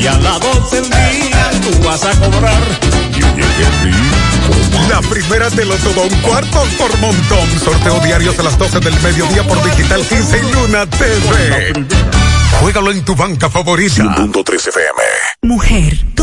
Y a las 12 del día tú vas a cobrar. La primera te lo todo un cuarto por montón. Sorteo diarios a las 12 del mediodía por Digital 15 y Luna TV. Juégalo en tu banca favorita. 1.3 FM. Mujer,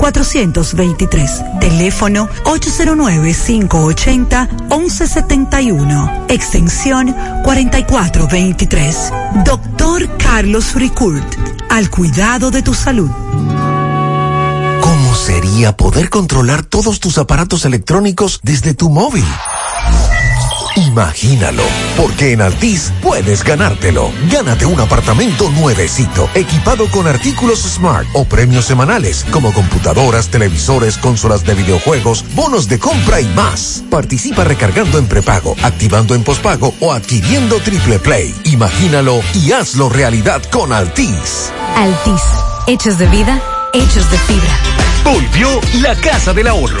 423. Teléfono 809-580-1171. Extensión 4423. Doctor Carlos Ricourt. Al cuidado de tu salud. ¿Cómo sería poder controlar todos tus aparatos electrónicos desde tu móvil? Imagínalo, porque en Altis puedes ganártelo. Gánate un apartamento nuevecito, equipado con artículos Smart o premios semanales, como computadoras, televisores, consolas de videojuegos, bonos de compra y más. Participa recargando en prepago, activando en pospago o adquiriendo Triple Play. Imagínalo y hazlo realidad con Altis. Altis, hechos de vida, hechos de fibra. Volvió la Casa del Ahorro.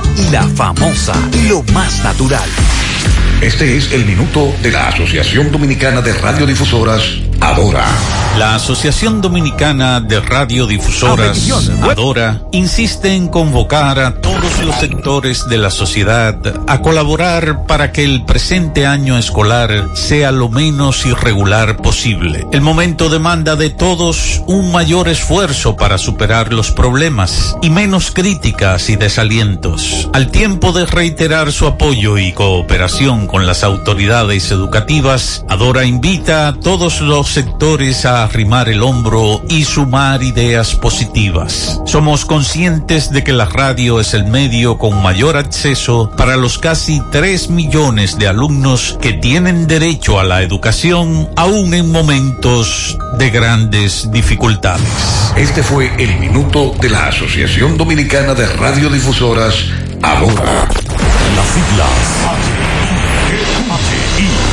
Y la famosa, lo más natural. Este es el minuto de la Asociación Dominicana de Radiodifusoras, Adora. La Asociación Dominicana de Radiodifusoras, Adora, insiste en convocar a todos los sectores de la sociedad a colaborar para que el presente año escolar sea lo menos irregular posible. El momento demanda de todos un mayor esfuerzo para superar los problemas y menos críticas y desalientos. Al tiempo de reiterar su apoyo y cooperación con las autoridades educativas, Adora invita a todos los sectores a arrimar el hombro y sumar ideas positivas. Somos conscientes de que la radio es el medio con mayor acceso para los casi 3 millones de alumnos que tienen derecho a la educación aún en momentos de grandes dificultades. Este fue el minuto de la Asociación Dominicana de Radiodifusoras, Adora. Las siglas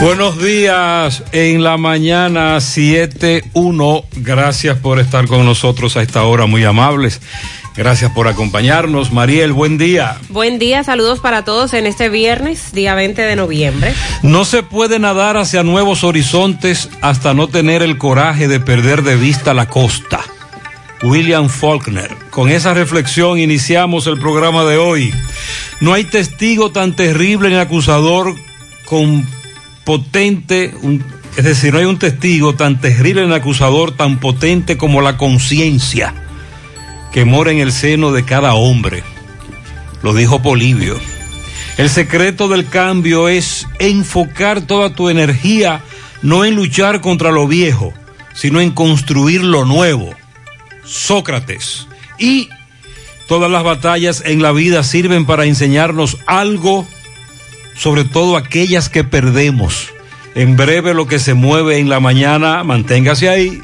Buenos días en la mañana 7.1. Gracias por estar con nosotros a esta hora, muy amables. Gracias por acompañarnos. Mariel, buen día. Buen día, saludos para todos en este viernes, día 20 de noviembre. No se puede nadar hacia nuevos horizontes hasta no tener el coraje de perder de vista la costa. William Faulkner. Con esa reflexión iniciamos el programa de hoy. No hay testigo tan terrible en acusador con potente, un, es decir, no hay un testigo tan terrible en acusador, tan potente como la conciencia que mora en el seno de cada hombre. Lo dijo Polibio. El secreto del cambio es enfocar toda tu energía no en luchar contra lo viejo, sino en construir lo nuevo. Sócrates. Y todas las batallas en la vida sirven para enseñarnos algo sobre todo aquellas que perdemos. En breve lo que se mueve en la mañana, manténgase ahí.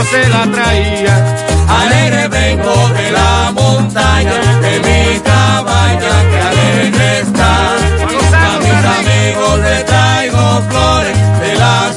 Yo se la traía. Alegre vengo de la montaña, de mi cabaña que alegre está. A mis amigos les traigo flores, de las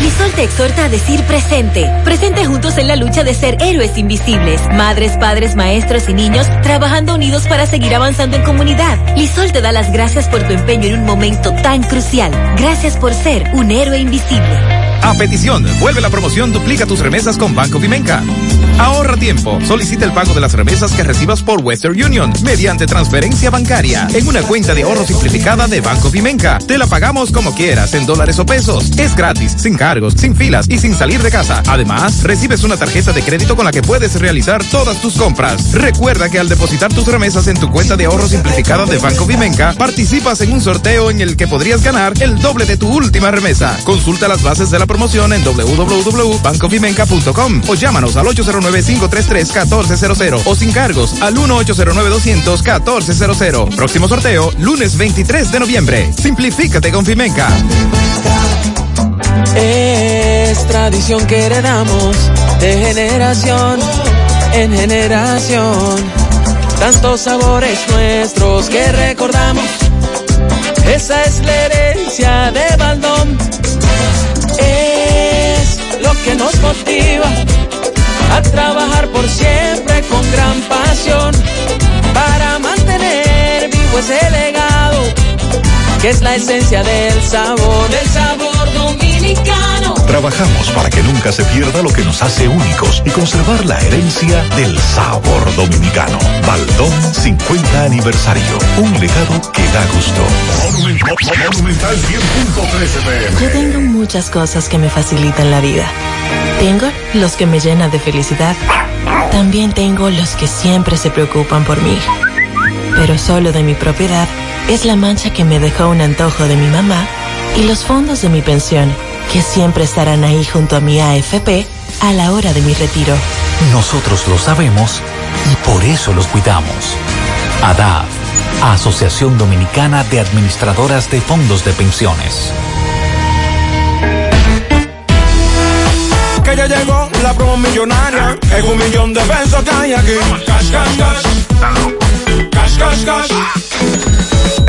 Lisol te exhorta a decir presente. Presente juntos en la lucha de ser héroes invisibles. Madres, padres, maestros y niños trabajando unidos para seguir avanzando en comunidad. Lisol te da las gracias por tu empeño en un momento tan crucial. Gracias por ser un héroe invisible. A petición, vuelve la promoción Duplica tus remesas con Banco Vimenca. Ahorra tiempo. Solicita el pago de las remesas que recibas por Western Union mediante transferencia bancaria en una cuenta de ahorro simplificada de Banco Vimenca. Te la pagamos como quieras, en dólares o pesos. Es gratis, sin cargos, sin filas y sin salir de casa. Además, recibes una tarjeta de crédito con la que puedes realizar todas tus compras. Recuerda que al depositar tus remesas en tu cuenta de ahorro simplificada de Banco Vimenca, participas en un sorteo en el que podrías ganar el doble de tu última remesa. Consulta las bases de la promoción en www.bancovimenca.com o llámanos al 809-533-1400 o sin cargos al 1-809-200-1400. Próximo sorteo, lunes 23 de noviembre. Simplifícate con Fimenca. Es tradición que heredamos de generación en generación. Tantos sabores nuestros que recordamos. Esa es la herencia de Baldón. Es lo que nos motiva a trabajar por siempre con gran pasión para mantener vivo ese legado que es la esencia del sabor, del sabor dominicano. Trabajamos para que nunca se pierda lo que nos hace únicos y conservar la herencia del sabor dominicano. Baldón 50 aniversario. Un legado que da gusto. Monumental 100.13 Yo tengo muchas cosas que me facilitan la vida. Tengo los que me llenan de felicidad. También tengo los que siempre se preocupan por mí. Pero solo de mi propiedad es la mancha que me dejó un antojo de mi mamá y los fondos de mi pensión, que siempre estarán ahí junto a mi AFP a la hora de mi retiro. Nosotros lo sabemos y por eso los cuidamos. ADAF, Asociación Dominicana de Administradoras de Fondos de Pensiones. Que ya llegó la promo millonaria. Es un millón de pesos que hay aquí. Cash, cash, cash. Cash, cash, cash.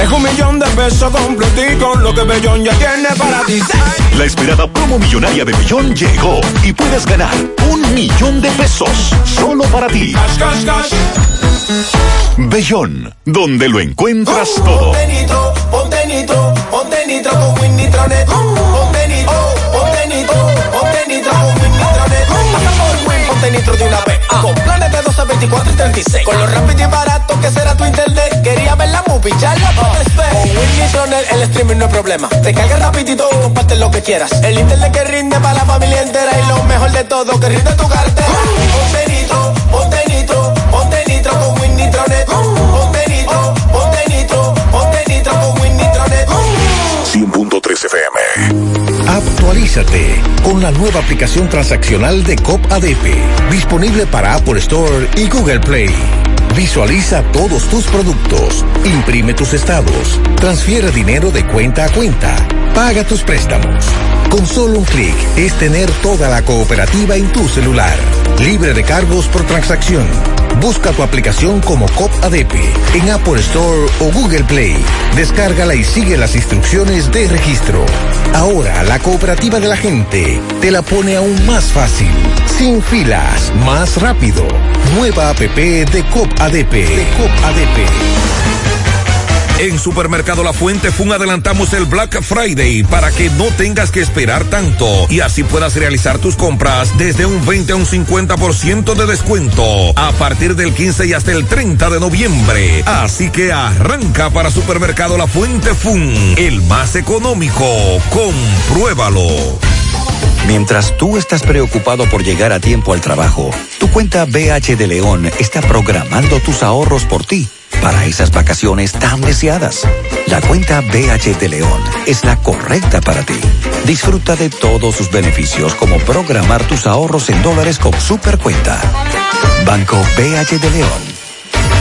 Es un millón de pesos completico, lo que Bellón ya tiene para ti. La esperada promo millonaria de Bellón llegó y puedes ganar un millón de pesos solo para ti. Cash, cash, cash. Bellón, donde lo encuentras todo. Ponte nitro, ponte nitro, ponte nitro con Win Nitronet. Ponte nitro de una vez. Con planes de 12, 24 y 36. Con lo rápido y barato que será tu internet. Quería ver la movie picharla para después. Con Winnie Tronel el streaming no es problema. Te carga rapidito y comparte lo que quieras. El internet que rinde para la familia entera y lo mejor de todo, que rinde tu cartera. Ponte nitro, ponte nitro, ponte nitro con Winnie Tronel. 100.3 FM. Actualízate con la nueva aplicación transaccional de COP ADP, disponible para Apple Store y Google Play. Visualiza todos tus productos, imprime tus estados, transfiere dinero de cuenta a cuenta, paga tus préstamos. Con solo un clic es tener toda la cooperativa en tu celular, libre de cargos por transacción. Busca tu aplicación como COP ADP en Apple Store o Google Play. Descárgala y sigue las instrucciones de registro. Ahora la cooperativa de la gente te la pone aún más fácil, sin filas, más rápido. Nueva app de COP ADP. De COP. En Supermercado La Fuente Fun adelantamos el Black Friday para que no tengas que esperar tanto y así puedas realizar tus compras desde un 20 a un 50% de descuento a partir del 15 y hasta el 30 de noviembre. Así que arranca para Supermercado La Fuente Fun, el más económico. Compruébalo. Mientras tú estás preocupado por llegar a tiempo al trabajo, tu cuenta BH de León está programando tus ahorros por ti para esas vacaciones tan deseadas. La cuenta BH de León es la correcta para ti. Disfruta de todos sus beneficios como programar tus ahorros en dólares con Supercuenta. Banco BH de León.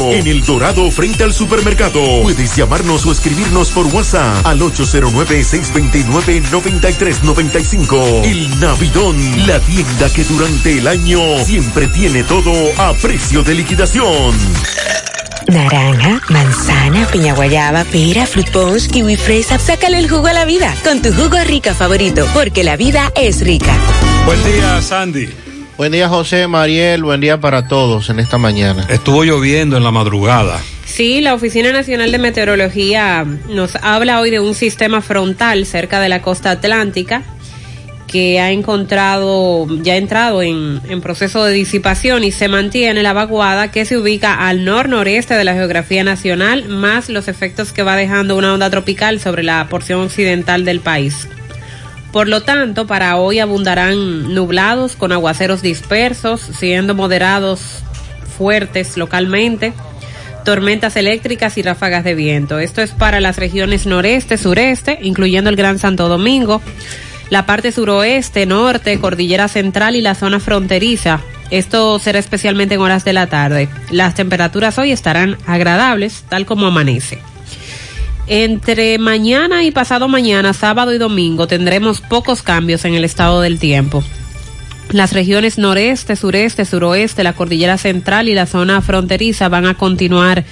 en El Dorado, frente al supermercado. Puedes llamarnos o escribirnos por WhatsApp al 809-629-9395. El Navidón, la tienda que durante el año siempre tiene todo a precio de liquidación. Naranja, manzana, piña guayaba, pera, fruit punch, kiwi fresa. Sácale el jugo a la vida con tu jugo rica favorito, porque la vida es rica. Buen día, Sandy. Buen día, José, Mariel. Buen día para todos en esta mañana. Estuvo lloviendo en la madrugada. Sí, la Oficina Nacional de Meteorología nos habla hoy de un sistema frontal cerca de la costa atlántica que ha encontrado, ya ha entrado en, en, proceso de disipación y se mantiene la vaguada que se ubica al nor-noreste de la geografía nacional, más los efectos que va dejando una onda tropical sobre la porción occidental del país. Por lo tanto, para hoy abundarán nublados con aguaceros dispersos, siendo moderados fuertes localmente, tormentas eléctricas y ráfagas de viento. Esto es para las regiones noreste, sureste, incluyendo el Gran Santo Domingo, la parte suroeste, norte, cordillera central y la zona fronteriza. Esto será especialmente en horas de la tarde. Las temperaturas hoy estarán agradables, tal como amanece. Entre mañana y pasado mañana, sábado y domingo, tendremos pocos cambios en el estado del tiempo. Las regiones noreste, sureste, suroeste, la cordillera central y la zona fronteriza van a continuar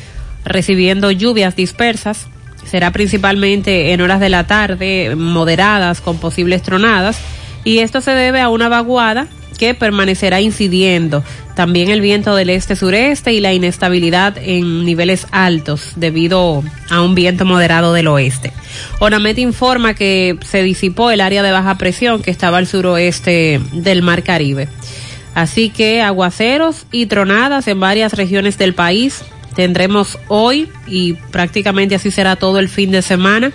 recibiendo lluvias dispersas. Será principalmente en horas de la tarde, moderadas, con posibles tronadas. Y esto se debe a una vaguada que permanecerá incidiendo. También el viento del este-sureste y la inestabilidad en niveles altos debido a un viento moderado del oeste. Onamet informa que se disipó el área de baja presión que estaba al suroeste del Mar Caribe. Así que aguaceros y tronadas en varias regiones del país tendremos hoy y prácticamente así será todo el fin de semana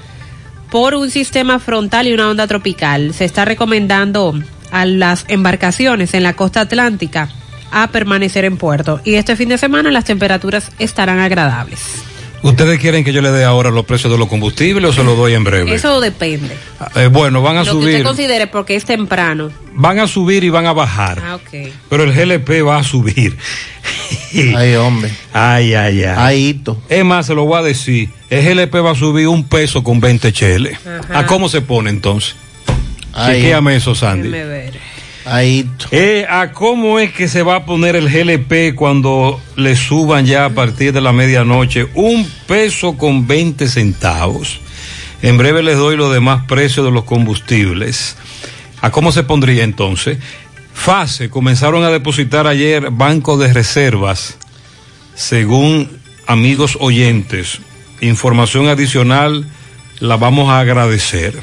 por un sistema frontal y una onda tropical. Se está recomendando a las embarcaciones en la costa atlántica a permanecer en puerto. Y este fin de semana las temperaturas estarán agradables. ¿Ustedes quieren que yo le dé ahora los precios de los combustibles o se los doy en breve? Eso depende. Eh, bueno, van a Lo subir. que usted considere porque es temprano. Van a subir y van a bajar. Ah, ok. Pero el GLP va a subir. Ay, hombre. Ay, ay, ay. Ay, hito. Es más, se lo voy a decir. El GLP va a subir un peso con 20 cheles. Ajá. ¿A cómo se pone entonces? Chequéame eso, Sandy. Ver. Ahí. Eh, ¿A cómo es que se va a poner el GLP cuando le suban ya a partir de la medianoche? Un peso con 20 centavos. En breve les doy los demás precios de los combustibles. ¿A cómo se pondría entonces? Fase, comenzaron a depositar ayer bancos de reservas, según amigos oyentes. Información adicional la vamos a agradecer.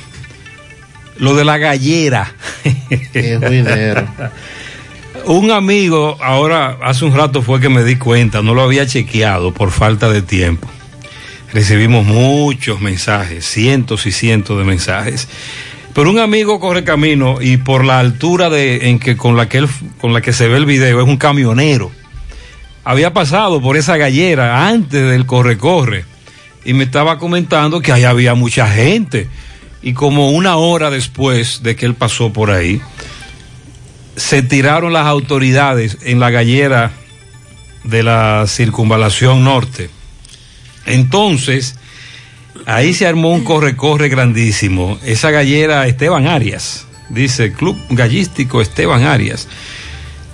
Lo de la gallera. un amigo, ahora hace un rato fue que me di cuenta, no lo había chequeado por falta de tiempo. Recibimos muchos mensajes, cientos y cientos de mensajes. Pero un amigo corre camino y por la altura de, en que, con, la que él, con la que se ve el video es un camionero. Había pasado por esa gallera antes del corre-corre y me estaba comentando que ahí había mucha gente. Y como una hora después de que él pasó por ahí, se tiraron las autoridades en la gallera de la circunvalación norte. Entonces, ahí se armó un corre-corre grandísimo. Esa gallera Esteban Arias, dice Club Gallístico Esteban Arias.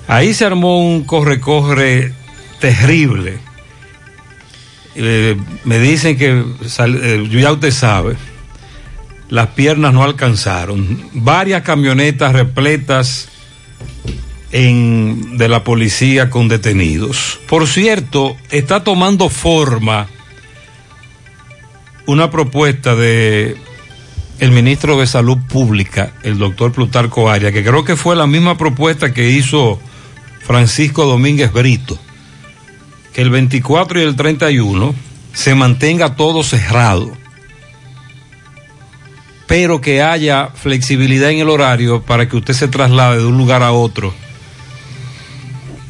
Ahí se armó un corre-corre terrible. Eh, me dicen que, eh, ya usted sabe, las piernas no alcanzaron. Varias camionetas repletas de la policía con detenidos. Por cierto, está tomando forma una propuesta de el ministro de Salud Pública, el doctor Plutarco Arias, que creo que fue la misma propuesta que hizo Francisco Domínguez Brito, que el 24 y el 31 se mantenga todo cerrado pero que haya flexibilidad en el horario para que usted se traslade de un lugar a otro.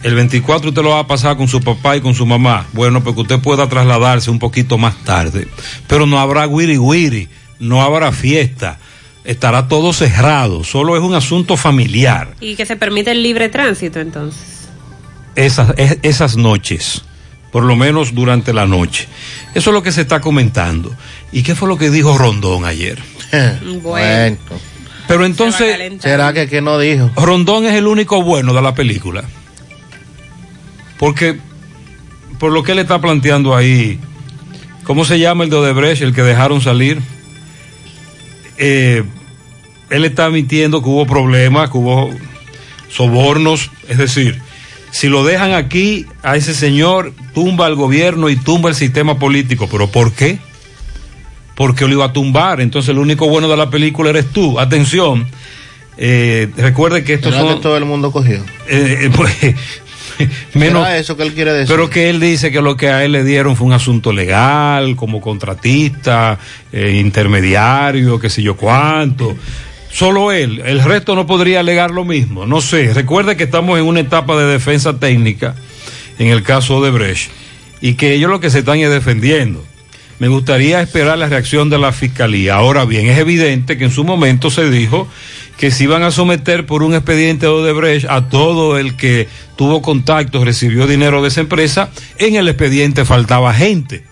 El 24 usted lo va a pasar con su papá y con su mamá. Bueno, porque usted pueda trasladarse un poquito más tarde. Pero no habrá wiri wiri, no habrá fiesta. Estará todo cerrado, solo es un asunto familiar. Y que se permite el libre tránsito entonces. Esas, esas noches, por lo menos durante la noche. Eso es lo que se está comentando. ¿Y qué fue lo que dijo Rondón ayer? bueno. Pero entonces. ¿Será que, que no dijo? Rondón es el único bueno de la película. Porque, por lo que él está planteando ahí, ¿cómo se llama el de Odebrecht, el que dejaron salir? Eh, él está admitiendo que hubo problemas, que hubo sobornos, es decir, si lo dejan aquí, a ese señor tumba al gobierno y tumba el sistema político. ¿Pero por qué? Porque lo iba a tumbar. Entonces el único bueno de la película eres tú. Atención. Eh, recuerde que esto son... que todo el mundo cogió. Eh, eh pues, menos eso que él quiere decir. Pero que él dice que lo que a él le dieron fue un asunto legal, como contratista, eh, intermediario, qué sé yo cuánto. Solo él, el resto no podría alegar lo mismo, no sé. Recuerde que estamos en una etapa de defensa técnica, en el caso de Brecht, y que ellos lo que se están es defendiendo. Me gustaría esperar la reacción de la fiscalía. Ahora bien, es evidente que en su momento se dijo que se iban a someter por un expediente de Odebrecht a todo el que tuvo contacto, recibió dinero de esa empresa. En el expediente faltaba gente.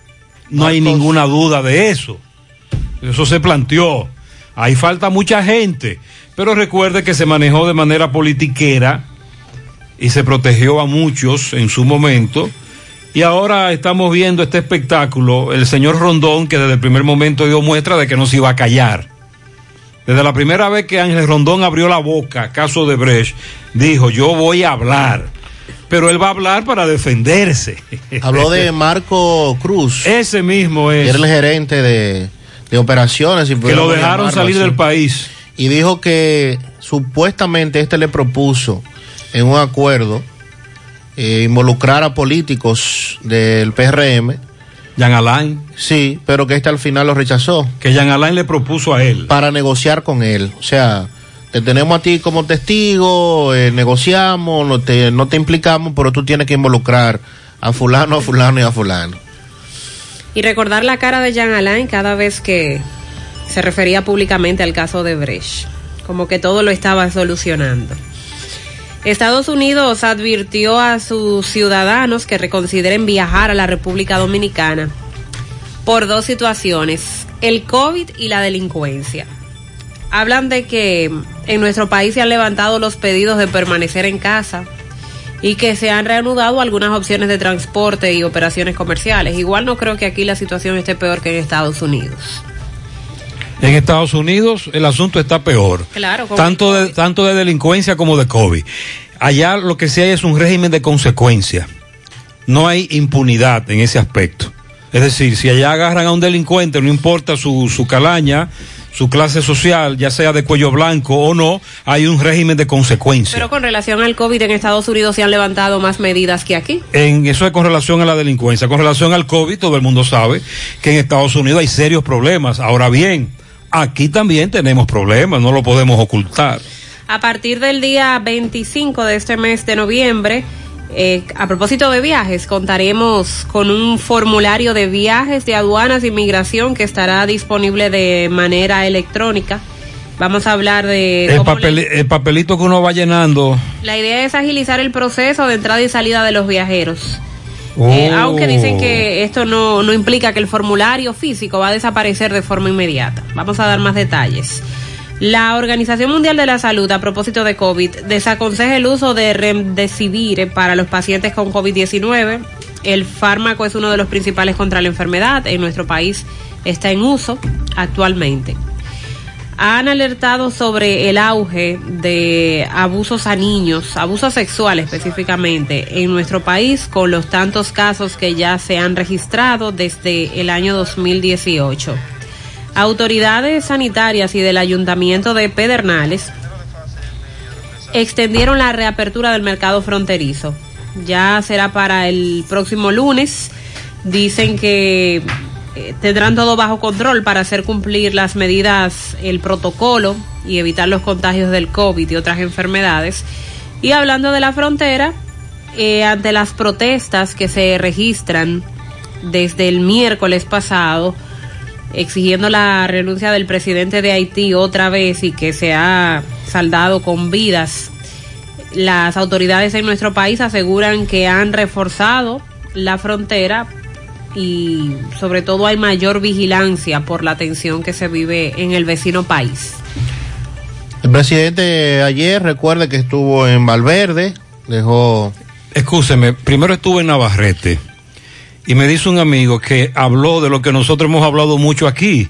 No hay ninguna duda de eso. Eso se planteó. Ahí falta mucha gente. Pero recuerde que se manejó de manera politiquera y se protegió a muchos en su momento. Y ahora estamos viendo este espectáculo, el señor Rondón, que desde el primer momento dio muestra de que no se iba a callar. Desde la primera vez que Ángel Rondón abrió la boca, caso de Brecht, dijo, yo voy a hablar. Pero él va a hablar para defenderse. Habló de Marco Cruz. Ese mismo es. Era el gerente de, de operaciones. que lo dejaron salir del país. Y dijo que supuestamente este le propuso en un acuerdo eh, involucrar a políticos del PRM. Jean Alain. Sí, pero que este al final lo rechazó. Que Jean Alain le propuso a él. Para negociar con él. O sea, te tenemos a ti como testigo, eh, negociamos, no te, no te implicamos, pero tú tienes que involucrar a fulano, a fulano y a fulano. Y recordar la cara de Jean Alain cada vez que se refería públicamente al caso de Brecht. Como que todo lo estaba solucionando. Estados Unidos advirtió a sus ciudadanos que reconsideren viajar a la República Dominicana por dos situaciones, el COVID y la delincuencia. hablan de que en nuestro país se han levantado los pedidos de permanecer en casa y que se han reanudado algunas opciones de transporte y operaciones comerciales. Igual no creo que aquí la situación esté peor que en Estados Unidos. En Estados Unidos el asunto está peor. Claro, tanto de, tanto de delincuencia como de COVID. Allá lo que sí hay es un régimen de consecuencia. No hay impunidad en ese aspecto. Es decir, si allá agarran a un delincuente, no importa su, su calaña, su clase social, ya sea de cuello blanco o no, hay un régimen de consecuencia. Pero con relación al COVID en Estados Unidos se han levantado más medidas que aquí. En eso es con relación a la delincuencia. Con relación al COVID, todo el mundo sabe que en Estados Unidos hay serios problemas. Ahora bien, aquí también tenemos problemas, no lo podemos ocultar. A partir del día 25 de este mes de noviembre, eh, a propósito de viajes, contaremos con un formulario de viajes de aduanas e inmigración que estará disponible de manera electrónica. Vamos a hablar de... El, papelito que uno va llenando. La idea es agilizar el proceso de entrada y salida de los viajeros. Oh. Eh, aunque dicen que esto no, no implica que el formulario físico va a desaparecer de forma inmediata. Vamos a dar más detalles. La Organización Mundial de la Salud, a propósito de COVID, desaconseja el uso de Remdesivir para los pacientes con COVID-19. El fármaco es uno de los principales contra la enfermedad. En nuestro país está en uso actualmente han alertado sobre el auge de abusos a niños, abusos sexuales específicamente en nuestro país, con los tantos casos que ya se han registrado desde el año 2018. Autoridades sanitarias y del ayuntamiento de Pedernales extendieron la reapertura del mercado fronterizo. Ya será para el próximo lunes. Dicen que eh, tendrán todo bajo control para hacer cumplir las medidas, el protocolo y evitar los contagios del COVID y otras enfermedades. Y hablando de la frontera, eh, ante las protestas que se registran desde el miércoles pasado, exigiendo la renuncia del presidente de Haití otra vez y que se ha saldado con vidas, las autoridades en nuestro país aseguran que han reforzado la frontera y sobre todo hay mayor vigilancia por la tensión que se vive en el vecino país. El presidente ayer, recuerde que estuvo en Valverde, dejó... Escúcheme, primero estuve en Navarrete y me dice un amigo que habló de lo que nosotros hemos hablado mucho aquí.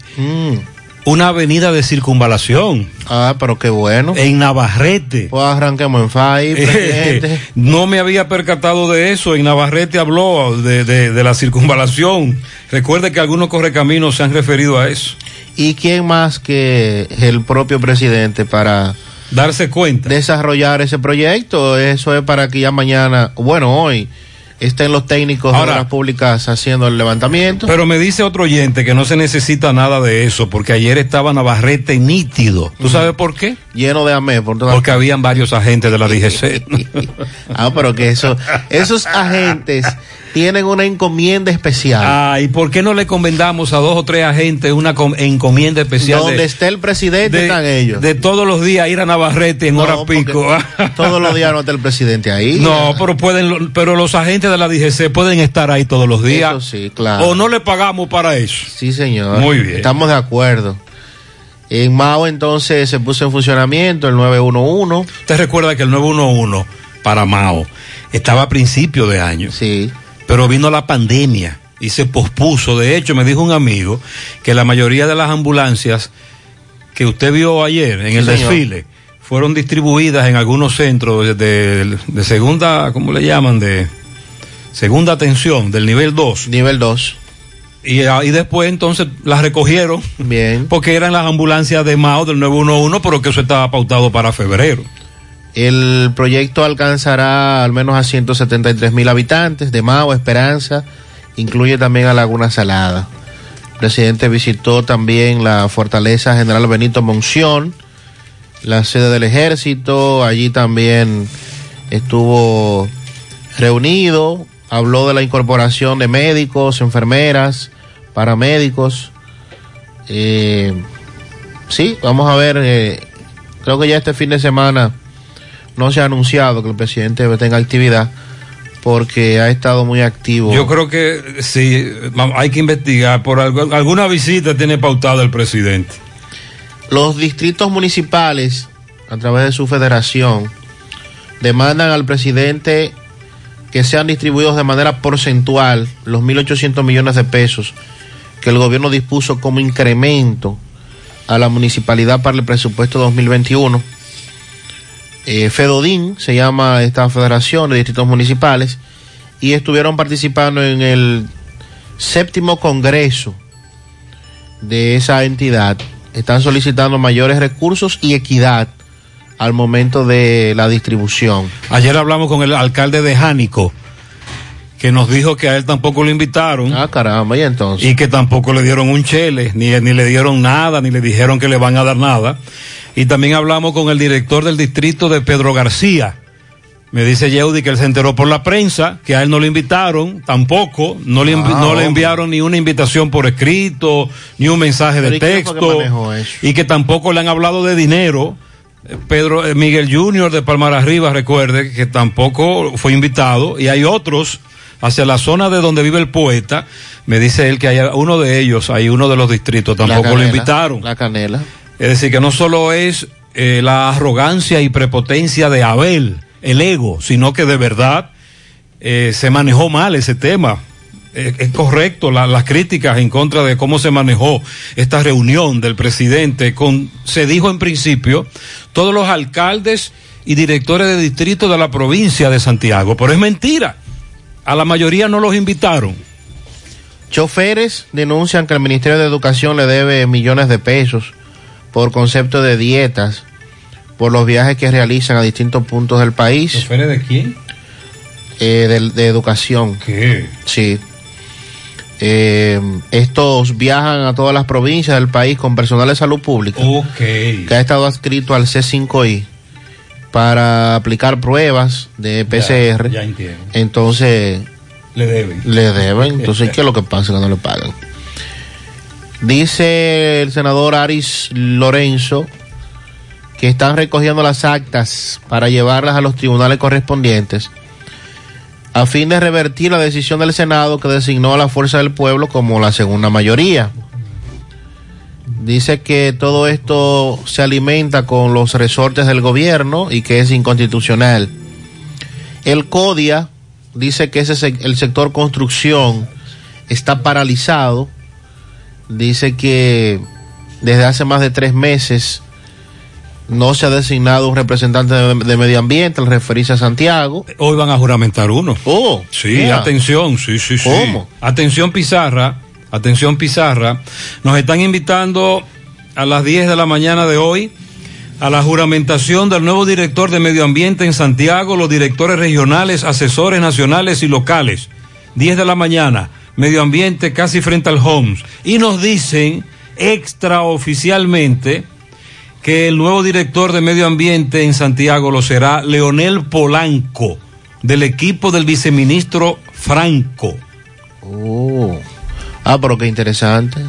Una avenida de circunvalación. Ah, pero qué bueno. En Navarrete. Pues arranquemos en FAI, no me había percatado de eso. En Navarrete habló de, de- de la circunvalación. Recuerde que algunos correcaminos se han referido a eso. ¿Y quién más que el propio presidente para darse cuenta? Desarrollar ese proyecto. Eso es para que ya mañana, bueno, hoy, estén los técnicos Ahora- de las públicas haciendo el levantamiento. Pero me dice otro oyente que no se necesita nada de eso, porque ayer estaba Navarrete nítido. ¿Tú sabes por qué? Lleno de amé. Por Porque habían varios agentes de la DGC. ah, pero que eso, esos agentes tienen una encomienda especial. Ah, ¿y por qué no le encomendamos a dos o tres agentes una com- encomienda especial? Donde de- esté el presidente de, están ellos. de todos los días ir a Navarrete en No, hora pico. Todos los días no está el presidente ahí. No, pero pueden, pero los agentes de la DGC pueden estar ahí todos los días. Eso sí, claro. O no le pagamos para eso. Sí, señor. Muy bien. Estamos de acuerdo. En Mao entonces se puso en funcionamiento el 911. Usted recuerda que el 911 para Mao estaba a principio de año. Sí. Pero vino la pandemia y se pospuso. De hecho, me dijo un amigo que la mayoría de las ambulancias que usted vio ayer en Sí, el señor. desfile fueron distribuidas en algunos centros de, de- de segunda, ¿cómo le llaman? De segunda atención, del nivel 2. Nivel 2. Y, ah, y después entonces las recogieron. Bien. Porque eran las ambulancias de Mao del 911, pero que eso estaba pautado para febrero. El proyecto alcanzará al menos a 173 mil habitantes de Mao, Esperanza, incluye también a Laguna Salada. El presidente visitó también la fortaleza General Benito Monción, la sede del ejército, allí también estuvo reunido, habló de la incorporación de médicos, enfermeras, paramédicos. Eh, sí, vamos a ver, eh, creo que ya este fin de semana no se ha anunciado que el presidente tenga actividad porque ha estado muy activo. Yo creo que sí, hay que investigar. Por algo- alguna visita tiene pautada el presidente. Los distritos municipales, a través de su federación, demandan al presidente que sean distribuidos de manera porcentual los 1.800 millones de pesos que el gobierno dispuso como incremento a la municipalidad para el presupuesto 2021. Eh, Fedodín se llama esta federación de distritos municipales y estuvieron participando en el séptimo congreso de esa entidad. Están solicitando mayores recursos y equidad al momento de la distribución. Ayer hablamos con el alcalde de Jánico, que nos dijo que a él tampoco lo invitaron. Ah, caramba, y entonces. Y que tampoco le dieron un chele, ni, ni le dieron nada, ni le dijeron que le van a dar nada. Y también hablamos con el director del distrito de Pedro García. Me dice Yeudi que él se enteró por la prensa, que a él no le invitaron, tampoco, no le, Ah, no le enviaron ni una invitación por escrito, ni un mensaje ¿Pero de que texto, y que tampoco le han hablado de dinero. Pedro eh, Miguel Junior de Palmar Arriba, recuerde que tampoco fue invitado, y hay otros hacia la zona de donde vive el poeta, me dice él que hay uno de ellos, hay uno de los distritos, tampoco lo invitaron. La canela. Es decir, que no solo es eh, la arrogancia y prepotencia de Abel, el ego, sino que de verdad eh, se manejó mal ese tema. Eh, es correcto la- las críticas en contra de cómo se manejó esta reunión del presidente. Con, se dijo en principio todos los alcaldes y directores de distrito de la provincia de Santiago, pero es mentira. A la mayoría no los invitaron. Choferes denuncian que el Ministerio de Educación le debe millones de pesos por concepto de dietas por los viajes que realizan a distintos puntos del país. ¿Choferes de quién? Eh, de, de educación. ¿Qué? Sí. Eh, estos viajan a todas las provincias del país con personal de salud pública que ha estado adscrito al C5I para aplicar pruebas de PCR. Ya entiendo. Entonces, Le deben. le deben. Entonces, ¿qué es lo que pasa que no le pagan? Dice el senador Aris Lorenzo que están recogiendo las actas para llevarlas a los tribunales correspondientes a fin de revertir la decisión del Senado que designó a la Fuerza del Pueblo como la segunda mayoría. Dice que todo esto se alimenta con los resortes del gobierno y que es inconstitucional. El CODIA dice que ese el sector construcción está paralizado. Dice que desde hace más de tres meses no se ha designado un representante de, de medio ambiente al referirse a Santiago. Hoy van a juramentar uno. Oh, Sí, atención, sí, sí, sí. ¿Cómo? Atención Pizarra, atención Pizarra. Nos están invitando a las 10 de la mañana de hoy a la juramentación del nuevo director de Medio Ambiente en Santiago, los directores regionales, asesores nacionales y locales. 10 de la mañana, Medio Ambiente casi frente al Homes. Y nos dicen extraoficialmente que el nuevo director de Medio Ambiente en Santiago lo será Leonel Polanco, del equipo del viceministro Franco. Oh. Ah, pero qué interesante.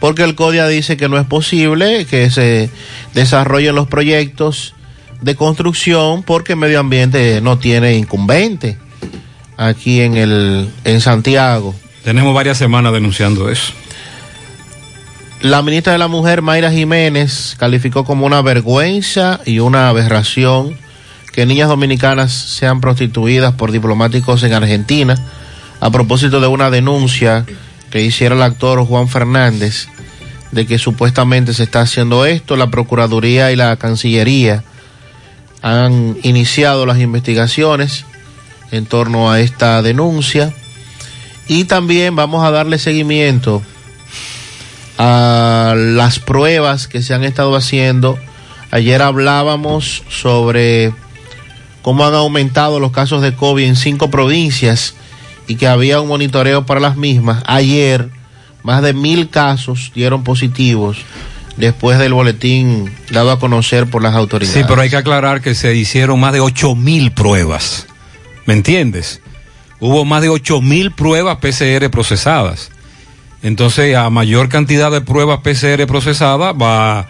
Porque el CODIA dice que no es posible que se desarrollen los proyectos de construcción porque medio ambiente no tiene incumbente aquí en el en Santiago. Tenemos varias semanas denunciando eso. La ministra de la Mujer, Mayra Jiménez, calificó como una vergüenza y una aberración que niñas dominicanas sean prostituidas por diplomáticos en Argentina a propósito de una denuncia que hiciera el actor Juan Fernández de que supuestamente se está haciendo esto. La Procuraduría y la Cancillería han iniciado las investigaciones en torno a esta denuncia y también vamos a darle seguimiento a las pruebas que se han estado haciendo. Ayer hablábamos sobre cómo han aumentado los casos de COVID en cinco provincias y que había un monitoreo para las mismas. Ayer, más de mil casos dieron positivos después del boletín dado a conocer por las autoridades. Sí, pero hay que aclarar que se hicieron más de ocho mil pruebas. ¿Me entiendes? Hubo más de ocho mil pruebas PCR procesadas. Entonces, a mayor cantidad de pruebas PCR procesadas, va,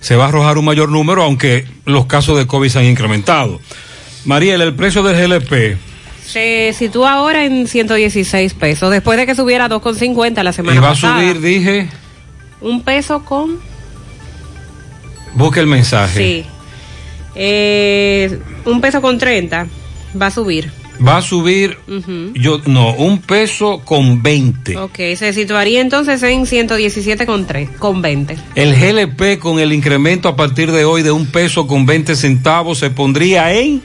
se va a arrojar un mayor número, aunque los casos de COVID se han incrementado. Mariel, el precio del GLP Se sitúa ahora en 116 pesos, después de que subiera a 2,50 la semana y va a pasada. subir, dije, Un peso con Busque el mensaje. Sí. Eh, un peso con 30 va a subir. Va a subir, yo no, un peso con 20. Ok, se situaría entonces en 117 con 3, con 20. El GLP con el incremento a partir de hoy de un peso con 20 centavos se pondría en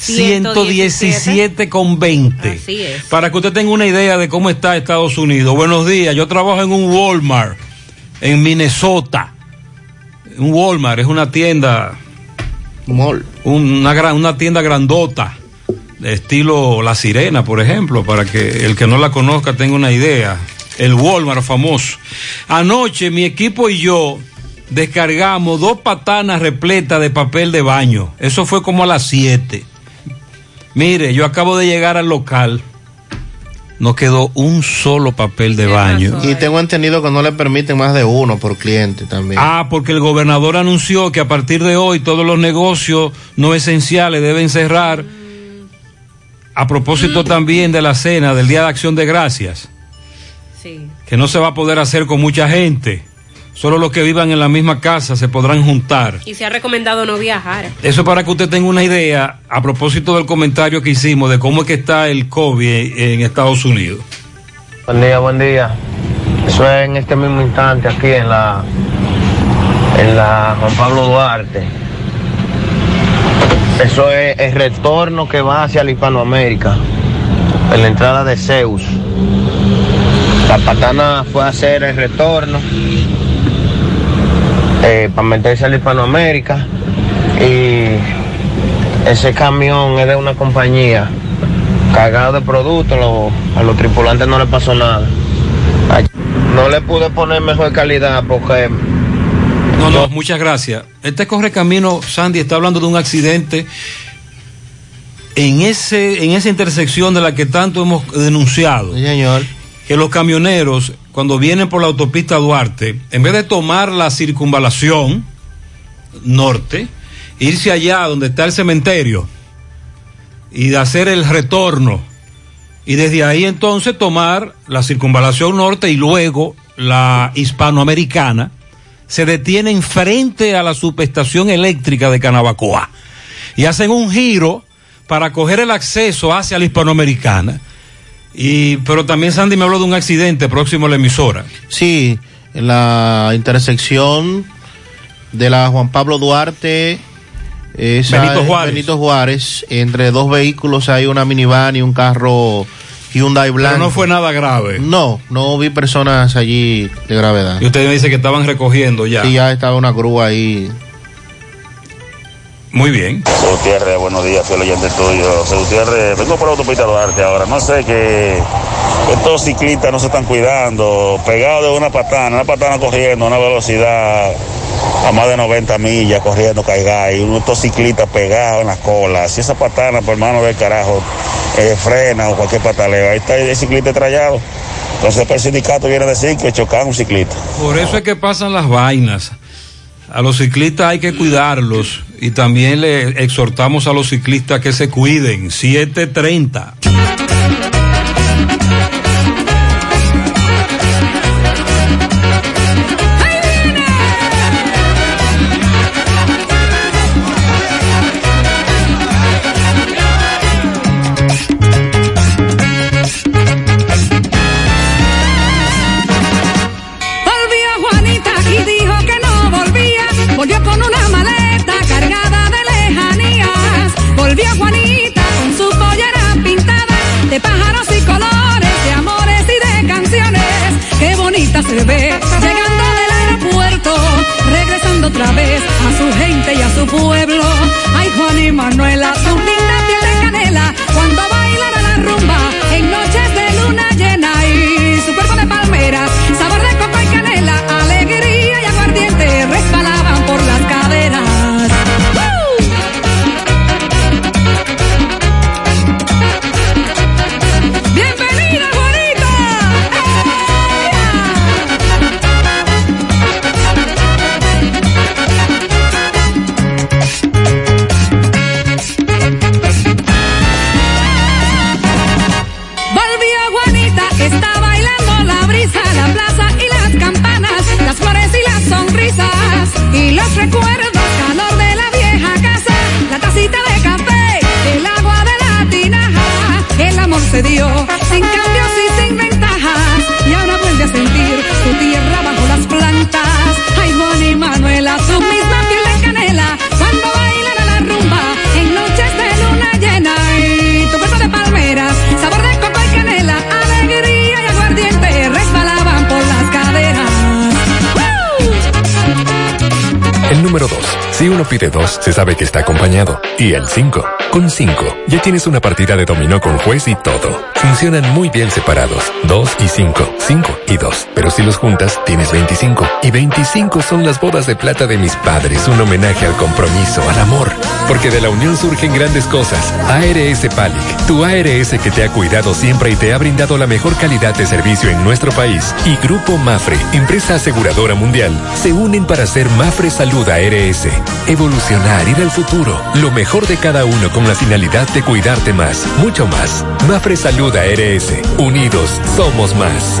117 con 20. Así es. Para que usted tenga una idea de cómo está Estados Unidos. Buenos días, yo trabajo en un Walmart en Minnesota. Un Walmart es una tienda, una, gran, una tienda grandota, estilo La Sirena, por ejemplo, para que el que no la conozca tenga una idea. El Walmart famoso. Anoche mi equipo y yo descargamos dos patanas repletas de papel de baño. Eso fue como a las 7. Mire, yo acabo de llegar al local. No quedó un solo papel de baño. Y tengo entendido que no le permiten más de uno por cliente también. Ah, porque el gobernador anunció que a partir de hoy todos los negocios no esenciales deben cerrar. A propósito también de la cena del Día de Acción de Gracias, Sí. que no se va a poder hacer con mucha gente. Solo los que vivan en la misma casa se podrán juntar. Y se ha recomendado no viajar. Eso para que usted tenga una idea a propósito del comentario que hicimos de cómo es que está el COVID en Estados Unidos. Buen día, buen día. Eso es en este mismo instante aquí en la en la Juan Pablo Duarte. Eso es el retorno que va hacia la Hispanoamérica, en la entrada de Zeus. La patana fue a hacer el retorno eh, para meterse a la Hispanoamérica y ese camión es de una compañía cargado de productos, a los tripulantes no le pasó nada. No le pude poner mejor calidad porque No, no, muchas gracias. Este correcamino, Sandy, está hablando de un accidente en ese en esa intersección de la que tanto hemos denunciado. señor. Que los camioneros, cuando vienen por la autopista Duarte, en vez de tomar la circunvalación norte, irse allá donde está el cementerio y de hacer el retorno y desde ahí entonces tomar la circunvalación norte y luego la hispanoamericana, se detienen frente a la subestación eléctrica de Canabacoa y hacen un giro para coger el acceso hacia la hispanoamericana. Y, pero también Sandy me habló de un accidente próximo a la emisora. Sí, en la intersección de la Juan Pablo Duarte. esa Benito Juárez. Benito Juárez. Entre dos vehículos hay una minivan y un carro Hyundai blanco. Pero no fue nada grave. No, no vi personas allí de gravedad. Y usted me dice que estaban recogiendo ya. Sí, ya estaba una grúa ahí. Muy bien. Gutiérrez, buenos días, fiel oyente tuyo. Gutiérrez, vengo por la autopista Duarte ahora. No sé que estos ciclistas no se están cuidando. Pegados de una patana, una patana corriendo a una velocidad a más de 90 millas, corriendo, caiga. Y estos ciclistas pegados en las colas. Si esa patana, por mano del carajo, eh, frena o cualquier pataleo, ahí está el ciclista estrellado. Entonces, el sindicato viene a decir que chocaron un ciclista. Por eso es que pasan las vainas. A los ciclistas hay que cuidarlos y también le exhortamos a los ciclistas que se cuiden. 730. llegando del aeropuerto, regresando otra vez a su gente y a su pueblo. Ay, Juan y Manuel Y los recuerdos, calor de la vieja casa, la tacita de café, el agua de la tinaja. El amor se dio, sin cambios y sin ventajas. Y ahora vuelve a sentir su tierra Número 2. Si uno pide dos, se sabe que está acompañado. Y el 5. Con 5, ya tienes una partida de dominó con juez y todo. Funcionan muy bien separados. 2 y 5. 5 y 2. Pero si los juntas, tienes 25. Y 25 son las bodas de plata de mis padres. Un homenaje al compromiso, al amor. Porque de la unión surgen grandes cosas. ARS Palic, tu ARS que te ha cuidado siempre y te ha brindado la mejor calidad de servicio en nuestro país. Y Grupo Mafre, empresa aseguradora mundial, se unen para hacer Mafre Salud ARS. Evolucionar, ir al futuro. Lo mejor de cada uno con la finalidad de cuidarte más, mucho más. Mafre Salud ARS. Unidos somos más.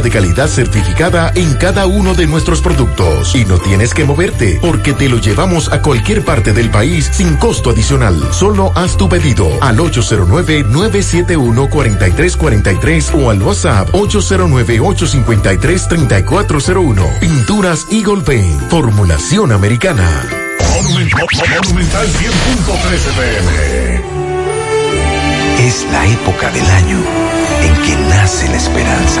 de calidad certificada en cada uno de nuestros productos. Y no tienes que moverte, porque te lo llevamos a cualquier parte del país sin costo adicional. Solo haz tu pedido al 809-971-4343 o al WhatsApp 809-853-3401. Pinturas Eagle Paint, formulación americana. Monumental 100.13 pm. Es la época del año en que nace la esperanza.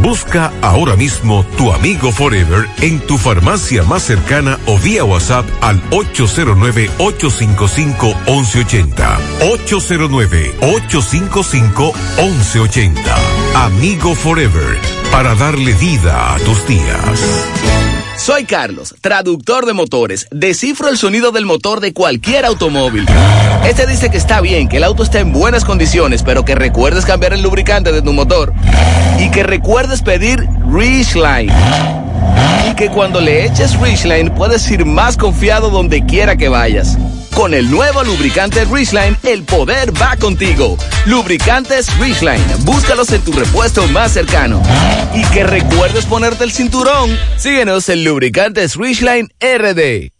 busca ahora mismo tu Amigo Forever en tu farmacia más cercana o vía WhatsApp al 809-855-1180. 809-855-1180. Amigo Forever, para darle vida a tus días. Soy Carlos, traductor de motores. Descifro el sonido del motor de cualquier automóvil. Este dice que está bien, que el auto está en buenas condiciones, pero que recuerdes cambiar el lubricante de tu motor. Y que recuerdes pedir Ridgeline. Y que cuando le eches Ridgeline puedes ir más confiado donde quiera que vayas. Con el nuevo lubricante Ridgeline, el poder va contigo. Lubricantes Ridgeline, búscalos en tu repuesto más cercano. Y que recuerdes ponerte el cinturón. Síguenos en Lubricantes Ridgeline RD.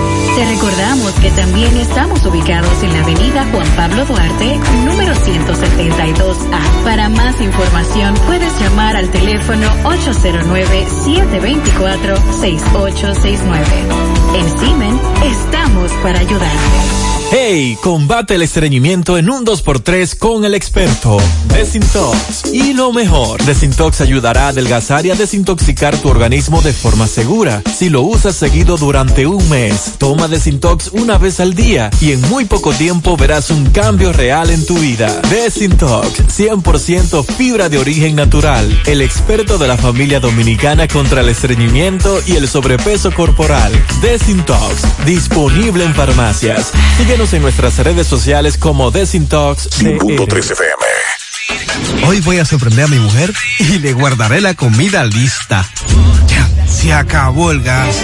Te recordamos que también estamos ubicados en la avenida Juan Pablo Duarte, número 172A. Para más información puedes llamar al teléfono 809-724-6869. En Simen estamos para ayudarte. Hey, combate el estreñimiento en un 2x3 con el experto Desintox. Y lo mejor, Desintox ayudará a adelgazar y a desintoxicar tu organismo de forma segura. Si lo usas seguido durante un mes, toma Desintox una vez al día y en muy poco tiempo verás un cambio real en tu vida. Desintox, 100% fibra de origen natural. El experto de la familia dominicana contra el estreñimiento y el sobrepeso corporal. Desintox, disponible en farmacias. Síguenos en nuestras redes sociales como Desintox. 5.3 FM. Hoy voy a sorprender a mi mujer y le guardaré la comida lista. Ya, se acabó el gas.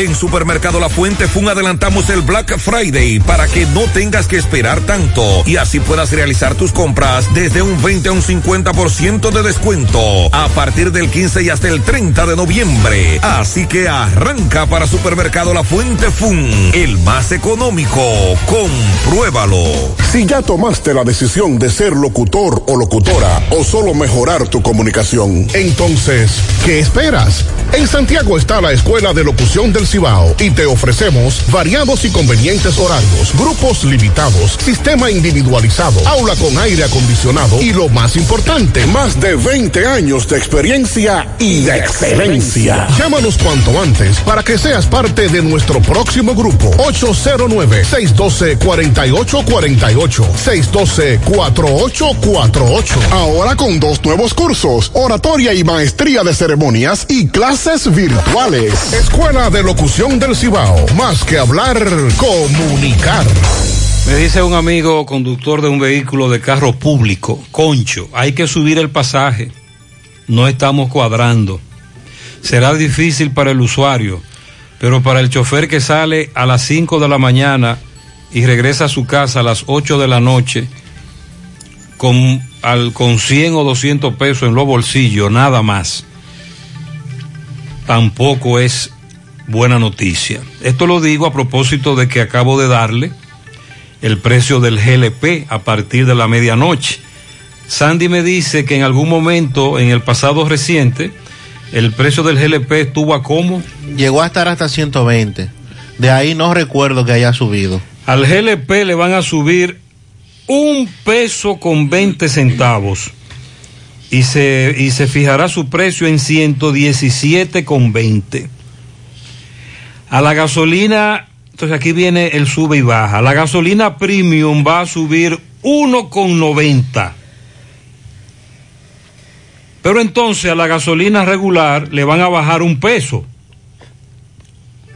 En Supermercado La Fuente Fun adelantamos el Black Friday para que no tengas que esperar tanto y así puedas realizar tus compras desde un 20 a un 50% de descuento a partir del 15 y hasta el 30 de noviembre. Así que arranca para Supermercado La Fuente Fun, el más económico. Compruébalo. Si ya tomaste la decisión de ser locutor o locutora o solo mejorar tu comunicación, entonces, ¿qué esperas? En Santiago está la Escuela de Locución del Y te ofrecemos variados y convenientes horarios, grupos limitados, sistema individualizado, aula con aire acondicionado y lo más importante, más de 20 años de experiencia y de excelencia. Llámanos cuanto antes para que seas parte de nuestro próximo grupo. 809-612-4848. 612-4848. Ahora con dos nuevos cursos, oratoria y maestría de ceremonias y clases virtuales. Escuela de Locución del Cibao. Más que hablar, comunicar. Me dice un amigo conductor de un vehículo de carro público, Concho, hay que subir el pasaje. No estamos cuadrando. Será difícil para el usuario, pero para el chofer que sale a las 5 de la mañana y regresa a su casa a las 8 de la noche con, al, con 100 o 200 pesos en los bolsillos, nada más, tampoco es buena noticia. Esto lo digo a propósito de que acabo de darle el precio del GLP a partir de la medianoche. Sandy me dice que en algún momento, en el pasado reciente, el precio del GLP estuvo a cómo? Llegó a estar hasta 120. De ahí no recuerdo que haya subido. Al GLP le van a subir un peso con 20 centavos y se, y se fijará su precio en 117 con 20. A la gasolina, entonces aquí viene el sube y baja. La gasolina premium va a subir 1,90. Pero entonces a la gasolina regular le van a bajar un peso.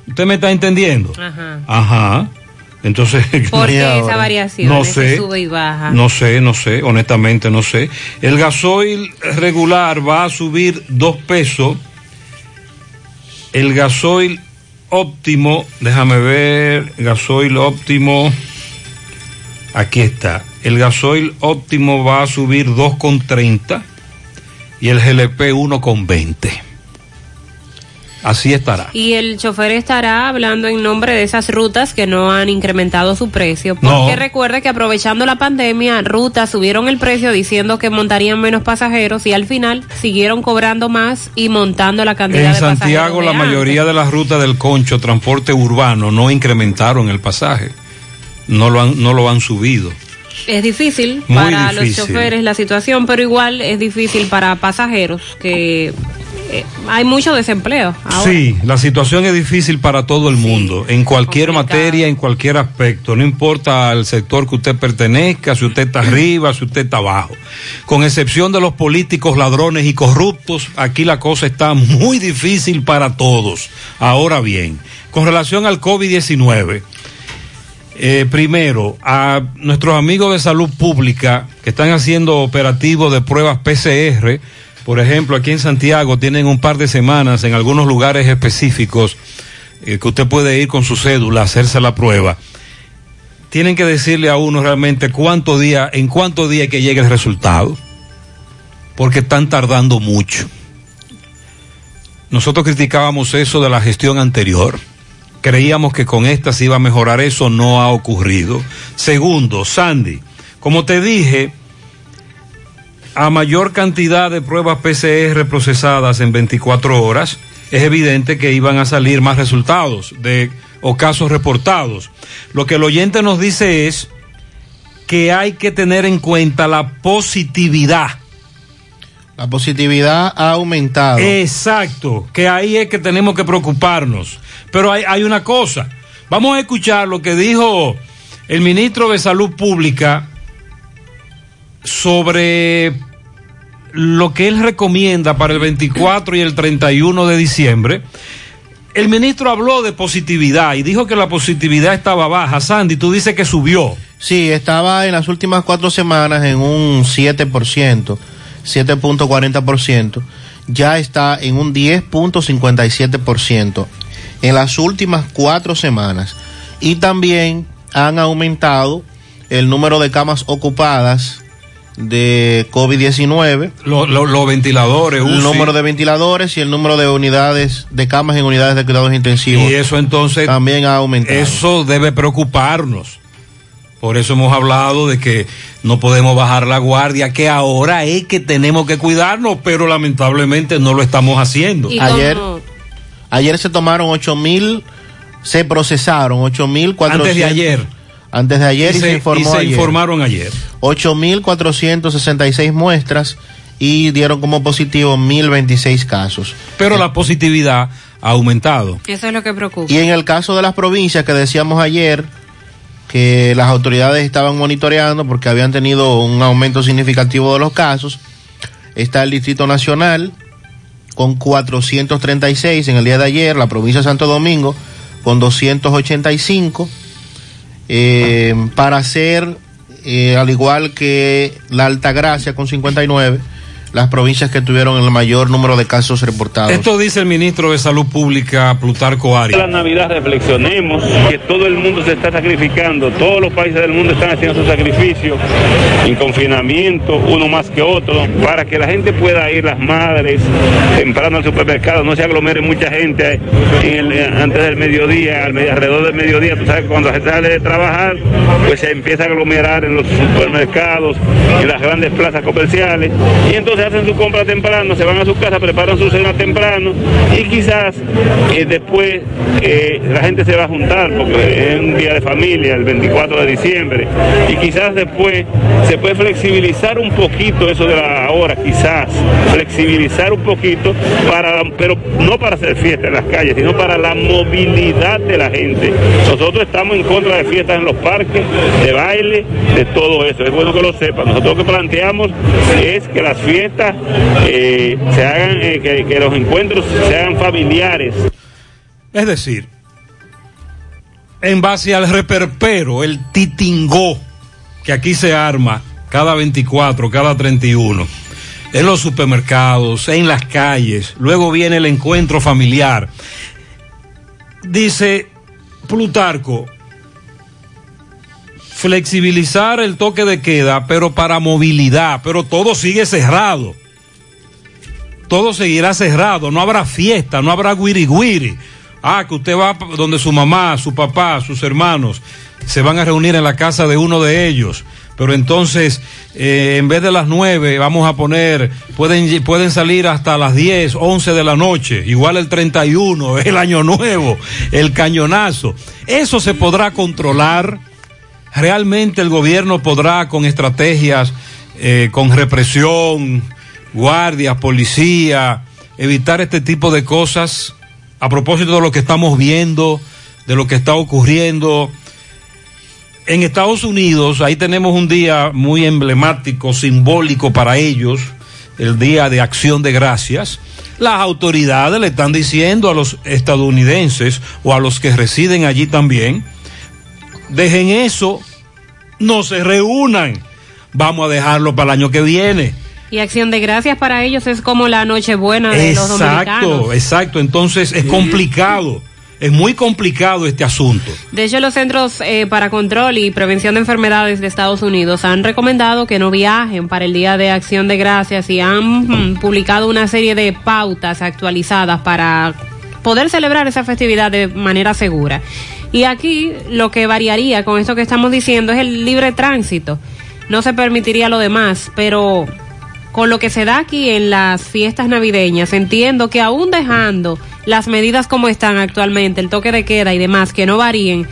¿Usted me está entendiendo? Ajá. Ajá. Entonces, ¿Por qué esa variación? No sé. sube y baja. No sé, no sé, honestamente no sé. El gasoil regular va a subir dos pesos. El gasoil óptimo, déjame ver, gasoil óptimo, aquí está. El gasoil óptimo va a subir 2,30 y el GLP 1,20. Así estará. Y el chofer estará hablando en nombre de esas rutas que no han incrementado su precio. Porque No. recuerde que aprovechando la pandemia, rutas subieron el precio diciendo que montarían menos pasajeros y al final siguieron cobrando más y montando la cantidad En de pasajeros. Santiago de la antes. mayoría de las rutas del concho, transporte urbano, no incrementaron el pasaje. No lo han, no lo han subido. Es difícil Muy para difícil. los choferes la situación, pero igual es difícil para pasajeros que eh, hay mucho desempleo. Ahora. Sí, la situación es difícil para todo el mundo, en cualquier materia, en cualquier aspecto, no importa el sector que usted pertenezca, si usted está arriba, si usted está abajo. Con excepción de los políticos ladrones y corruptos, aquí la cosa está muy difícil para todos. Ahora bien, con relación al COVID-19, eh, primero, a nuestros amigos de salud pública que están haciendo operativos de pruebas PCR, por ejemplo, aquí en Santiago tienen un par de semanas en algunos lugares específicos eh, que usted puede ir con su cédula a hacerse la prueba. Tienen que decirle a uno realmente cuánto día, en cuánto día que llegue el resultado, porque están tardando mucho. Nosotros criticábamos eso de la gestión anterior. Creíamos que con esta se iba a mejorar eso, no ha ocurrido. Segundo, Sandy, como te dije, a mayor cantidad de pruebas PCR procesadas en 24 horas, es evidente que iban a salir más resultados de, o casos reportados. Lo que el oyente nos dice es que hay que tener en cuenta la positividad. La positividad ha aumentado. Exacto, que ahí es que tenemos que preocuparnos. Pero hay, hay una cosa, vamos a escuchar lo que dijo el ministro de Salud Pública sobre lo que él recomienda para el 24 y el 31 de diciembre. El ministro habló de positividad y dijo que la positividad estaba baja. Sandy, tú dices que subió. Sí, estaba en las últimas cuatro semanas en un 7%, 7.40%. Ya está en un 10.57% en las últimas cuatro semanas. Y también han aumentado el número de camas ocupadas de COVID-19. Los los ventiladores, El UCI. número de ventiladores y el número de unidades, de camas en unidades de cuidados intensivos. Y eso entonces también ha aumentado. Eso debe preocuparnos. Por eso hemos hablado de que no podemos bajar la guardia, que ahora es que tenemos que cuidarnos, pero lamentablemente no lo estamos haciendo. Ayer, ayer se tomaron 8 mil, se procesaron 8 mil Antes de ayer. Antes de ayer y, Y se, se- informó y se ayer. informaron ayer. 8.466 muestras y dieron como positivo 1.026 casos. Pero la positividad ha aumentado. Eso es lo que preocupa. Y en el caso de las provincias que decíamos ayer, que las autoridades estaban monitoreando porque habían tenido un aumento significativo de los casos, está el Distrito Nacional con 436 en el día de ayer, la provincia de Santo Domingo con 285, eh, para hacer, eh, al igual que la Altagracia con 59, las provincias que tuvieron el mayor número de casos reportados. Esto dice el ministro de Salud Pública, Plutarco En la Arias. Navidad reflexionemos que todo el mundo se está sacrificando, todos los países del mundo están haciendo su sacrificio en confinamiento, uno más que otro, para que la gente pueda ir, las madres, temprano al supermercado, no se aglomere mucha gente en el- eh, antes del mediodía, al medio- alrededor del mediodía, tú sabes que cuando la gente sale de trabajar, pues se empieza a aglomerar en los supermercados, en las grandes plazas comerciales, y entonces hacen su compra temprano, se van a su casa, preparan su cena temprano, y quizás eh, después eh, la gente se va a juntar, porque es un día de familia, el 24 de diciembre, y quizás después se puede flexibilizar un poquito eso de la hora, quizás, flexibilizar un poquito, para, pero no para hacer fiesta en las calles, sino para la movilidad de la gente. Nosotros estamos en contra de fiestas en los parques, de baile, de todo eso. Es bueno que lo sepan. Nosotros lo que planteamos es que las fiestas eh, se hagan, eh, que, que los encuentros se hagan familiares. Es decir, en base al reperpero, el titingó que aquí se arma cada 24, cada 31, en los supermercados, en las calles, luego viene el encuentro familiar. Dice Plutarco, flexibilizar el toque de queda, pero para movilidad, pero todo sigue cerrado. todo seguirá cerrado, no habrá fiesta, no habrá guiri guiri. Ah, que usted va donde su mamá, su papá, sus hermanos se van a reunir en la casa de uno de ellos. Pero entonces, eh, en vez de las nueve, vamos a poner, pueden, pueden salir hasta las 10, 11 de la noche, igual el 31, el año nuevo, el cañonazo. Eso se podrá controlar. Realmente el gobierno podrá con estrategias, eh, con represión, guardias, policía, evitar este tipo de cosas a propósito de lo que estamos viendo, de lo que está ocurriendo. En Estados Unidos, ahí tenemos un día muy emblemático, simbólico para ellos, el Día de Acción de Gracias. Las autoridades le están diciendo a los estadounidenses o a los que residen allí también, dejen eso, no se reúnan, vamos a dejarlo para el año que viene. Y acción de gracias para ellos es como la Nochebuena de los dominicanos. Exacto, exacto, entonces es complicado. Es muy complicado este asunto. De hecho, los Centros eh, para Control y Prevención de Enfermedades de Estados Unidos han recomendado que no viajen para el Día de Acción de Gracias y han mm, publicado una serie de pautas actualizadas para poder celebrar esa festividad de manera segura. Y aquí lo que variaría con esto que estamos diciendo es el libre tránsito. No se permitiría lo demás, pero con lo que se da aquí en las fiestas navideñas, entiendo que aún dejando las medidas como están actualmente, el toque de queda y demás, que no varíen,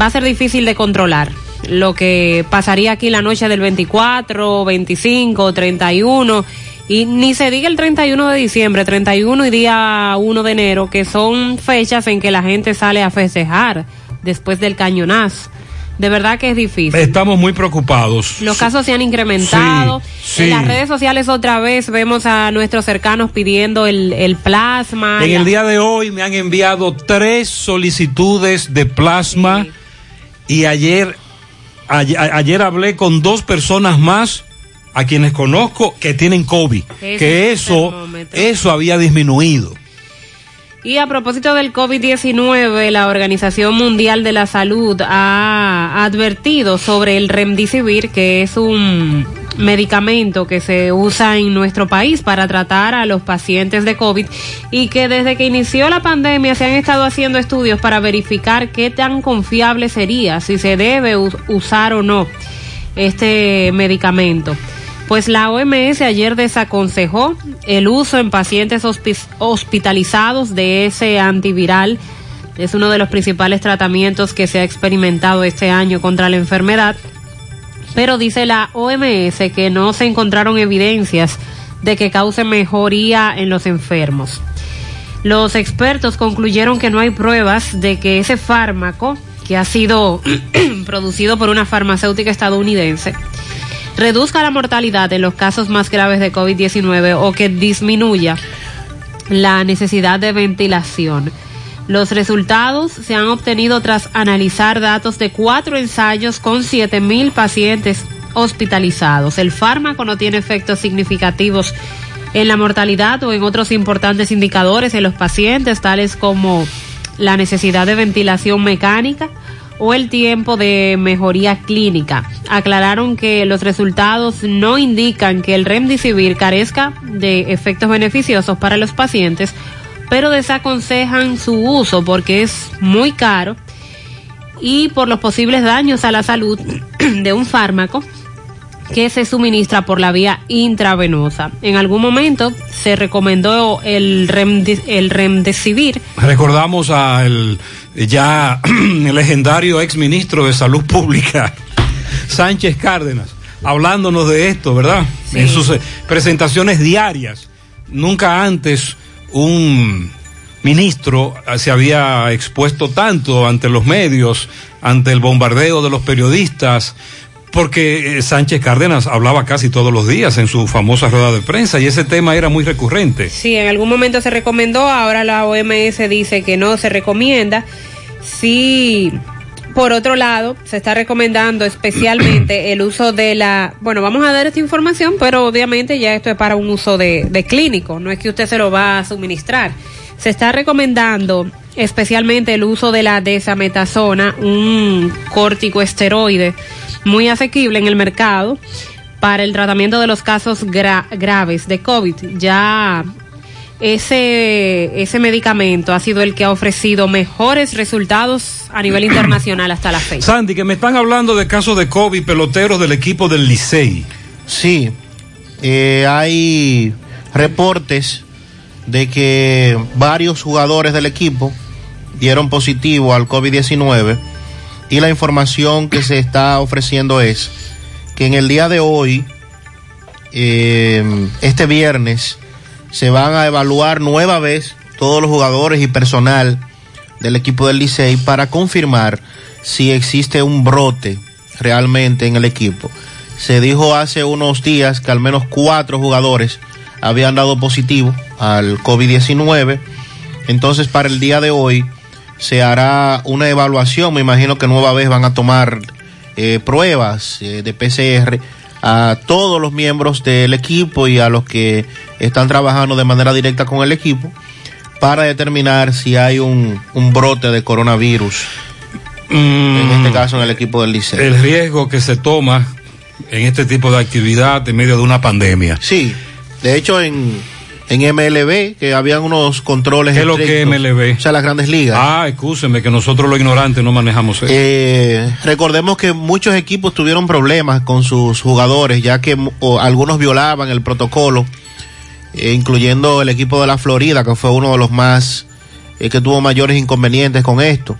va a ser difícil de controlar. Lo que pasaría aquí la noche del 24, 25, 31 y ni se diga el 31 de diciembre, 31 y día 1 de enero, que son fechas en que la gente sale a festejar después del cañonazo de verdad que es difícil. Estamos muy preocupados. Los casos se han incrementado. Sí, sí. En las redes sociales otra vez vemos a nuestros cercanos pidiendo el, el plasma. En la- el día de hoy me han enviado tres solicitudes de plasma y ayer, ayer, ayer hablé con dos personas más a quienes conozco que tienen COVID, Ese que eso, eso había disminuido. Y a propósito del COVID-19, la Organización Mundial de la Salud ha advertido sobre el Remdesivir, que es un medicamento que se usa en nuestro país para tratar a los pacientes de COVID y que desde que inició la pandemia se han estado haciendo estudios para verificar qué tan confiable sería, si se debe usar o no este medicamento. Pues la OMS ayer desaconsejó el uso en pacientes hospi- hospitalizados de ese antiviral. Es uno de los principales tratamientos que se ha experimentado este año contra la enfermedad. Pero dice la OMS que no se encontraron evidencias de que cause mejoría en los enfermos. Los expertos concluyeron que no hay pruebas de que ese fármaco, que ha sido producido por una farmacéutica estadounidense, reduzca la mortalidad en los casos más graves de COVID-19 o que disminuya la necesidad de ventilación. Los resultados se han obtenido tras analizar datos de cuatro ensayos con 7.000 pacientes hospitalizados. El fármaco no tiene efectos significativos en la mortalidad o en otros importantes indicadores en los pacientes, tales como la necesidad de ventilación mecánica o el tiempo de mejoría clínica. Aclararon que los resultados no indican que el Remdesivir carezca de efectos beneficiosos para los pacientes, pero desaconsejan su uso porque es muy caro y por los posibles daños a la salud de un fármaco que se suministra por la vía intravenosa. En algún momento se recomendó el, el remdesivir Recordamos al ya el legendario ex ministro de Salud Pública, Sánchez Cárdenas, hablándonos de esto, ¿verdad? En sus eh, presentaciones diarias. Nunca antes un ministro eh, se había expuesto tanto ante los medios, ante el bombardeo de los periodistas, porque eh, Sánchez Cárdenas hablaba casi todos los días en su famosa rueda de prensa y ese tema era muy recurrente. Sí, en algún momento se recomendó, ahora la OMS dice que no se recomienda. Sí, por otro lado, se está recomendando especialmente el uso de la... Bueno, vamos a dar esta información, pero obviamente ya esto es para un uso de, de clínico, no es que usted se lo va a suministrar. Se está recomendando especialmente el uso de la desametasona, un corticoesteroide muy asequible en el mercado para el tratamiento de los casos gra- graves de COVID. Ya ese, ese medicamento ha sido el que ha ofrecido mejores resultados a nivel internacional hasta la fecha. Sandy, que me están hablando de casos de COVID peloteros del equipo del Licey. Sí, eh, hay reportes de que varios jugadores del equipo dieron positivo al COVID-19 y la información que se está ofreciendo es que en el día de hoy, eh, este viernes, se van a evaluar nueva vez todos los jugadores y personal del equipo del Licey para confirmar si existe un brote realmente en el equipo. Se dijo hace unos días que al menos cuatro jugadores habían dado positivo al COVID-19. Entonces, para el día de hoy se hará una evaluación. Me imagino que nueva vez van a tomar eh, pruebas eh, de PCR a todos los miembros del equipo y a los que están trabajando de manera directa con el equipo para determinar si hay un, un brote de coronavirus. En este caso, en el equipo del Liceo. El riesgo que se toma en este tipo de actividad en medio de una pandemia. Sí, de hecho en, en MLB que habían unos controles. ¿Qué es lo que. MLB? O sea, las grandes ligas. Ah, escúcheme que nosotros los ignorantes no manejamos eso. Eh, recordemos que muchos equipos tuvieron problemas con sus jugadores, ya que o algunos violaban el protocolo, eh, incluyendo el equipo de la Florida, que fue uno de los más eh, que tuvo mayores inconvenientes con esto.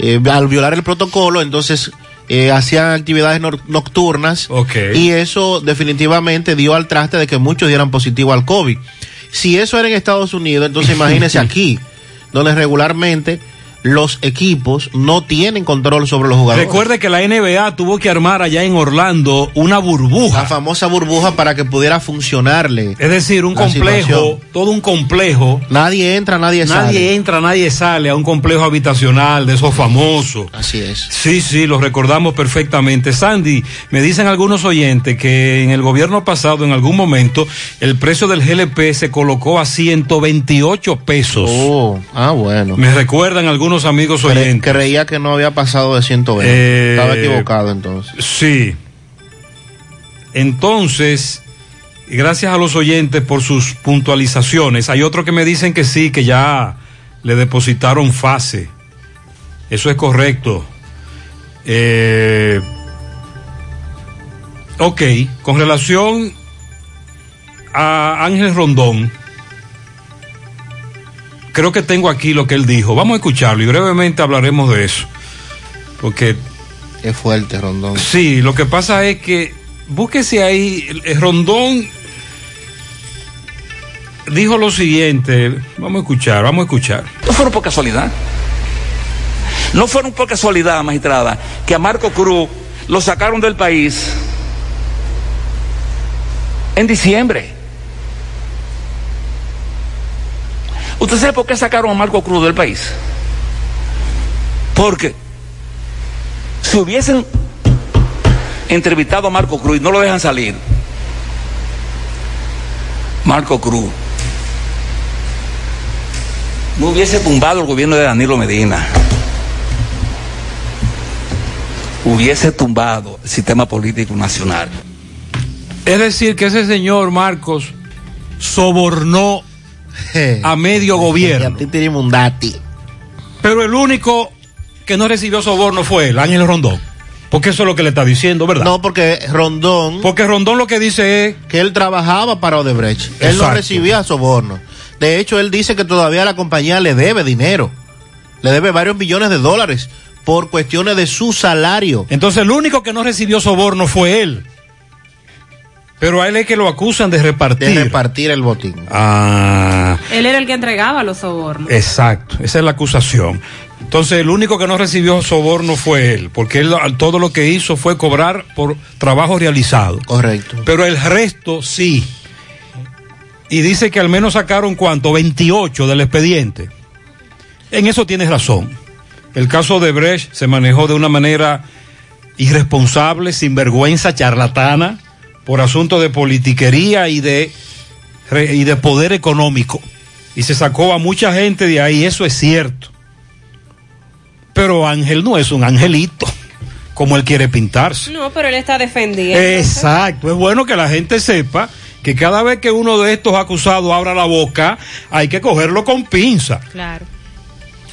Eh, al violar el protocolo, entonces eh, hacían actividades nocturnas Ok. y eso definitivamente dio al traste de que muchos dieran positivo al COVID. Si eso era en Estados Unidos, entonces imagínense aquí, donde regularmente los equipos no tienen control sobre los jugadores. Recuerde que la NBA tuvo que armar allá en Orlando una burbuja. La famosa burbuja para que pudiera funcionarle. Es decir, un complejo, situación. todo un complejo. Nadie entra, nadie, Nadie sale. entra, nadie sale a un complejo habitacional de esos famosos. Así es. Sí, sí, lo recordamos perfectamente. Sandy, me dicen algunos oyentes que en el gobierno pasado, en algún momento, el precio del GLP se colocó a 128 pesos. Oh, ah, bueno. Me recuerdan algunos amigos Cre- oyentes. creía que no había pasado de 120. Eh, Estaba equivocado entonces. Sí. Entonces, gracias a los oyentes por sus puntualizaciones. Hay otros que me dicen que sí, que ya le depositaron fase. Eso es correcto. Eh, ok, con relación a Ángel Rondón, creo que tengo aquí lo que él dijo. Vamos a escucharlo y brevemente hablaremos de eso. Porque Es fuerte, Rondón. Sí, lo que pasa es que búsquese ahí, Rondón dijo lo siguiente, vamos a escuchar, vamos a escuchar. No fueron por casualidad. No fueron por casualidad, magistrada, que a Marco Cruz lo sacaron del país en diciembre. ¿Usted sabe por qué sacaron a Marco Cruz del país? Porque si hubiesen entrevistado a Marco Cruz y no lo dejan salir, Marco Cruz no hubiese tumbado el gobierno de Danilo Medina. Hubiese tumbado el sistema político nacional. Es decir, que ese señor Marcos sobornó a medio gobierno. Pero el único que no recibió soborno fue el Ángel Rondón. Porque eso es lo que le está diciendo, ¿verdad? No, porque Rondón. Porque Rondón lo que dice es. Que él trabajaba para Odebrecht. Él no recibía soborno. De hecho, él dice que todavía la compañía le debe dinero. Le debe varios millones de dólares por cuestiones de su salario. Entonces el único que no recibió soborno fue él. Pero a él es que lo acusan de repartir. De repartir el botín. Ah, Él era el que entregaba los sobornos. exacto. Esa es la acusación. Entonces el único que no recibió soborno fue él, porque él todo lo que hizo fue cobrar por trabajo realizado. Correcto. Pero el resto sí. Y dice que al menos sacaron cuánto, 28 del expediente. En eso tienes razón. El caso de Brecht se manejó de una manera irresponsable, sin vergüenza, charlatana, por asunto de politiquería y de, y de poder económico. Y se sacó a mucha gente de ahí, eso es cierto. Pero Ángel no es un angelito. como él quiere pintarse. No, pero él está defendiendo. Exacto, es bueno que la gente sepa que cada vez que uno de estos acusados abra la boca, hay que cogerlo con pinza. Claro.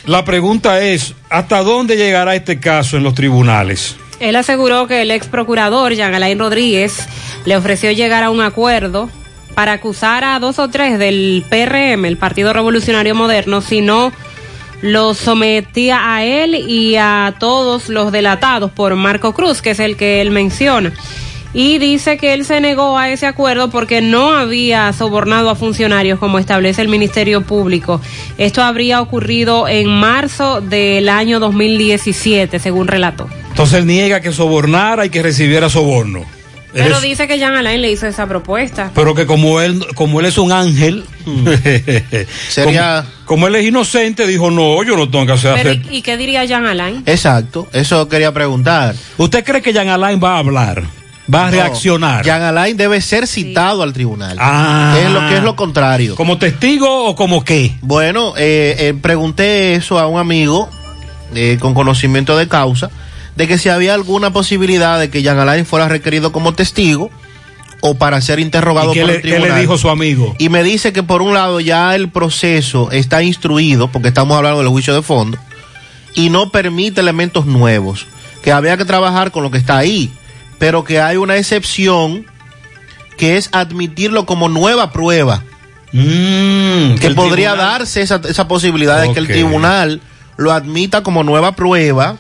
La pregunta es, ¿hasta dónde llegará este caso en los tribunales? Él aseguró que el ex procurador, Alain Rodríguez, le ofreció llegar a un acuerdo para acusar a dos o tres del PRM, el Partido Revolucionario Moderno, si no lo sometía a él y a todos los delatados por Marco Cruz, que es el que él menciona. Y dice que él se negó a ese acuerdo porque no había sobornado a funcionarios como establece el Ministerio Público. Esto habría ocurrido en marzo del año 2017, según relató. Entonces él niega que sobornara y que recibiera soborno. Pero es- dice que Jean Alain le hizo esa propuesta. pero que como él, como él es un ángel, Sería- como, como él es inocente, dijo, no, yo no tengo que hacer... Pero, hacer- ¿y, y qué diría Jean Alain? Exacto, eso quería preguntar. ¿Usted cree que Jean Alain va a hablar? ¿Va a No, reaccionar? Jean Alain debe ser citado al tribunal. Ah. Que es lo que es lo contrario. ¿Como testigo o como qué? Bueno, eh, eh, pregunté eso a un amigo eh, con conocimiento de causa, de que si había alguna posibilidad de que Jean Alain fuera requerido como testigo o para ser interrogado ¿Y qué por le, el qué tribunal. le dijo su amigo? Y me dice que por un lado ya el proceso está instruido, porque estamos hablando del juicio de fondo, y no permite elementos nuevos, que había que trabajar con lo que está ahí, pero que hay una excepción que es admitirlo como nueva prueba. Mm, que podría tribunal- darse esa, esa posibilidad de que el tribunal lo admita como nueva prueba,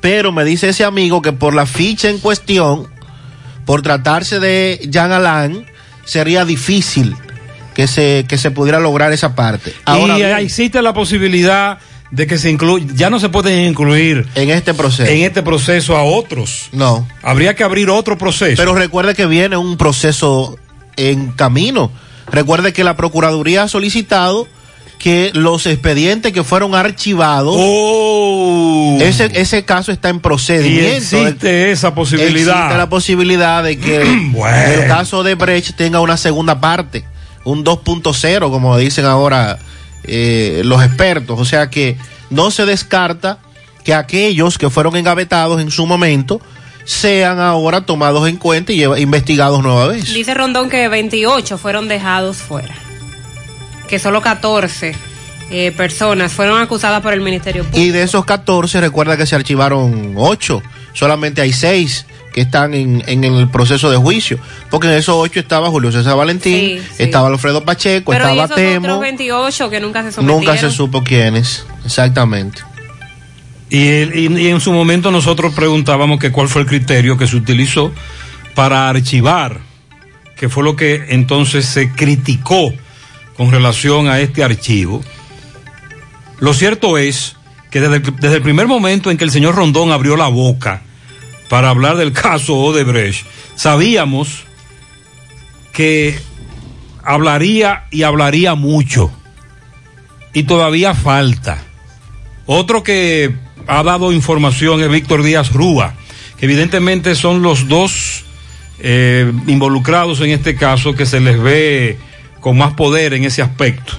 pero me dice ese amigo que por la ficha en cuestión, por tratarse de Jean Alain, sería difícil que se, que se pudiera lograr esa parte. Ahora y bien, existe la posibilidad de que se incluya, ya no se pueden incluir en este proceso. en este proceso a otros. No. Habría que abrir otro proceso. Pero recuerde que viene un proceso en camino. Recuerde que la Procuraduría ha solicitado que los expedientes que fueron archivados, ese, ese caso está en y procedimiento. existe esa posibilidad. Existe la posibilidad de que Bueno. el caso de Brecht tenga una segunda parte, un 2.0, como dicen ahora eh, los expertos. O sea que no se descarta que aquellos que fueron engavetados en su momento sean ahora tomados en cuenta y investigados nueva vez. Dice Rondón que 28 fueron dejados fuera. Que solo 14 eh, personas fueron acusadas por el Ministerio Público. Y de esos 14, recuerda que se archivaron 8. Solamente hay 6 que están en, en el proceso de juicio. Porque en esos 8 estaba Julio César Valentín, Sí, sí. estaba Alfredo Pacheco, Pero y estaba esos Temo. otros 28 que nunca se sometieron. Nunca se supo quiénes. Exactamente. Y, el- y- y en su momento nosotros preguntábamos que cuál fue el criterio que se utilizó para archivar, que fue lo que entonces se criticó con relación a este archivo. Lo cierto es que desde, desde el primer momento en que el señor Rondón abrió la boca para hablar del caso Odebrecht, sabíamos que hablaría y hablaría mucho. Y todavía falta. Otro que ha dado información es Víctor Díaz Rúa, que evidentemente son los dos eh, involucrados en este caso que se les ve con más poder en ese aspecto.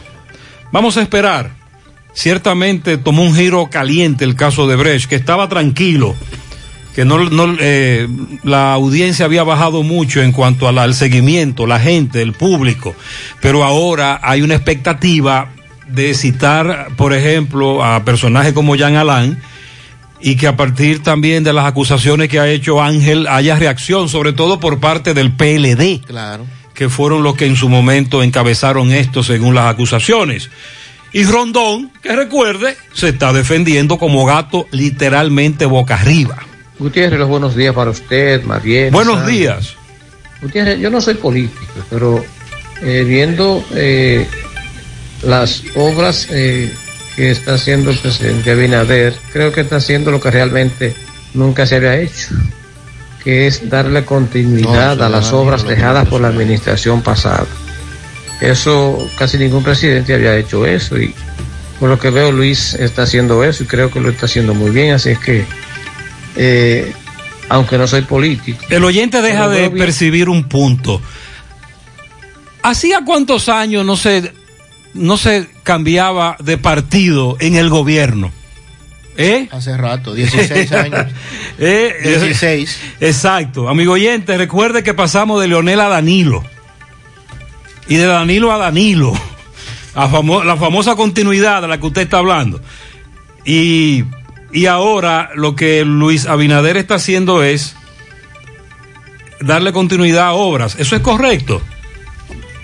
Vamos a esperar. Ciertamente tomó un giro caliente el caso de Brecht, que estaba tranquilo, que no, no, eh, la audiencia había bajado mucho en cuanto a la- al seguimiento, la gente, el público, pero ahora hay una expectativa de citar, por ejemplo, a personajes como Jean Alain y que a partir también de las acusaciones que ha hecho Ángel haya reacción, sobre todo por parte del PLD, Claro. que fueron los que en su momento encabezaron esto según las acusaciones. Y Rondón, que recuerde, se está defendiendo como gato literalmente boca arriba. Gutiérrez, los buenos días para usted, Mariel. Buenos Sandra. días. Gutiérrez, yo no soy político, pero eh, viendo eh, las obras eh, que está haciendo el presidente Abinader, creo que está haciendo lo que realmente nunca se había hecho, que es darle continuidad No, a las obras no, dejadas por la administración pasada. Eso casi ningún presidente había hecho eso y por lo que veo Luis está haciendo eso y creo que lo está haciendo muy bien, así es que eh, aunque no soy político. El oyente deja de bien- percibir un punto. ¿Hacía cuántos años no se, no se cambiaba de partido en el gobierno? ¿Eh? Hace rato, 16 años. Eh, eh, 16. Exacto. Amigo oyente, recuerde que pasamos de Leonel a Danilo. Y de Danilo a Danilo. A famo- la famosa continuidad de la que usted está hablando. Y, y ahora lo que Luis Abinader está haciendo es darle continuidad a obras. Eso es correcto.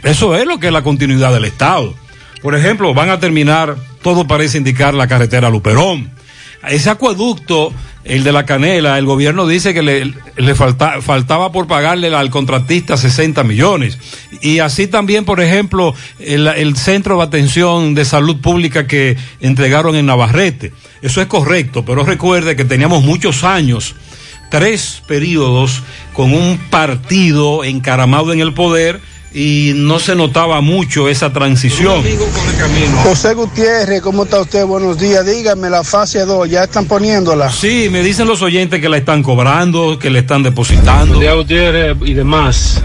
Eso es lo que es la continuidad del Estado. Por ejemplo, van a terminar, todo parece indicar la carretera Luperón. Ese acueducto, el de la Canela, el gobierno dice que le, le falta- faltaba por pagarle al contratista 60 millones. Y así también, por ejemplo, el, el centro de atención de salud pública que entregaron en Navarrete. Eso es correcto, pero recuerde que teníamos muchos años tres periodos con un partido encaramado en el poder y no se notaba mucho esa transición. José Gutiérrez, ¿cómo está usted? Buenos días. Dígame, la fase 2, ¿ya están poniéndola? Sí, me dicen los oyentes que la están cobrando, que le están depositando. Díaz Gutiérrez y demás.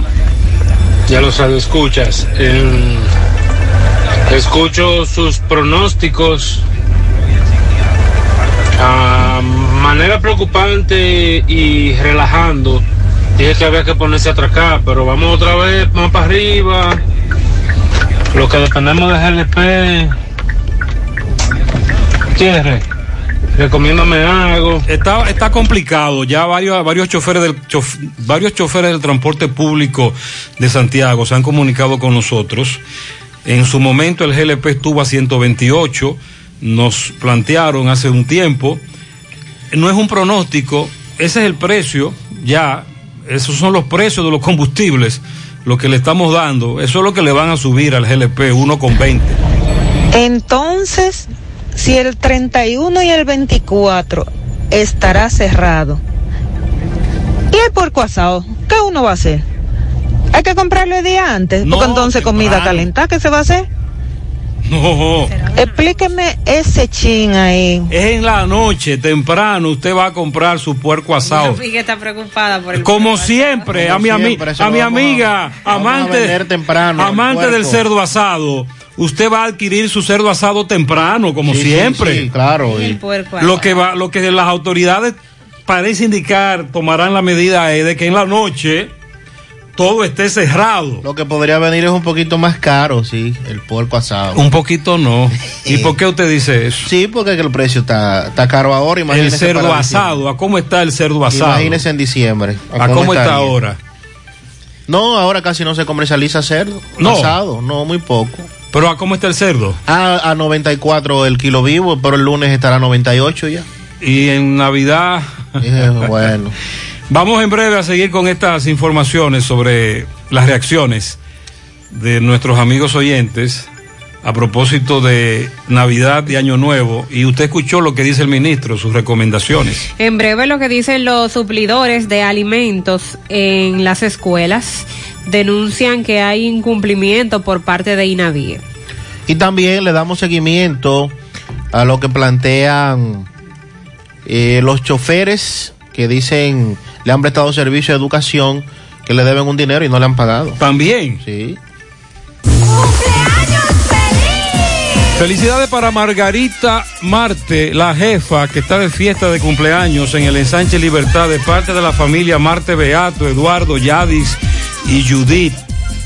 Ya los escuchas. escucho sus pronósticos. A manera preocupante y relajando. Dije que había que ponerse a atracar, pero vamos otra vez más para arriba. Lo que dependemos de GLP. Gutiérrez, recomiéndame algo. Está, está complicado. Ya varios, varios choferes del varios choferes del transporte público de Santiago se han comunicado con nosotros. En su momento el GLP estuvo a 128. Nos plantearon hace un tiempo. No es un pronóstico, ese es el precio, ya, esos son los precios de los combustibles, lo que le estamos dando, eso es lo que le van a subir al GLP, 1,20. Entonces, si el 31 y el 24 estará cerrado, ¿y el puerco asado? ¿Qué uno va a hacer? Hay que comprarlo el día antes, No, porque entonces comida calentada, ¿qué se va a hacer? No, Explíqueme ese chin ahí. es en la noche, temprano, usted va a comprar su puerco asado. Miguel está preocupada por el Como siempre, a mi, ami- siempre, eso a mi amiga, a amante, temprano, amante del cerdo asado, usted va a adquirir su cerdo asado temprano, como Sí, siempre. sí, claro. El puerco Lo que va, lo que las autoridades parece indicar tomarán la medida es de que en la noche todo esté cerrado. Lo que podría venir es un poquito más caro, sí, el puerco asado. Un poquito no. ¿Y por qué usted dice eso? Sí, porque que el precio está, está caro ahora. El Imagínese cerdo para asado, ¿a cómo está el cerdo asado? Imagínese en diciembre. ¿A cómo está ahora? No, ahora casi no se comercializa cerdo No. asado, no, muy poco. ¿Pero a cómo está el cerdo? A, a 94 el kilo vivo, pero el lunes estará a 98 ya. Y en Navidad. Eh, bueno. Vamos en breve a seguir con estas informaciones sobre las reacciones de nuestros amigos oyentes a propósito de Navidad y Año Nuevo. Y usted escuchó lo que dice el ministro, sus recomendaciones. En breve lo que dicen los suplidores de alimentos en las escuelas denuncian que hay incumplimiento por parte de INAVIE. Y también le damos seguimiento a lo que plantean eh, los choferes que dicen le han prestado servicio de educación que le deben un dinero y no le han pagado. También. Sí. Felicidades para Margarita Marte, la jefa que está de fiesta de cumpleaños en el ensanche Libertad de parte de la familia Marte Beato, Eduardo, Yadis y Judith.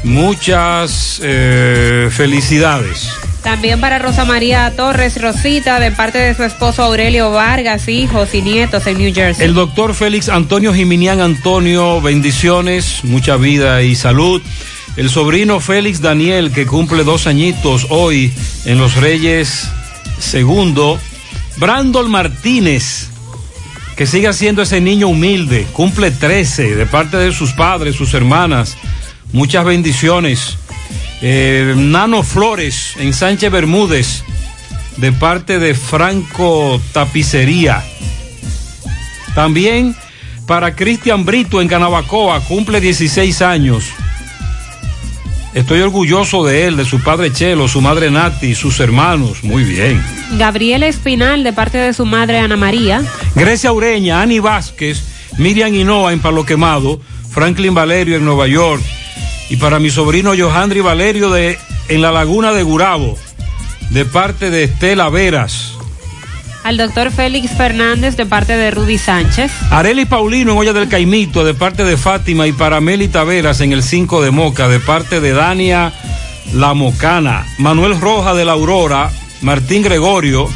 Muchas eh, felicidades. También para Rosa María Torres Rosita de parte de su esposo Aurelio Vargas, hijos y nietos en New Jersey. El doctor Félix Antonio Jiminián Antonio, bendiciones, mucha vida y salud. El sobrino Félix Daniel, que cumple dos añitos hoy en Los Reyes Segundo. Brandon Martínez, que sigue siendo ese niño humilde, cumple 13 de parte de sus padres, sus hermanas. Muchas bendiciones. Eh, Nano Flores en Sánchez Bermúdez, de parte de Franco Tapicería. También para Cristian Brito en Canabacoa, cumple 16 años. Estoy orgulloso de él, de su padre Chelo, su madre Nati, sus hermanos. Muy bien. Gabriela Espinal de parte de su madre Ana María. Grecia Ureña, Ani Vázquez, Miriam Hinoa en Palo Quemado, Franklin Valerio en Nueva York. Y para mi sobrino Johandri Valerio de, en la Laguna de Gurabo, de parte de Estela Veras. Al doctor Félix Fernández de parte de Rudy Sánchez. Areli Paulino en Olla del Caimito de parte de Fátima y para Meli Taveras en el 5 de Moca de parte de Dania La Mocana. Manuel Roja de la Aurora, Martín Gregorio,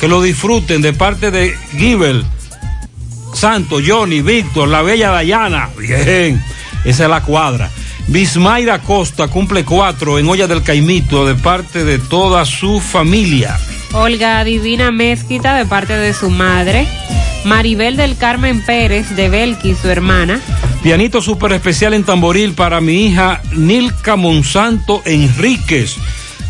que lo disfruten de parte de Gibel, Santo, Johnny, Víctor, la bella Dayana. Bien, esa es la cuadra. Bismayra Costa cumple cuatro en Olla del Caimito de parte de toda su familia. Olga Divina Mezquita de parte de su madre. Maribel del Carmen Pérez de Belki, su hermana. Pianito super especial en tamboril para mi hija Nilka Monsanto Enríquez,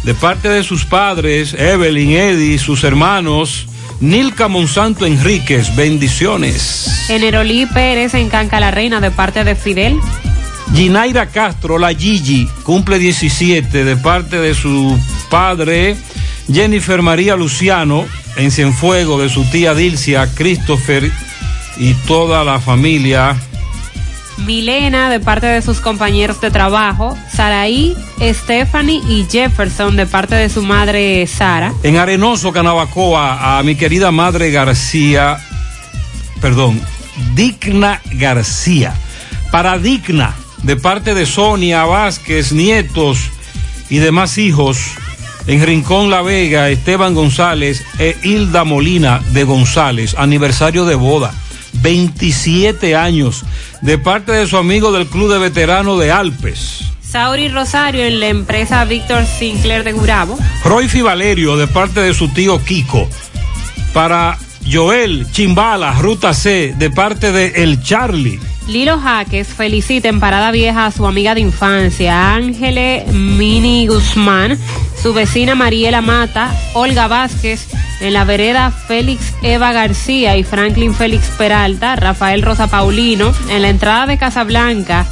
de parte de sus padres, Evelyn, Eddie, sus hermanos. Nilka Monsanto Enríquez, bendiciones. Generolí Pérez en Canca la Reina de parte de Fidel. Ginaira Castro, la Gigi, cumple 17 de parte de su padre Jennifer María Luciano en Cienfuego, de su tía Dilcia, Christopher y toda la familia. Milena de parte de sus compañeros de trabajo. Saraí, Stephanie y Jefferson de parte de su madre Sara. En Arenoso, Canabacoa, a mi querida madre García, perdón, Digna García. Para Digna, de parte de Sonia Vázquez, nietos y demás hijos. En Rincón La Vega, Esteban González e Hilda Molina de González, aniversario de boda, 27 años, de parte de su amigo del Club de Veteranos de Alpes. Sauri Rosario en la empresa Víctor Sinclair de Gurabo. Roy Valerio de parte de su tío Kiko. Para Joel Chimbala, Ruta C, de parte de El Charlie. Lilo Jaques felicita en Parada Vieja a su amiga de infancia, Ángele Mini Guzmán, su vecina Mariela Mata, Olga Vázquez, en la vereda Félix Eva García y Franklin Félix Peralta, Rafael Rosa Paulino, en la entrada de Casablanca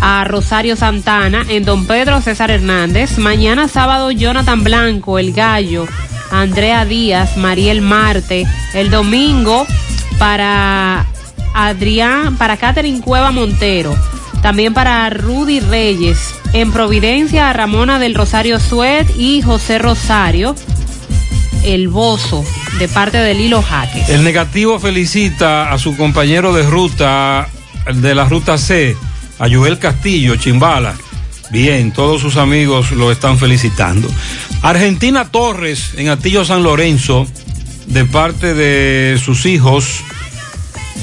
a Rosario Santana, en Don Pedro César Hernández, mañana sábado Jonathan Blanco, El Gallo, Andrea Díaz, Mariel Marte, el domingo para Adrián, para Catherine Cueva Montero, también para Rudy Reyes, en Providencia a Ramona del Rosario Suet y José Rosario, el Bozo, de parte de Lilo Jaques. El negativo felicita a su compañero de ruta, de la ruta C, a Joel Castillo, Chimbala. Bien, todos sus amigos lo están felicitando. Argentina Torres en Atillo San Lorenzo, de parte de sus hijos,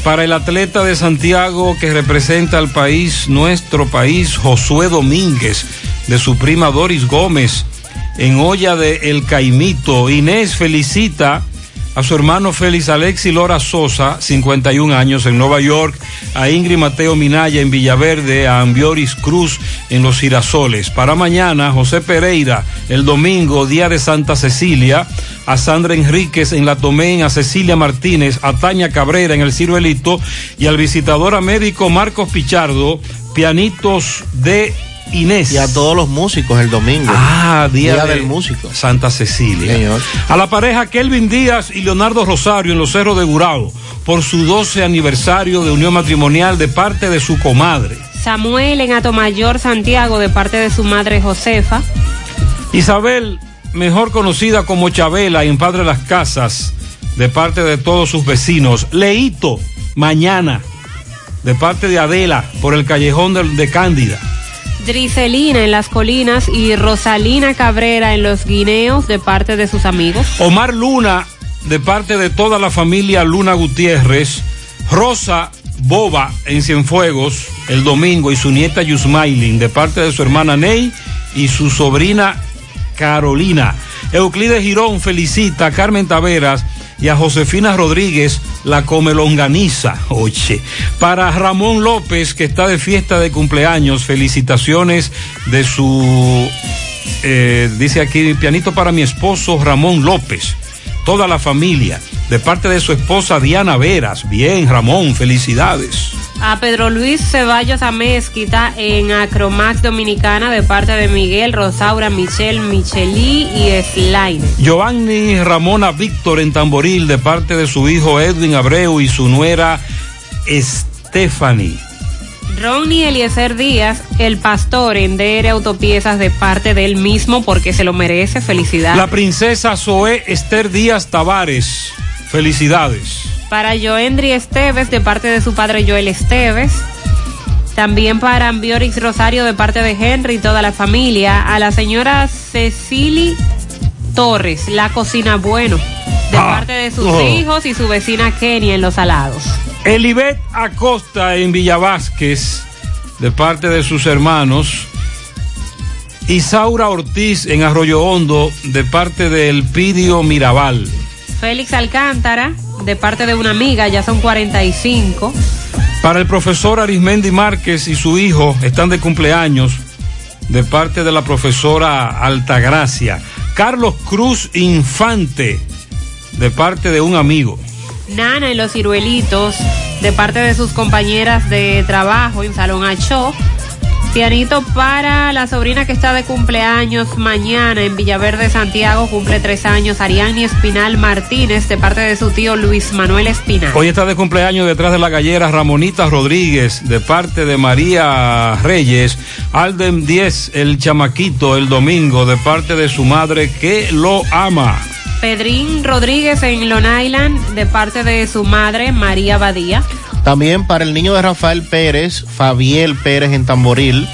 para el atleta de Santiago que representa al país, nuestro país, Josué Domínguez, de su prima Doris Gómez, en olla de El Caimito. Inés felicita a su hermano Félix Alexi Lora Sosa, 51 años, en Nueva York, a Ingrid Mateo Minaya en Villaverde, a Ambioris Cruz en Los Girasoles. Para mañana, José Pereira, el domingo, día de Santa Cecilia, a Sandra Enríquez en La Tomén, a Cecilia Martínez, a Tania Cabrera en El Ciruelito y al visitador a médico Marcos Pichardo, pianitos de Inés. Y a todos los músicos el domingo. Ah, día, Día de del músico. Santa Cecilia. Señor. A la pareja Kelvin Díaz y Leonardo Rosario en los Cerros de Gurao por su 12 aniversario de unión matrimonial de parte de su comadre. Samuel en Atomayor, Santiago, de parte de su madre Josefa. Isabel, mejor conocida como Chabela en Padre Las Casas, de parte de todos sus vecinos. Leito, mañana, de parte de Adela, por el callejón de, de Cándida. Dricelina en Las Colinas y Rosalina Cabrera en Los Guineos, de parte de sus amigos. Omar Luna, de parte de toda la familia Luna Gutiérrez. Rosa Boba en Cienfuegos el domingo y su nieta Yusmailin, de parte de su hermana Ney y su sobrina Carolina. Euclides Girón felicita a Carmen Taveras y a Josefina Rodríguez, la comelonganiza. Oye, para Ramón López, que está de fiesta de cumpleaños, felicitaciones de su, eh, dice aquí, pianito para mi esposo Ramón López, toda la familia, de parte de su esposa Diana Veras. Bien, Ramón, felicidades. A Pedro Luis Ceballos Amezquita en Acromax Dominicana, de parte de Miguel, Rosaura, Michelle, Michelí y Slaine. Giovanni Ramona Víctor en Tamboril de parte de su hijo Edwin Abreu y su nuera Stephanie. Ronnie Eliezer Díaz, el pastor en DR Autopiezas de parte del mismo porque se lo merece. Felicidades. La princesa Zoé Esther Díaz Tavares. Felicidades. Para Joendri Esteves de parte de su padre Joel Esteves. También para Ambiorix Rosario de parte de Henry y toda la familia. A la señora Cecily Torres, la cocina bueno, de Ah. parte de sus Oh. hijos y su vecina Kenny en Los Alados. Elibet Acosta en Villavásquez, de parte de sus hermanos. Isaura Ortiz en Arroyo Hondo, de parte del Pidio Mirabal. Félix Alcántara, de parte de una amiga, ya son 45. Para el profesor Arismendi Márquez y su hijo están de cumpleaños, de parte de la profesora Altagracia. Carlos Cruz Infante, de parte de un amigo. Nana en Los Ciruelitos, de parte de sus compañeras de trabajo en Salón Achó. Pianito para la sobrina que está de cumpleaños mañana en Villaverde, Santiago, cumple tres años, Ariani Espinal Martínez, de parte de su tío Luis Manuel Espinal. Hoy está de cumpleaños detrás de la gallera Ramonita Rodríguez, de parte de María Reyes. Alden 10, el chamaquito, el domingo, de parte de su madre que lo ama. Pedrín Rodríguez en Long Island, de parte de su madre María Badía. También para el niño de Rafael Pérez, Fabiel Pérez en Tamboril,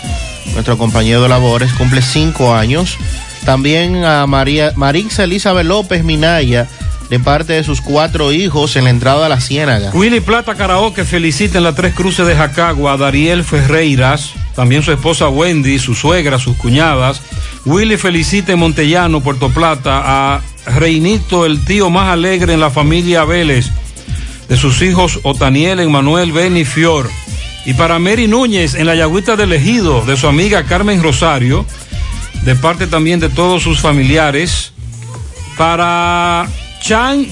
nuestro compañero de labores, cumple cinco años. También a María, Marixa Elizabeth López Minaya, de parte de sus cuatro hijos en la entrada a la Ciénaga. Willy Plata Karaoke felicita en las tres cruces de Jacagua a Dariel Ferreiras, también su esposa Wendy, su suegra, sus cuñadas. Willy felicita en Montellano, Puerto Plata, a Reinito, el tío más alegre en la familia Vélez, de sus hijos Otaniel, Emanuel, Beni Fior. Y para Mary Núñez en la Yagüita del Ejido, de su amiga Carmen Rosario, de parte también de todos sus familiares. Para Chan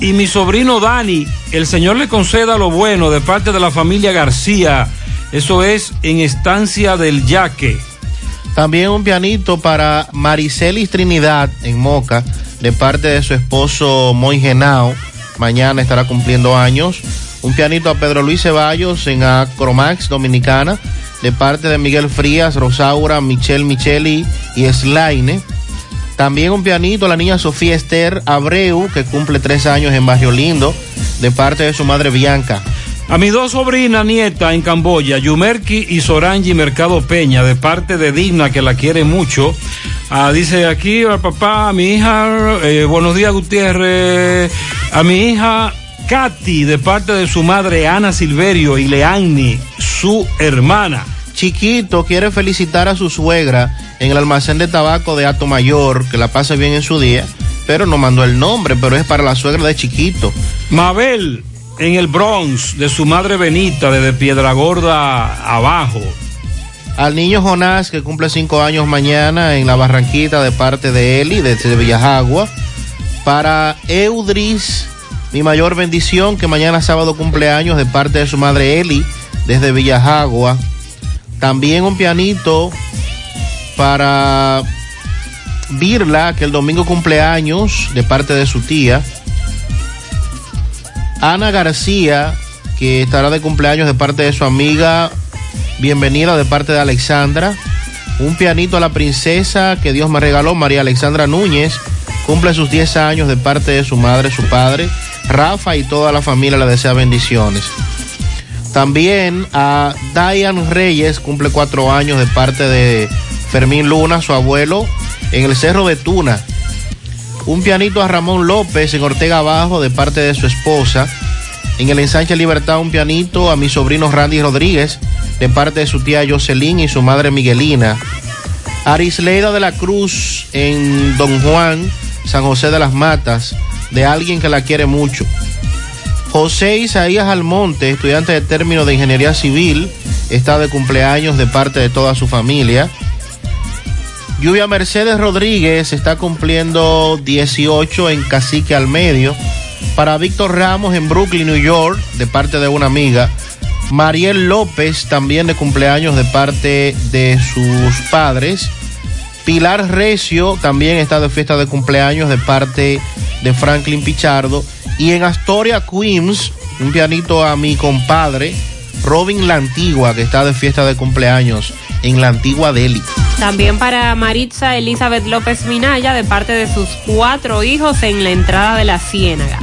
y mi sobrino Dani, el Señor le conceda lo bueno de parte de la familia García. Eso es en Estancia del Yaque. También un pianito para Maricelis Trinidad en Moca, de parte de su esposo Moy Genao. Mañana estará cumpliendo años. Un pianito a Pedro Luis Ceballos en Acromax Dominicana, de parte de Miguel Frías, Rosaura, Michelle Micheli y Slaine. También un pianito a la niña Sofía Esther Abreu, que cumple tres años en Barrio Lindo, de parte de su madre Bianca. A mis dos sobrinas nietas en Camboya, Yumerki y Sorangi Mercado Peña, de parte de Digna, que la quiere mucho. Ah, dice aquí al papá, a mi hija, eh, buenos días Gutiérrez, a mi hija Katy, de parte de su madre Ana Silverio y Leanni, su hermana. Chiquito quiere felicitar a su suegra en el almacén de tabaco de Ato Mayor, que la pase bien en su día, pero no mandó el nombre, pero es para la suegra de Chiquito. Mabel en el Bronx, de su madre Benita, desde Piedra Gorda abajo. Al niño Jonás, que cumple cinco años mañana en la Barranquita de parte de Eli, desde Villajagua. Para Eudris, mi mayor bendición, que mañana sábado cumpleaños de parte de su madre Eli, desde Villajagua. También un pianito para Birla, que el domingo cumpleaños de parte de su tía. Ana García, que estará de cumpleaños de parte de su amiga. Bienvenida de parte de Alexandra. Un pianito a la princesa que Dios me regaló, María Alexandra Núñez. Cumple sus 10 años de parte de su madre, su padre. Rafa y toda la familia le desea bendiciones. También a Diane Reyes, cumple cuatro años de parte de Fermín Luna, su abuelo, en el Cerro de Tuna. Un pianito a Ramón López en Ortega Abajo de parte de su esposa. En el ensanche Libertad un pianito a mi sobrino Randy Rodríguez de parte de su tía Jocelyn y su madre Miguelina. Arisleida de la Cruz en Don Juan, San José de las Matas, de alguien que la quiere mucho. José Isaías Almonte, estudiante de término de Ingeniería Civil, está de cumpleaños de parte de toda su familia. Lluvia Mercedes Rodríguez está cumpliendo 18 en Cacique al Medio. Para Víctor Ramos en Brooklyn, New York, de parte de una amiga. Mariel López también de cumpleaños de parte de sus padres. Pilar Recio también está de fiesta de cumpleaños de parte de Franklin Pichardo. Y en Astoria, Queens, un pianito a mi compadre, Robin La Antigua, que está de fiesta de cumpleaños en La Antigua Delhi. También para Maritza Elizabeth López Minaya, de parte de sus cuatro hijos en la entrada de la Ciénaga.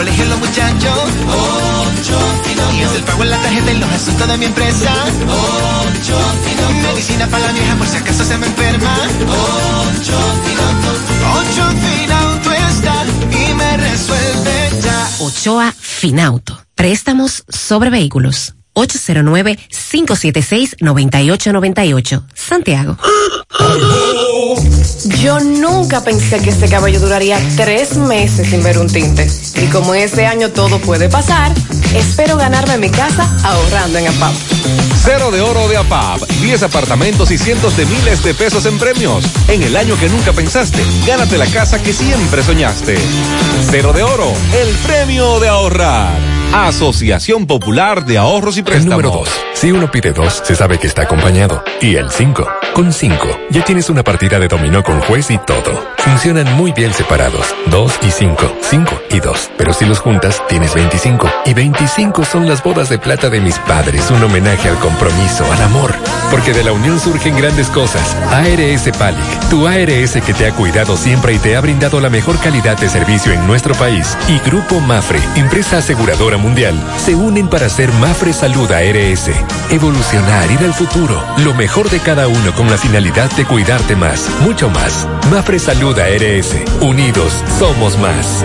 Colegio los muchachos. Ocho Finanzas. el pago en la tarjeta y los asuntos de mi empresa. Ocho Finanzas. Medicina para la vieja por si acaso se me enferma. Ocho Finanzas. Ocho Finanzas está y me resuelve ya. Ochoa Finauto. Préstamos sobre vehículos. 809-576-9898. Santiago. Yo nunca pensé que este cabello duraría tres meses sin ver un tinte. Y como este año todo puede pasar, espero ganarme mi casa ahorrando en APAP. Cero de oro de APAP, 10 apartamentos y cientos de miles de pesos en premios. En el año que nunca pensaste, gánate la casa que siempre soñaste. Cero de oro, el premio de ahorrar. Asociación Popular de Ahorros y El Préstamos. número 2. Si uno pide dos, se sabe que está acompañado. Y el 5. Con 5, ya tienes una partida de dominó con juez y todo. Funcionan muy bien separados. 2 y 5. 5 y 2. Pero si los juntas, tienes 25. Y 25 son las bodas de plata de mis padres. Un homenaje al compromiso, al amor. Porque de la unión surgen grandes cosas. ARS Palic, tu ARS que te ha cuidado siempre y te ha brindado la mejor calidad de servicio en nuestro país. Y Grupo Mafre, empresa aseguradora mundial, se unen para hacer Mafre Salud ARS. Evolucionar, ir al futuro. Lo mejor de cada uno con la finalidad de cuidarte más, mucho más. Mafre Salud ARS. Unidos, somos más.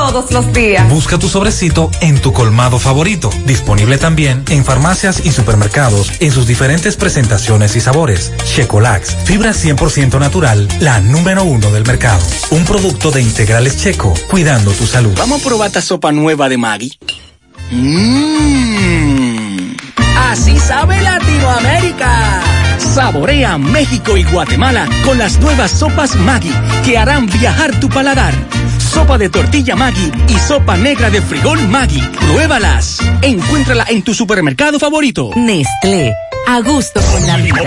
todos los días. Busca tu sobrecito en tu colmado favorito. Disponible también en farmacias y supermercados en sus diferentes presentaciones y sabores. Checolax, fibra 100% natural, la número uno del mercado. Un producto de integrales checo, cuidando tu salud. Vamos a probar esta sopa nueva de Maggi. Mmm. Así sabe Latinoamérica. Saborea México y Guatemala con las nuevas sopas Maggi que harán viajar tu paladar. Sopa de tortilla Maggi y sopa negra de frijol Maggi. Pruébalas. Encuéntrala en tu supermercado favorito. Nestlé. A gusto con la vida.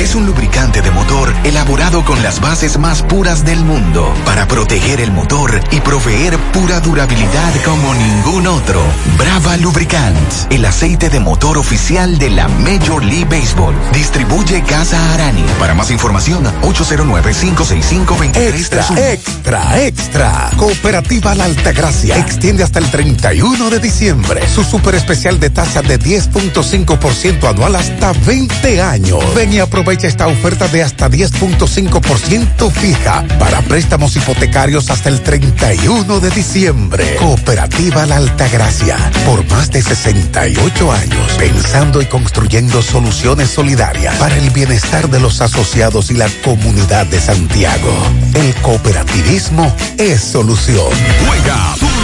Es un lubricante de motor elaborado con las bases más puras del mundo para proteger el motor y proveer pura durabilidad como ningún otro. Brava Lubricants, el aceite de motor oficial de la Major League Baseball. Distribuye Casa Arani. Para más información, 809-565-2331. Extra, extra, extra. Cooperativa La Altagracia extiende hasta el 31 de diciembre su super especial de tasa de 10.5% anual hasta 20 años. Ven y aprovecha esta oferta de hasta 10.5% fija para préstamos hipotecarios hasta el 31 de diciembre. Cooperativa La Altagracia, por más de 68 años, pensando y construyendo soluciones solidarias para el bienestar de los asociados y la comunidad de Santiago. El cooperativismo es solución. Juega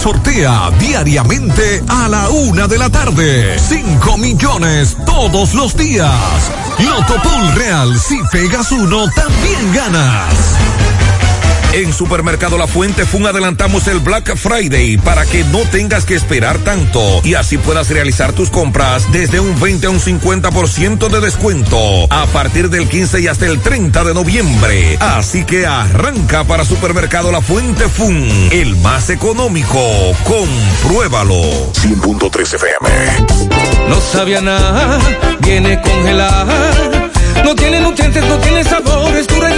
sortea diariamente a la una de la tarde. 5 millones todos los días. Lotopool Real, si pegas uno, también ganas. En Supermercado La Fuente Fun adelantamos el Black Friday para que no tengas que esperar tanto y así puedas realizar tus compras desde un 20 a un 50% de descuento a partir del 15 y hasta el 30 de noviembre. Así que arranca para Supermercado La Fuente Fun, el más económico. Compruébalo. 100.3 FM. No sabía nada, viene congelada. No tiene nutrientes, no tiene sabor,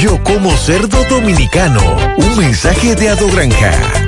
Yo como cerdo dominicano. Un mensaje de Ado Granja.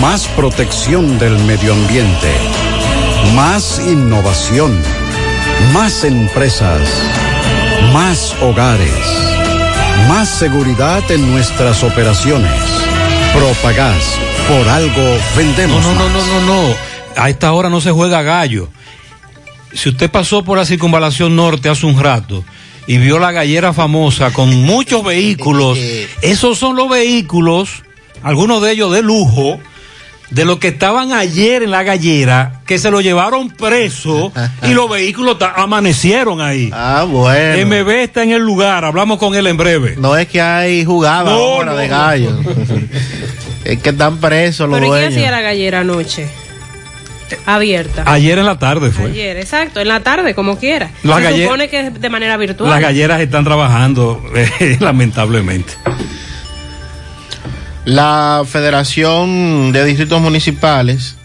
Más protección del medio ambiente. Más innovación. Más empresas. Más hogares. Más seguridad en nuestras operaciones. Propagás. Por algo vendemos. No, no, no, más. no, no, no. A esta hora no se juega gallo. Si usted pasó por la circunvalación norte hace un rato y vio la gallera famosa con muchos vehículos, esos son los vehículos, algunos de ellos de lujo, de los que estaban ayer en la gallera, que se lo llevaron preso y los vehículos amanecieron ahí. Ah, bueno. MB está en el lugar, hablamos con él en breve. No es que hay jugada No, ahora no, de no. gallo. es que están presos los ¿Pero y qué dueños. hacía la gallera anoche? Abierta. Ayer en la tarde fue. Ayer, exacto, en la tarde, como quiera. La Se supone que es de manera virtual. Las galleras están trabajando, eh, lamentablemente. La Federación de Distritos Municipales,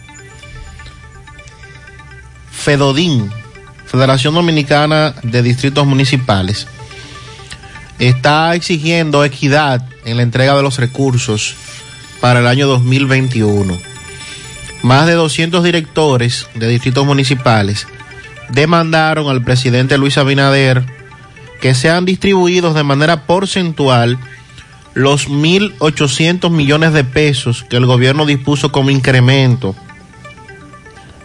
FEDODIN, Federación Dominicana de Distritos Municipales, está exigiendo equidad en la entrega de los recursos para el año 2021. Más de 200 directores de distritos municipales demandaron al presidente Luis Abinader que sean distribuidos de manera porcentual los 1.800 millones de pesos que el gobierno dispuso como incremento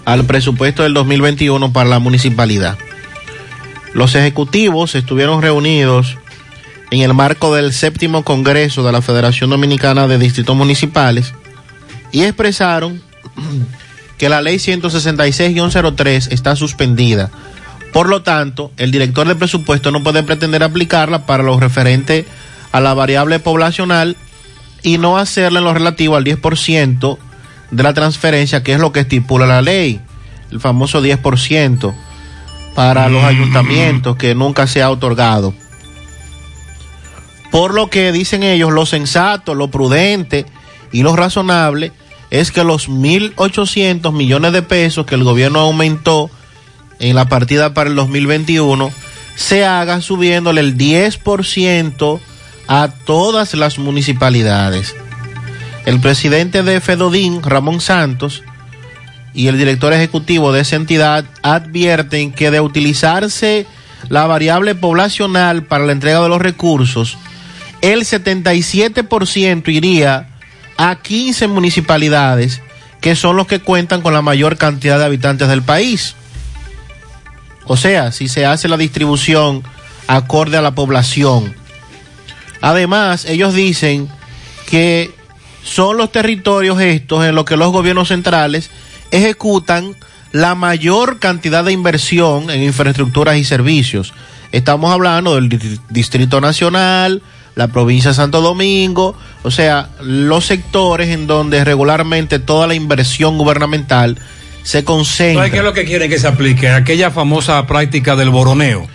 al presupuesto del 2021 para la municipalidad. Los ejecutivos estuvieron reunidos en el marco del séptimo Congreso de la Federación Dominicana de Distritos Municipales y expresaron que la ley 166-03 está suspendida. Por lo tanto, el director de presupuesto no puede pretender aplicarla para lo referente a la variable poblacional y no hacerla en lo relativo al 10% de la transferencia, que es lo que estipula la ley, el famoso 10% para los ayuntamientos que nunca se ha otorgado. Por lo que dicen ellos, lo sensato, lo prudente y lo razonable es que los 1.800 millones de pesos que el gobierno aumentó en la partida para el 2021 se haga subiéndole el 10% a todas las municipalidades. El presidente de Fedodín, Ramón Santos, y el director ejecutivo de esa entidad advierten que de utilizarse la variable poblacional para la entrega de los recursos, el 77% iría a 15 municipalidades que son los que cuentan con la mayor cantidad de habitantes del país. O sea, si se hace la distribución acorde a la población. Además, ellos dicen que son los territorios estos en los que los gobiernos centrales ejecutan la mayor cantidad de inversión en infraestructuras y servicios. Estamos hablando del Di- Distrito Nacional, la provincia de Santo Domingo, o sea, los sectores en donde regularmente toda la inversión gubernamental se concentra. ¿Sabes qué es lo que quieren que se aplique? Aquella famosa práctica del boroneo.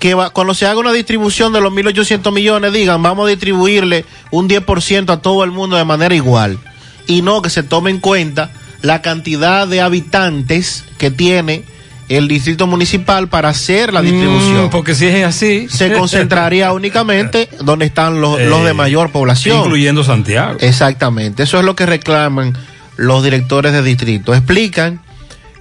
Que va- cuando se haga una distribución de los 1.800 millones, digan, vamos a distribuirle un 10% a todo el mundo de manera igual. Y no que se tome en cuenta la cantidad de habitantes que tiene el distrito municipal para hacer la distribución. Mm, porque si es así. Se concentraría únicamente donde están los, Eh, los de mayor población. Incluyendo Santiago. Exactamente, eso es lo que reclaman los directores de distrito. Explican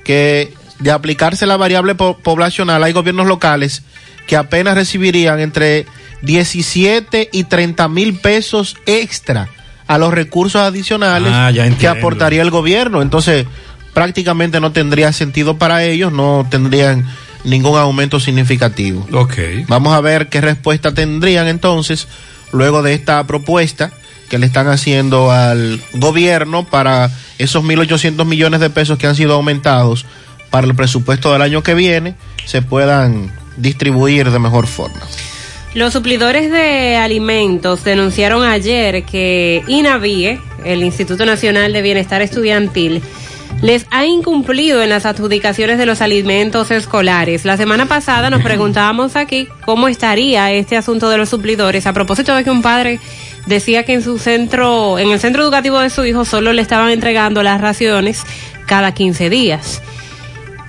que de aplicarse la variable po- poblacional hay gobiernos locales que apenas recibirían entre 17 y 30 mil pesos extra a los recursos adicionales Ah, que aportaría el gobierno. Entonces, prácticamente no tendría sentido para ellos, no tendrían ningún aumento significativo. Ok. Vamos a ver qué respuesta tendrían entonces luego de esta propuesta que le están haciendo al gobierno para esos 1.800 millones de pesos que han sido aumentados para el presupuesto del año que viene se puedan distribuir de mejor forma. Los suplidores de alimentos denunciaron ayer que INAVIE, el Instituto Nacional de Bienestar Estudiantil, les ha incumplido en las adjudicaciones de los alimentos escolares. La semana pasada nos preguntábamos aquí cómo estaría este asunto de los suplidores a propósito de que un padre decía que en su centro, en el centro educativo de su hijo solo le estaban entregando las raciones cada 15 días.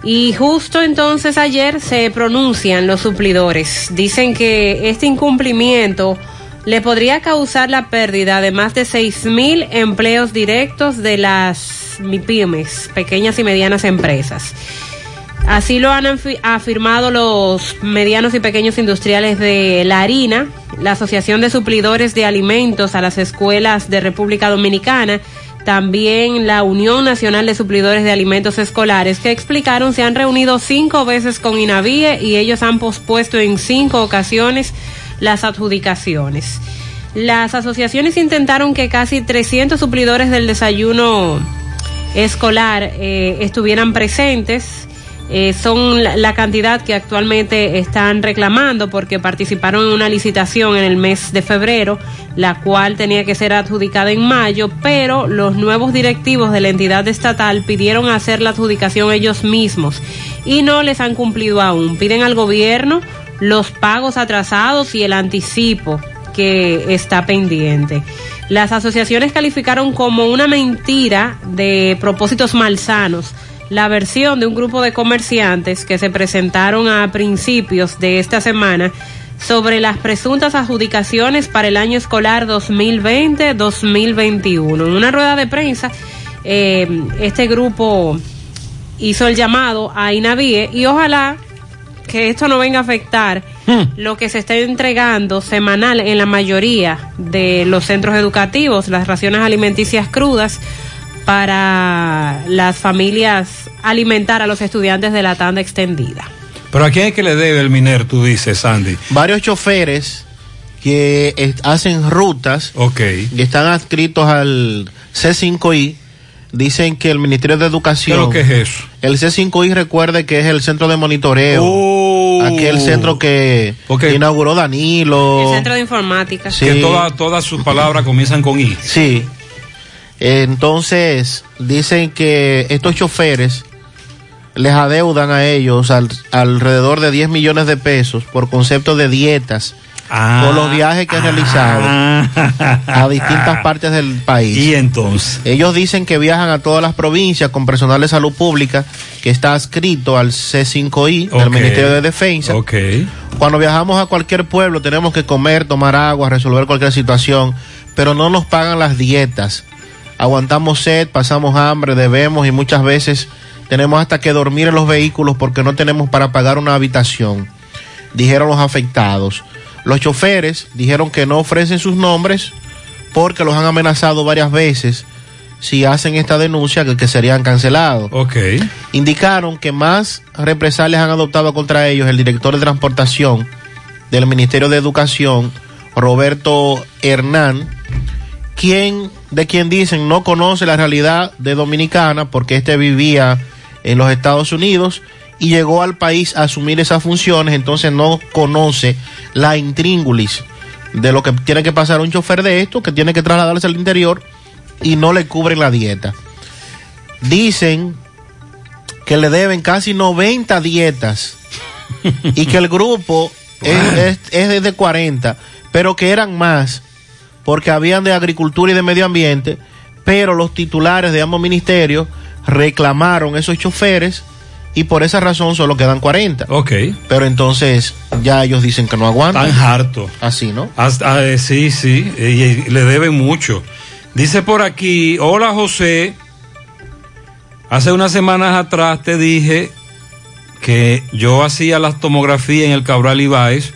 Y justo entonces ayer se pronuncian los suplidores. Dicen que este incumplimiento le podría causar la pérdida de más de seis mil empleos directos de las MIPIMES, pequeñas y medianas empresas. Así lo han afi- afirmado los medianos y pequeños industriales de la harina, la Asociación de Suplidores de Alimentos a las Escuelas de República Dominicana, también la Unión Nacional de Suplidores de Alimentos Escolares, que explicaron se han reunido cinco veces con INAVIE y ellos han pospuesto en cinco ocasiones las adjudicaciones. Las asociaciones intentaron que casi 300 suplidores del desayuno escolar eh, estuvieran presentes. Eh, son la, la cantidad que actualmente están reclamando porque participaron en una licitación en el mes de febrero, la cual tenía que ser adjudicada en mayo, pero los nuevos directivos de la entidad estatal pidieron hacer la adjudicación ellos mismos y no les han cumplido aún. Piden al gobierno los pagos atrasados y el anticipo que está pendiente. Las asociaciones calificaron como una mentira de propósitos malsanos la versión de un grupo de comerciantes que se presentaron a principios de esta semana sobre las presuntas adjudicaciones para el año escolar 2020-2021. En una rueda de prensa, eh, este grupo hizo el llamado a INAVIE y ojalá que esto no venga a afectar lo que se está entregando semanal en la mayoría de los centros educativos, las raciones alimenticias crudas para las familias alimentar a los estudiantes de la tanda extendida. Pero a quién es que le debe el MINER, tú dices, Sandy. Varios choferes que hacen rutas Ok. y están adscritos al C5I dicen que el Ministerio de Educación ¿Pero qué es eso? El C5I recuerde que es el centro de monitoreo. Oh. aquel centro que inauguró Danilo. El centro de informática. Sí. Que toda- todas sus palabras comienzan con I. Sí. Entonces, dicen que estos choferes les adeudan a ellos al- alrededor de 10 millones de pesos por concepto de dietas por los viajes que han realizado a distintas partes del país. Y entonces. Ellos dicen que viajan a todas las provincias con personal de salud pública que está adscrito al C5I del. Ministerio de Defensa. Ok. Cuando viajamos a cualquier pueblo tenemos que comer, tomar agua, resolver cualquier situación, pero no nos pagan las dietas. Aguantamos sed, pasamos hambre, debemos y muchas veces tenemos hasta que dormir en los vehículos porque no tenemos para pagar una habitación, dijeron los afectados. Los choferes dijeron que no ofrecen sus nombres porque los han amenazado varias veces si hacen esta denuncia que, que serían cancelados. Ok. Indicaron que más represalias han adoptado contra ellos el director de transportación del Ministerio de Educación, Roberto Hernán, quien, de quien dicen no conoce la realidad de Dominicana porque este vivía en los Estados Unidos y llegó al país a asumir esas funciones, entonces no conoce la intríngulis de lo que tiene que pasar un chofer de esto, que tiene que trasladarse al interior y no le cubren la dieta. Dicen que le deben casi 90 dietas y que el grupo es, es, es de 40, pero que eran más porque habían de agricultura y de medio ambiente, pero los titulares de ambos ministerios reclamaron esos choferes y por esa razón solo quedan 40. Ok. Pero entonces ya ellos dicen que no aguantan. Tan harto. Así, ¿no? Hasta, eh, sí, sí, y le deben mucho. Dice por aquí, hola José, hace unas semanas atrás te dije que yo hacía las tomografías en el Cabral Ibáez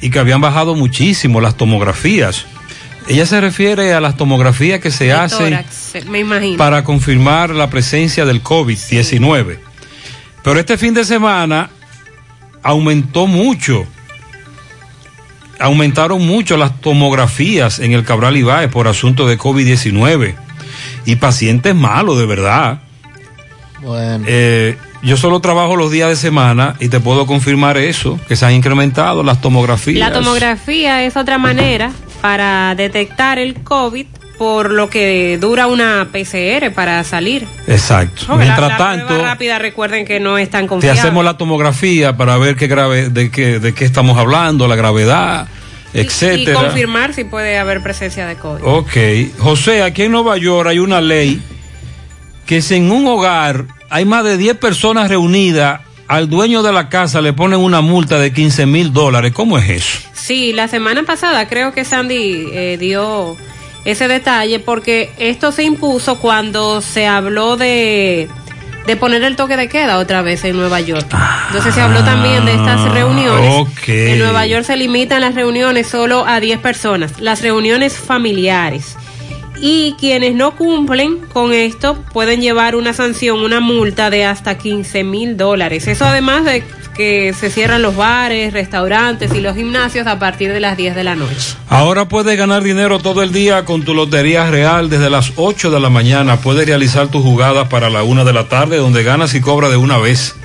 y que habían bajado muchísimo las tomografías. Ella se refiere a las tomografías que se De hacen tórax, me imagino. para confirmar la presencia del COVID-19. Pero este fin de semana aumentó mucho. Aumentaron mucho las tomografías en el Cabral Ibáez por asunto de COVID-19. Y pacientes malos, de verdad. Bueno. Eh, yo solo trabajo los días de semana y te puedo confirmar eso, que se han incrementado las tomografías. La tomografía es otra manera para detectar el COVID por lo que dura una PCR para salir. Exacto. No, la- Mientras la tanto, prueba rápida, recuerden que no es tan te hacemos la tomografía para ver qué grave, de qué, de qué estamos hablando, la gravedad, y etcétera. confirmar si puede haber presencia de COVID. Ok. José, aquí en Nueva York hay una ley que si en un hogar hay más de 10 personas reunidas, al dueño de la casa le ponen una multa de 15 mil dólares. ¿Cómo es eso? Sí, la semana pasada creo que Sandy eh, dio ese detalle porque esto se impuso cuando se habló de, de poner el toque de queda otra vez en Nueva York. Entonces se habló también de estas reuniones. ok. En Nueva York se limitan las reuniones solo a 10 personas, las reuniones familiares. Y quienes no cumplen con esto pueden llevar una sanción, una multa de hasta 15 mil dólares. Eso además de que se cierran los bares, restaurantes y los gimnasios a partir de las 10 de la noche. Ahora puedes ganar dinero todo el día con tu Lotería Real desde las 8 de la mañana. Puedes realizar tus jugadas para la 1 de la tarde donde ganas y cobras de una vez.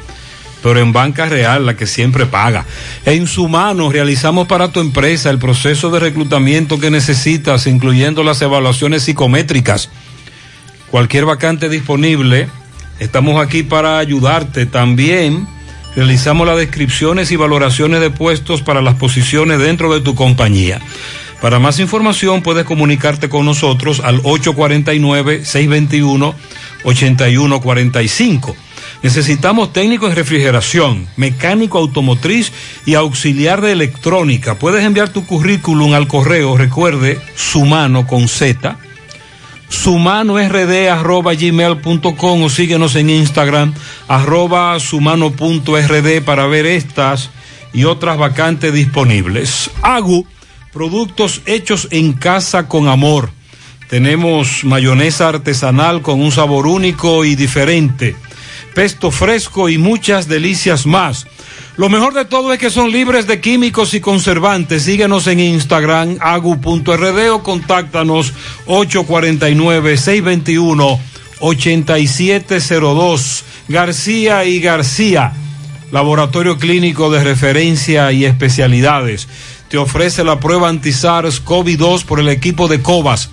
Pero en Banca Real, la que siempre paga. En su mano realizamos para tu empresa el proceso de reclutamiento que necesitas, incluyendo las evaluaciones psicométricas. Cualquier vacante disponible, estamos aquí para ayudarte. También realizamos las descripciones y valoraciones de puestos para las posiciones dentro de tu compañía. Para más información puedes comunicarte con nosotros al 849-621-8145. Necesitamos técnico en refrigeración, mecánico automotriz y auxiliar de electrónica. Puedes enviar tu currículum al correo, recuerde, sumano con Z, sumanord.gmail.com o síguenos en Instagram, arroba sumano.rd para ver estas y otras vacantes disponibles. Agu, productos hechos en casa con amor. Tenemos mayonesa artesanal con un sabor único y diferente, pesto fresco y muchas delicias más. Lo mejor de todo es que son libres de químicos y conservantes. Síguenos en Instagram, agu.rd o contáctanos 849-621-8702. García y García, Laboratorio Clínico de Referencia y Especialidades. Te ofrece la prueba anti-SARS-CoV-2 por el equipo de COVAS,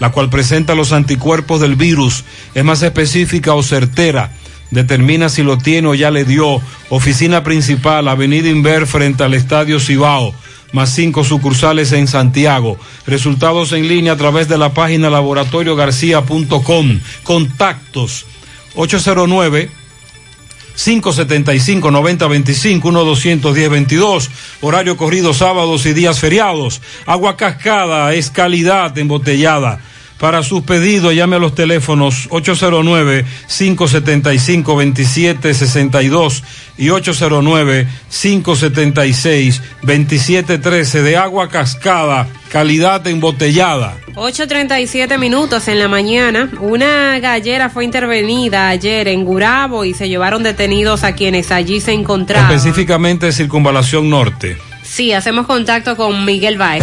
la cual presenta los anticuerpos del virus. Es más específica o certera determina si lo tiene o ya le dio. Oficina principal, Avenida Inver frente al Estadio Cibao, más cinco sucursales en Santiago. Resultados en línea a través de la página laboratoriogarcía.com. Contactos 809 575-9025, 1-210-22. Horario corrido sábados y días feriados. Agua cascada es calidad embotellada. Para sus pedidos, llame a los teléfonos 809-575-2762 y 809-576-2713 de agua cascada, calidad embotellada. 8.37 minutos en la mañana. Una gallera fue intervenida ayer en Gurabo y se llevaron detenidos a quienes allí se encontraban. Específicamente Circunvalación Norte. Sí, hacemos contacto con Miguel Baez.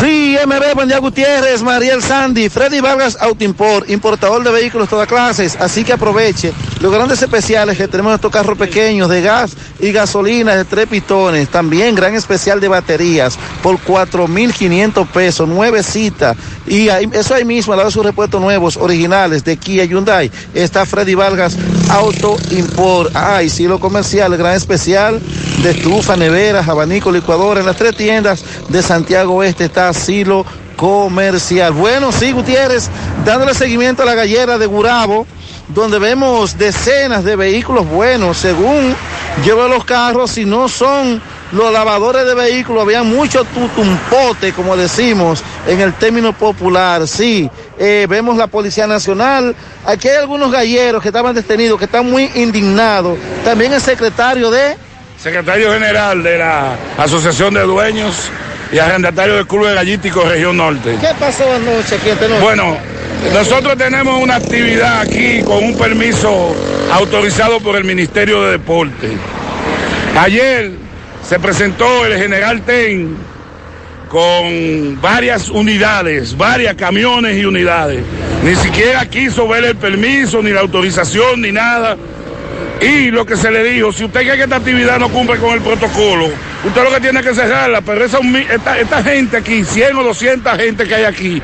Sí, MB, buen día Gutiérrez, Mariel Sandy, Freddy Vargas Autoimport, importador de vehículos todas clases, así que aproveche los grandes especiales que tenemos en estos carros pequeños de gas y gasolina de tres pistones, también gran especial de baterías por 4.500 pesos, nueve citas, y eso ahí mismo, al lado de sus repuestos nuevos, originales de Kia Hyundai, está Freddy Vargas Auto Import, ah, y sí, lo comercial, gran especial de estufa, neveras, abanico, licuadora, en las tres tiendas de Santiago Oeste está Silo Comercial. Bueno, sí, Gutiérrez, dándole seguimiento a la gallera de Gurabo, donde vemos decenas de vehículos buenos, según veo los carros, si no son los lavadores de vehículos, había mucho tutumpote, como decimos en el término popular, sí. Eh, vemos la Policía Nacional, aquí hay algunos galleros que estaban detenidos, que están muy indignados. También el secretario de... secretario general de la Asociación de Dueños y arrendatario del Club de Gallítico Región Norte. ¿Qué pasó anoche aquí en? Bueno, nosotros tenemos una actividad aquí con un permiso autorizado por el Ministerio de Deporte. Ayer se presentó el general Ten con varias unidades, varias camiones y unidades. Ni siquiera quiso ver el permiso, ni la autorización, ni nada. Y lo que se le dijo, si usted cree que esta actividad no cumple con el protocolo, usted lo que tiene que cerrarla, pero esa, esta, esta gente aquí, 100 o 200 gente que hay aquí,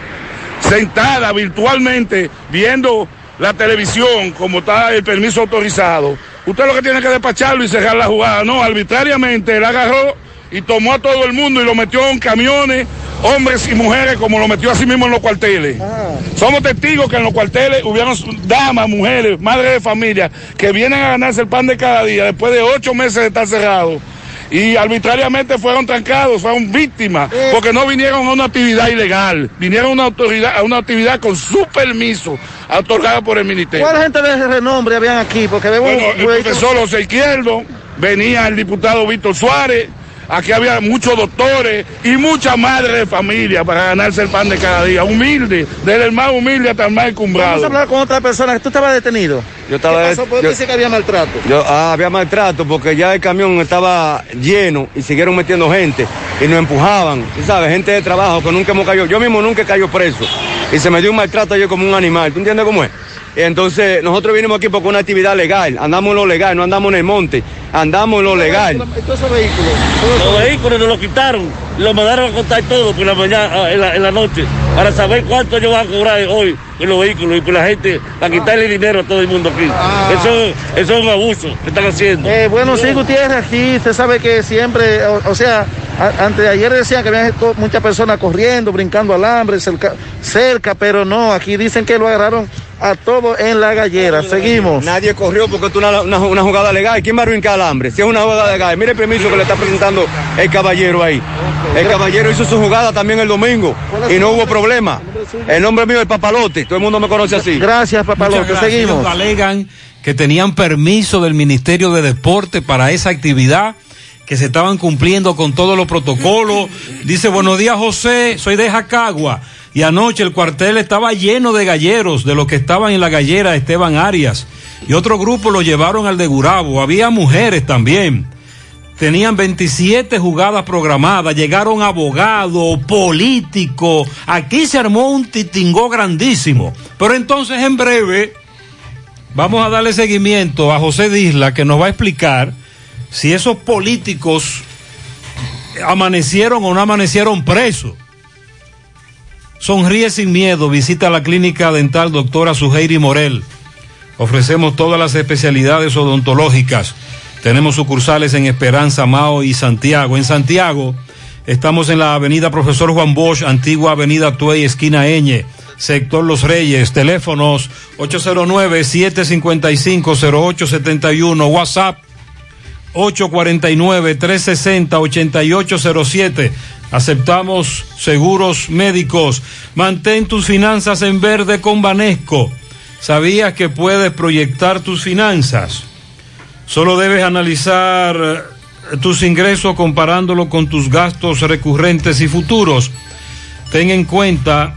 sentada virtualmente viendo la televisión como está el permiso autorizado, usted lo que tiene que despacharlo y cerrar la jugada. No, arbitrariamente él agarró y tomó a todo el mundo y lo metió en camiones, hombres y mujeres, como lo metió así mismo en los cuarteles. Somos testigos que en los cuarteles hubieron damas, mujeres, madres de familia, que vienen a ganarse el pan de cada día después de ocho meses de estar cerrados. Y arbitrariamente fueron trancados, fueron víctimas, porque no vinieron a una actividad ilegal, vinieron a una, autoridad, a una actividad con su permiso, otorgada por el ministerio. ¿Cuál gente de renombre habían aquí? Porque vemos Bueno, el profesor José Izquierdo, venía el diputado Víctor Suárez, aquí había muchos doctores y muchas madres de familia para ganarse el pan de cada día, humilde, desde el más humilde hasta el más Vamos a encumbrado. hablar con otra persona. ¿Tú estabas detenido? Yo estaba. ¿Qué pasó? ¿Por qué yo- dice que había maltrato? yo- ah, había maltrato porque ya el camión estaba lleno y siguieron metiendo gente y nos empujaban, tú sabes, gente de trabajo que nunca hemos caído. Yo mismo nunca he caído preso y se me dio un maltrato yo como un animal. ¿Tú entiendes cómo es? Entonces nosotros vinimos aquí porque una actividad legal, andamos en lo legal, no andamos en el monte, andamos en lo legal. Todos esos vehículos. Los vehículos nos los quitaron los mandaron a contar todo por la mañana, ah, en la, en la noche, para saber cuánto ellos van a cobrar hoy en los vehículos y por la gente, para quitarle dinero a todo el mundo aquí. Eso, eso es un abuso que están haciendo. Eh, bueno, sí, Gutiérrez, aquí usted sabe que siempre, o, o sea, a- antes de ayer decían que había muchas personas corriendo, brincando alambre cerca, cerca, pero no, aquí dicen que lo agarraron a todo en la gallera. Seguimos. Nadie corrió porque esto es una, una- una jugada legal. ¿Quién va a brincar alambre? Si es una jugada legal, mire el permiso que le está presentando el caballero ahí. El caballero hizo su jugada también el domingo y no hubo problema. El nombre mío es Papalote, todo el mundo me conoce así. Gracias, gracias. Ellos alegan que tenían permiso del Ministerio de Deporte para esa actividad, que se estaban cumpliendo con todos los protocolos. Dice, buenos días José, soy de Jacagua. Y anoche el cuartel estaba lleno de galleros, de los que estaban en la gallera Esteban Arias. Y otro grupo lo llevaron al de Gurabo. Había mujeres también. Tenían 27 jugadas programadas, llegaron abogados, políticos. Aquí se armó un titingó grandísimo. Pero entonces en breve vamos a darle seguimiento a José Disla que nos va a explicar si esos políticos amanecieron o no amanecieron presos. Sonríe sin miedo, visita la clínica dental doctora Suheiri Morel. Ofrecemos todas las especialidades odontológicas. Tenemos sucursales en Esperanza, Mao y Santiago. En Santiago estamos en la avenida Profesor Juan Bosch, antigua avenida Tuey, esquina Eñe. sector Los Reyes. Teléfonos 809-755-0871, WhatsApp 849-360-8807. Aceptamos seguros médicos. Mantén tus finanzas en verde con Banesco. ¿Sabías que puedes proyectar tus finanzas? Solo debes analizar eh, tus ingresos comparándolo con tus gastos recurrentes y futuros. Ten en cuenta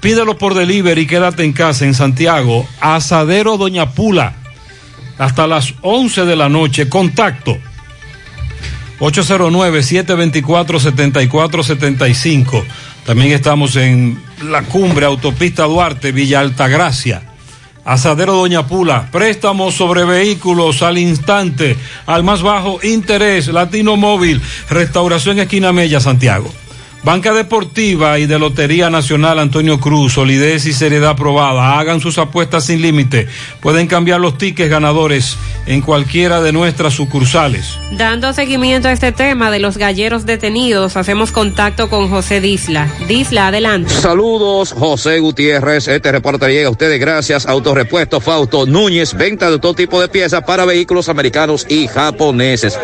Pídelo por delivery y quédate en casa en Santiago. Asadero Doña Pula. Hasta las 11 de la noche. Contacto 809-724-7475. También estamos en la cumbre Autopista Duarte, Villa Altagracia. Asadero Doña Pula, préstamos sobre vehículos al instante, al más bajo interés, Latino Móvil, Restauración Esquina Mella, Santiago. Banca Deportiva y de Lotería Nacional Antonio Cruz, solidez y seriedad probada. Hagan sus apuestas sin límite. Pueden cambiar los tickets ganadores en cualquiera de nuestras sucursales. Dando seguimiento a este tema de los galleros detenidos, hacemos contacto con José Disla. Disla, adelante. Saludos, José Gutiérrez. Este reporte llega a ustedes gracias a Autorepuesto Fausto Núñez, venta de todo tipo de piezas para vehículos americanos y japoneses.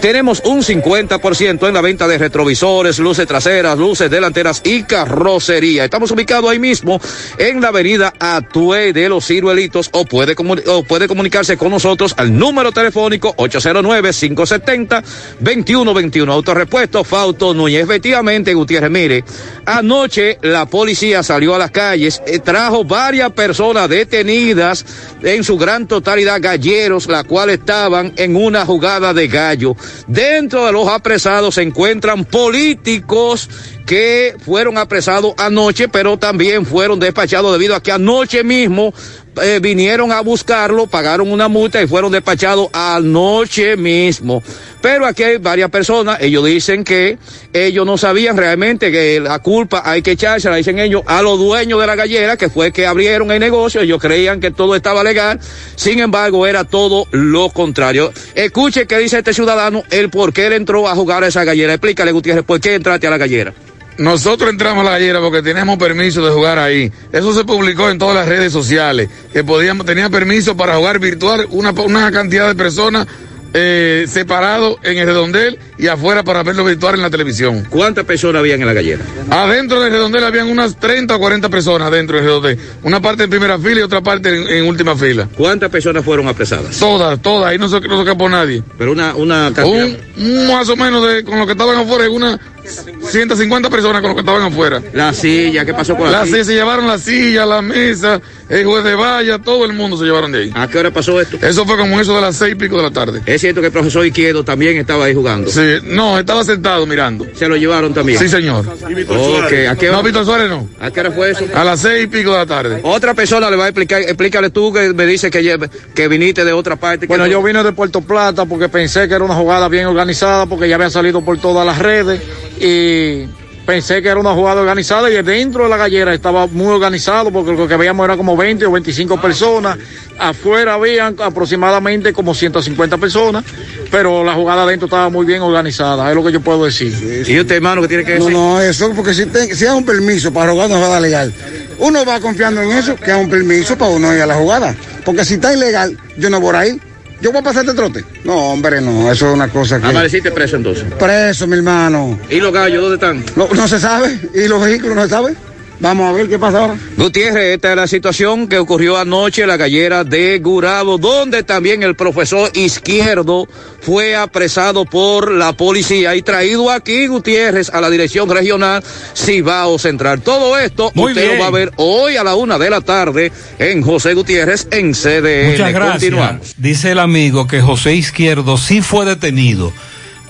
Tenemos un 50% en la venta de retrovisores, luces traseras, luces delanteras y carrocería. Estamos ubicados ahí mismo en la avenida Atue de los Ciruelitos o puede, o puede comunicarse con nosotros al número telefónico 809-570-2121. Autorepuesto Fausto Núñez. Efectivamente, Gutiérrez, mire, anoche la policía salió a las calles, eh, trajo varias personas detenidas en su gran totalidad galleros, la cual estaban en una jugada de gallo. Dentro de los apresados se encuentran políticos que fueron apresados anoche, pero también fueron despachados debido a que anoche mismo eh, vinieron a buscarlo, pagaron una multa y fueron despachados anoche mismo. Pero aquí hay varias personas, ellos dicen que ellos no sabían realmente que la culpa hay que echarse, la dicen ellos, a los dueños de la gallera, que fue que abrieron el negocio, ellos creían que todo estaba legal, sin embargo era todo lo contrario. Escuche qué dice este ciudadano, el por qué él entró a jugar a esa gallera. Explícale, Gutiérrez, por qué entraste a la gallera. Nosotros entramos a la gallera porque teníamos permiso de jugar ahí. Eso se publicó en todas las redes sociales, que podíamos, tenía permiso para jugar virtual una, una cantidad de personas eh, separado en el redondel y afuera para verlo virtual en la televisión. ¿Cuántas personas habían en la gallera? Adentro del redondel habían unas 30 o 40 personas dentro del redondel. Una parte en primera fila y otra parte en, en última fila. ¿Cuántas personas fueron apresadas? Todas, todas. Ahí no se, no se escapó nadie. Pero una, una cantidad. Un, un más o menos de, con lo que estaban afuera, una 150 personas con los que estaban afuera. La silla, ¿qué pasó con la, la silla? Se llevaron la silla, la mesa, el juez de valla, todo el mundo se llevaron de ahí. ¿A qué hora pasó esto? Eso fue como eso de las seis y pico de la tarde. ¿Es cierto que el profesor Izquierdo también estaba ahí jugando? Sí, no, estaba sentado mirando. ¿Se lo llevaron también? Sí, señor. Okay. ¿A qué hora? No, Víctor Suárez no. ¿A qué hora fue eso? A las seis y pico de la tarde. Otra persona le va a explicar, explícale tú que me dice que, que viniste de otra parte. Bueno, yo vine de Puerto Plata porque pensé que era una jugada bien organizada porque ya había salido por todas las redes y pensé que era una jugada organizada y dentro de la gallera estaba muy organizado porque lo que veíamos era como 20 o 25 personas. Afuera habían aproximadamente como 150 personas, pero la jugada adentro estaba muy bien organizada, es lo que yo puedo decir. ¿Y usted, hermano, qué tiene que decir? No, no, eso porque si, te, si hay un permiso para jugar una jugada legal, uno va confiando en eso, que hay un permiso para uno ir a la jugada. Porque si está ilegal, yo no voy a ir. ¿Yo voy a pasar de trote? No, hombre, no, eso es una cosa que... ¿Amaneciste preso entonces? Preso, mi hermano. ¿Y los gallos dónde están? No, no se sabe, y los vehículos no se sabe. Vamos a ver qué pasa ahora. Gutiérrez, esta es la situación que ocurrió anoche en la gallera de Gurabo, donde también el profesor Izquierdo fue apresado por la policía y traído aquí, Gutiérrez, a la dirección regional Cibao Central. Todo esto Muy usted bien. lo va a ver hoy a la una de la tarde en José Gutiérrez en CDN. Muchas gracias. Continuamos. Dice el amigo que José Izquierdo sí fue detenido,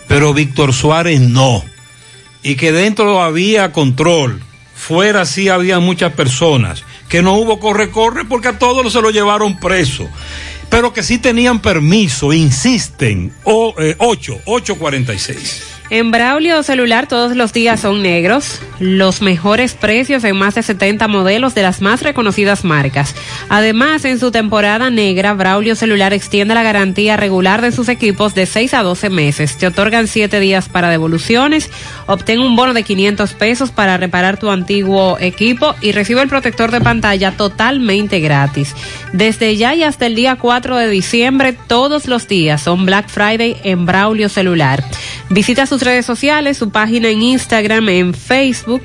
pero Víctor Suárez no. Y que dentro había control, fuera sí había muchas personas, que no hubo corre-corre porque a todos se lo llevaron preso. Pero que sí tenían permiso, insisten. O, eh, 8, 846. En Braulio Celular todos los días son negros, los mejores precios en más de 70 modelos de las más reconocidas marcas. Además, en su temporada negra, Braulio Celular extiende la garantía regular de sus equipos de 6 a 12 meses. Te otorgan 7 días para devoluciones, obtén un bono de 500 pesos para reparar tu antiguo equipo y recibe el protector de pantalla totalmente gratis. Desde ya y hasta el día 4 de diciembre, todos los días son Black Friday en Braulio Celular. Visita sus redes sociales, su página en Instagram, en Facebook.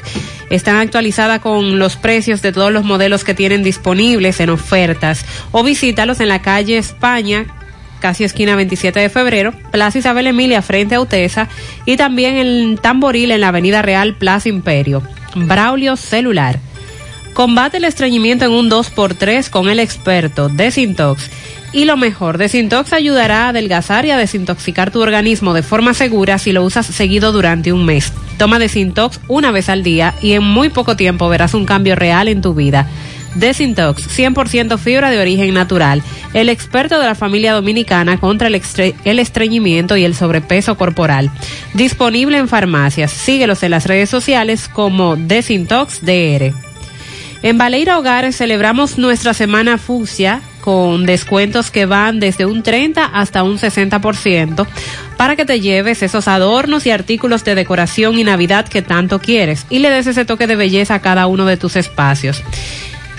Están actualizadas con los precios de todos los modelos que tienen disponibles en ofertas. O visítalos en la calle España, casi esquina 27 de febrero, Plaza Isabel Emilia frente a Utesa y también en Tamboril en la Avenida Real Plaza Imperio. Braulio Celular. Combate el estreñimiento en un 2x3 con el experto Desintox. Y lo mejor, Desintox ayudará a adelgazar y a desintoxicar tu organismo de forma segura si lo usas seguido durante un mes. Toma Desintox una vez al día y en muy poco tiempo verás un cambio real en tu vida. Desintox, 100% fibra de origen natural. El experto de la familia dominicana contra el, estre- el estreñimiento y el sobrepeso corporal. Disponible en farmacias. Síguelos en las redes sociales como Desintox DR. En Baleira Hogares celebramos nuestra semana fucsia con descuentos que van desde un 30 hasta un 60% para que te lleves esos adornos y artículos de decoración y Navidad que tanto quieres y le des ese toque de belleza a cada uno de tus espacios.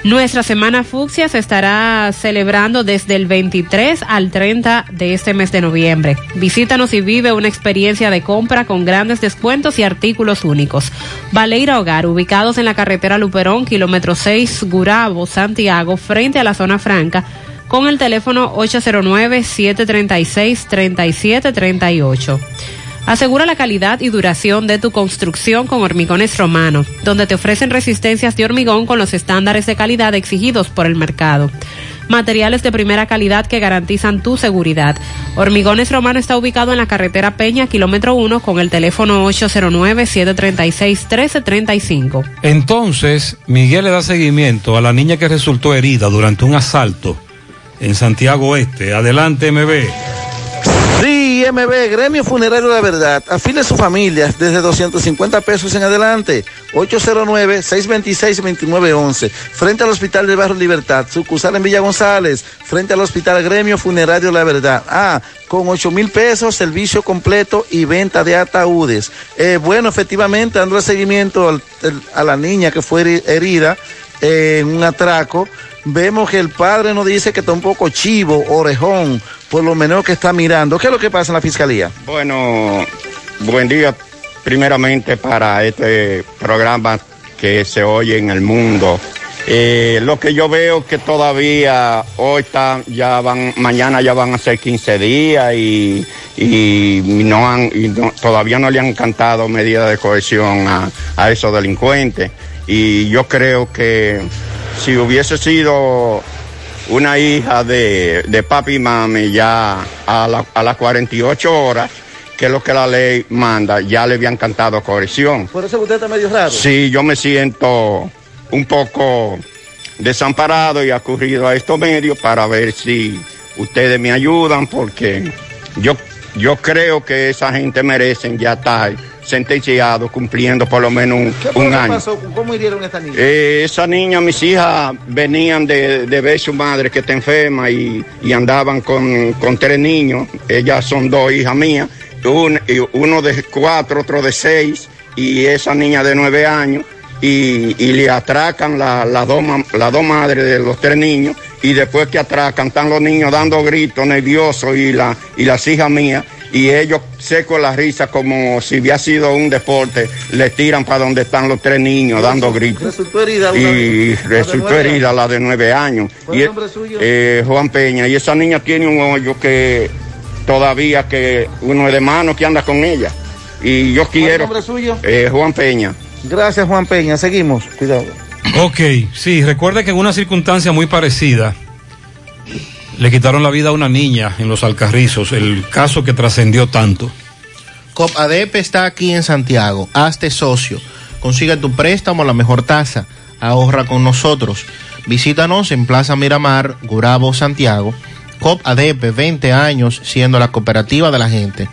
Nuestra semana fucsia se estará celebrando desde el 23 al 30 de este mes de noviembre. Visítanos y vive una experiencia de compra con grandes descuentos y artículos únicos. Baleira Hogar, ubicados en la carretera Luperón, kilómetro 6, Gurabo, Santiago, frente a la zona franca, con el teléfono 809-736-3738. Asegura la calidad y duración de tu construcción con Hormigones Romano, donde te ofrecen resistencias de hormigón con los estándares de calidad exigidos por el mercado. Materiales de primera calidad que garantizan tu seguridad. Hormigones Romano está ubicado en la carretera Peña, kilómetro 1, con el teléfono 809-736-1335. Entonces, Miguel le da seguimiento a la niña que resultó herida durante un asalto en Santiago Este. Adelante, MB. Sí, MB, Gremio Funerario La Verdad. Afile a su familia desde 250 pesos en adelante. 809-626-2911. Frente al Hospital del Barrio Libertad. Sucursal en Villa González. Frente al Hospital Gremio Funerario La Verdad. Ah, con 8 mil pesos, servicio completo y venta de ataúdes. Eh, bueno, efectivamente, dando seguimiento el- a la niña que fue heri- herida en un atraco. Vemos que el padre nos dice que está un poco chivo, orejón, por lo menos que está mirando. ¿Qué es lo que pasa en la fiscalía? Bueno, buen día primeramente para este programa que se oye en el mundo. Eh, lo que yo veo que todavía hoy está, ya van, mañana ya van a ser 15 días y, y no han, y no- todavía no le han cantado medidas de cohesión a, a esos delincuentes. Y yo creo que si hubiese sido una hija de, de papi y mami ya a, la- a las 48 horas, que es lo que la ley manda, ya le habían cantado corrección. Por eso usted está medio raro. Sí, yo me siento un poco desamparado y ocurrido a estos medios para ver si ustedes me ayudan porque yo, yo creo que esa gente merecen ya estar sentenciados cumpliendo por lo menos un, ¿Qué un año. pasó? ¿Cómo hirieron a esta niña? Eh, esa niña, mis hijas venían de, de ver su madre que está enferma y, y andaban con, con tres niños. Ellas son dos hijas mías, un- uno de cuatro, otro de seis y esa niña de nueve años. Y, y le atracan la- las dos, las dos madres de los tres niños y después que atracan están los niños dando gritos nerviosos y, la, y las hijas mías y ellos secos la risa como si hubiera sido un deporte, le tiran para donde están los tres niños dando gritos. Resultó herida una Y la resultó herida la de nueve años. ¿Cuál Y el nombre suyo? eh, Juan Peña. Y esa niña tiene un hoyo que todavía que uno es de mano que anda con ella. Y yo ¿Cuál es el quiero. nombre suyo? eh, Juan Peña. Gracias, Juan Peña. Seguimos. Cuidado. Ok, sí, recuerde que en una circunstancia muy parecida le quitaron la vida a una niña en los Alcarrizos, el caso que trascendió tanto. COPADEP está aquí en Santiago. Hazte socio. Consigue tu préstamo a la mejor tasa. Ahorra con nosotros. Visítanos en Plaza Miramar, Gurabo, Santiago. COP ADP, 20 años siendo la cooperativa de la gente.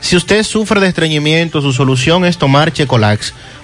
Si usted sufre de estreñimiento, su solución es tomar Checolax,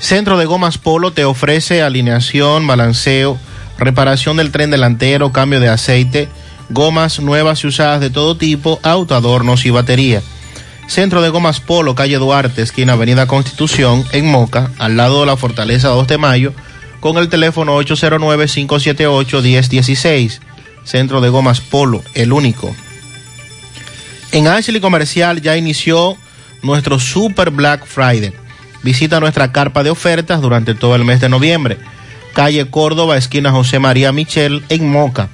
Centro de Gomas Polo te ofrece alineación, balanceo, reparación del tren delantero, cambio de aceite, gomas nuevas y usadas de todo tipo, auto, adornos y batería. Centro de Gomas Polo, calle Duarte, esquina Avenida Constitución, en Moca, al lado de la Fortaleza 2 de Mayo, con el teléfono 809-578-1016. Centro de Gomas Polo, el único. En Ashley Comercial ya inició nuestro Super Black Friday. Visita nuestra carpa de ofertas durante todo el mes de noviembre. Calle Córdoba, esquina José María Michel, en Moca.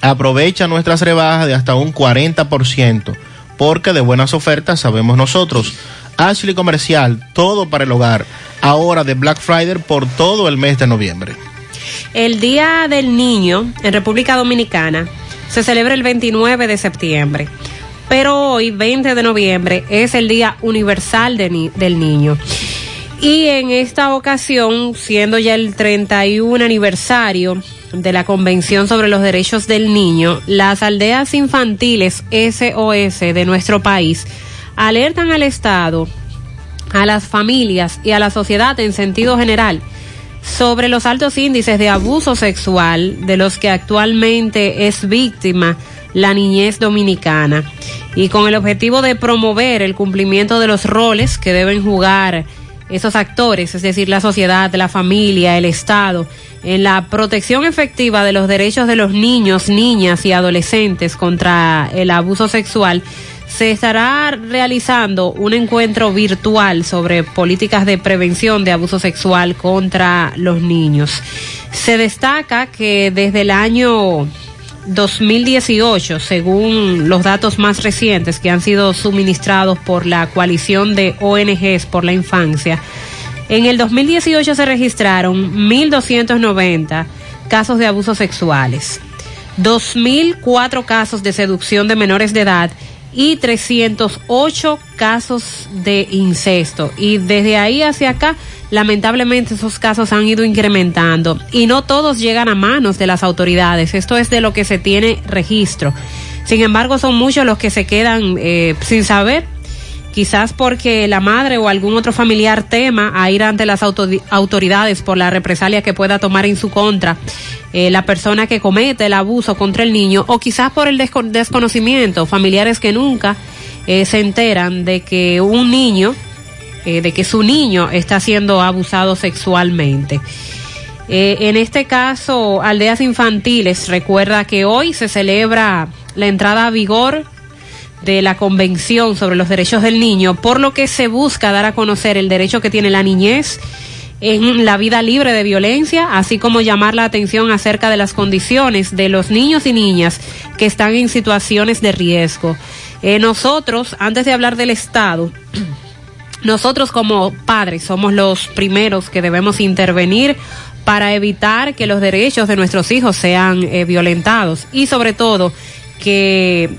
Aprovecha nuestras rebajas de hasta un 40%, porque de buenas ofertas sabemos nosotros. Ashley Comercial, todo para el hogar. Ahora de Black Friday por todo el mes de noviembre. El Día del Niño en República Dominicana se celebra el 29 de septiembre, pero hoy, 20 de noviembre, es el Día Universal de ni- del Niño. Y en esta ocasión, siendo ya el 31 aniversario de la Convención sobre los Derechos del Niño, las aldeas infantiles SOS de nuestro país alertan al Estado, a las familias y a la sociedad en sentido general sobre los altos índices de abuso sexual de los que actualmente es víctima la niñez dominicana. Y con el objetivo de promover el cumplimiento de los roles que deben jugar esos actores, es decir, la sociedad, la familia, el Estado, en la protección efectiva de los derechos de los niños, niñas y adolescentes contra el abuso sexual, se estará realizando un encuentro virtual sobre políticas de prevención de abuso sexual contra los niños. Se destaca que desde el año 2018, según los datos más recientes que han sido suministrados por la coalición de ONGs por la infancia, en el 2018 se registraron 1.290 casos de abusos sexuales, 2.004 casos de seducción de menores de edad y 308 casos de incesto. Y desde ahí hacia acá, lamentablemente esos casos han ido incrementando y no todos llegan a manos de las autoridades. Esto es de lo que se tiene registro. Sin embargo, son muchos los que se quedan eh, sin saber quizás porque la madre o algún otro familiar tema a ir ante las auto- autoridades por la represalia que pueda tomar en su contra eh, la persona que comete el abuso contra el niño o quizás por el desco- desconocimiento, familiares que nunca eh, se enteran de que un niño, eh, de que su niño está siendo abusado sexualmente. En este caso, Aldeas Infantiles recuerda que hoy se celebra la entrada a vigor de la Convención sobre los Derechos del Niño, por lo que se busca dar a conocer el derecho que tiene la niñez en la vida libre de violencia, así como llamar la atención acerca de las condiciones de los niños y niñas que están en situaciones de riesgo. Eh, nosotros, antes de hablar del Estado, nosotros como padres somos los primeros que debemos intervenir para evitar que los derechos de nuestros hijos sean eh, violentados y sobre todo que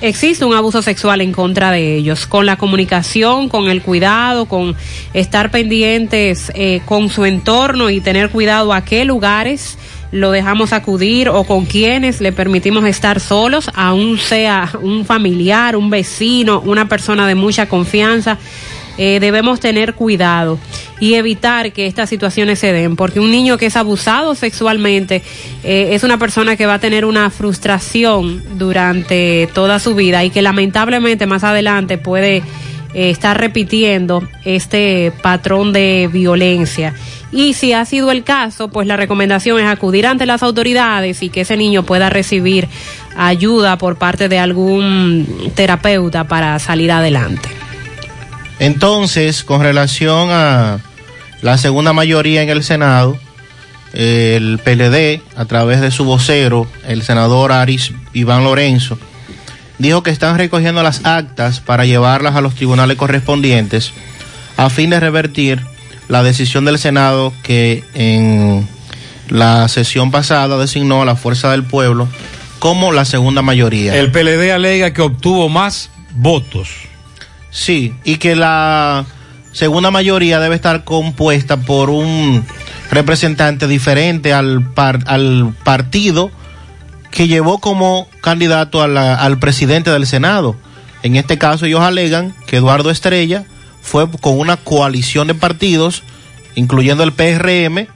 existe un abuso sexual en contra de ellos, con la comunicación, con el cuidado, con estar pendientes eh, con su entorno y tener cuidado a qué lugares lo dejamos acudir o con quienes le permitimos estar solos, aun sea un familiar, un vecino, una persona de mucha confianza. Eh, debemos tener cuidado y evitar que estas situaciones se den, porque un niño que es abusado sexualmente eh, es una persona que va a tener una frustración durante toda su vida y que lamentablemente más adelante puede eh, estar repitiendo este patrón de violencia. Y si ha sido el caso, pues la recomendación es acudir ante las autoridades y que ese niño pueda recibir ayuda por parte de algún terapeuta para salir adelante. Entonces, con relación a la segunda mayoría en el Senado, el PLD, a través de su vocero, el senador Aris Iván Lorenzo, dijo que están recogiendo las actas para llevarlas a los tribunales correspondientes a fin de revertir la decisión del Senado que en la sesión pasada designó a la Fuerza del Pueblo como la segunda mayoría. El PLD alega que obtuvo más votos. Sí, y que la segunda mayoría debe estar compuesta por un representante diferente al, par- al partido que llevó como candidato al presidente del Senado. En este caso ellos alegan que Eduardo Estrella fue con una coalición de partidos, incluyendo el PRM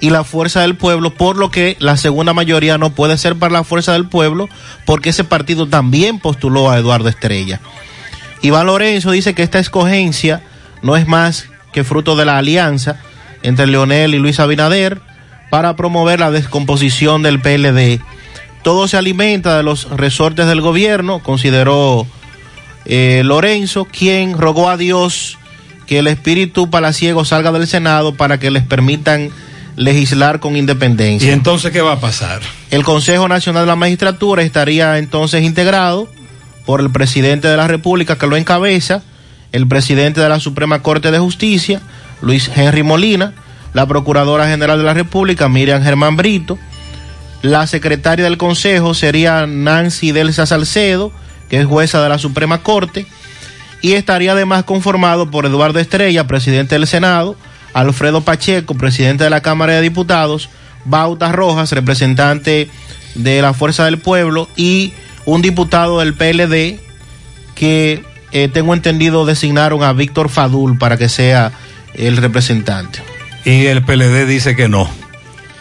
y la Fuerza del Pueblo, por lo que la segunda mayoría no puede ser para la Fuerza del Pueblo, porque ese partido también postuló a Eduardo Estrella. Iván Lorenzo dice que esta escogencia no es más que fruto de la alianza entre Leonel y Luis Abinader para promover la descomposición del PLD. Todo se alimenta de los resortes del gobierno, consideró eh, Lorenzo, quien rogó a Dios que el espíritu palaciego salga del Senado para que les permitan legislar con independencia. ¿Y entonces qué va a pasar? El Consejo Nacional de la Magistratura estaría entonces integrado por el presidente de la República que lo encabeza, el presidente de la Suprema Corte de Justicia, Luis Henry Molina, la Procuradora General de la República, Miriam Germán Brito, la secretaria del Consejo sería Nancy Delsa Salcedo, que es jueza de la Suprema Corte, y estaría además conformado por Eduardo Estrella, presidente del Senado, Alfredo Pacheco, presidente de la Cámara de Diputados, Bauta Rojas, representante de la Fuerza del Pueblo, y un diputado del PLD que eh, tengo entendido designaron a Víctor Fadul para que sea el representante. Y el PLD dice que no.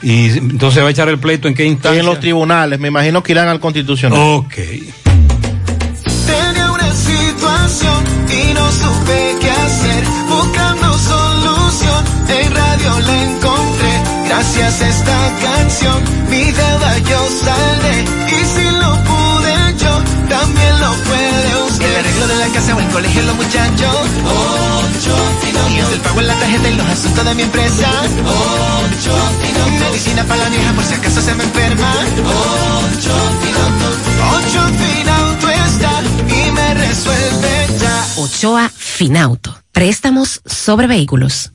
Y entonces va a echar el pleito en qué instancia. En los tribunales, me imagino que irán al constitucional. Ok. Tenía una situación y no supe qué hacer. Buscando solución, en radio la encontré. Gracias a esta canción, mi deuda yo saldré. Y si lo puede usted. El arreglo de la casa o el colegio, los muchachos. Ocho Y es el pago en la tarjeta y los asuntos de mi empresa. Ocho Medicina para la vieja por si acaso se me enferma. Ocho Ocho Finauto está y me resuelve ya. Ochoa Finauto. Préstamos sobre vehículos.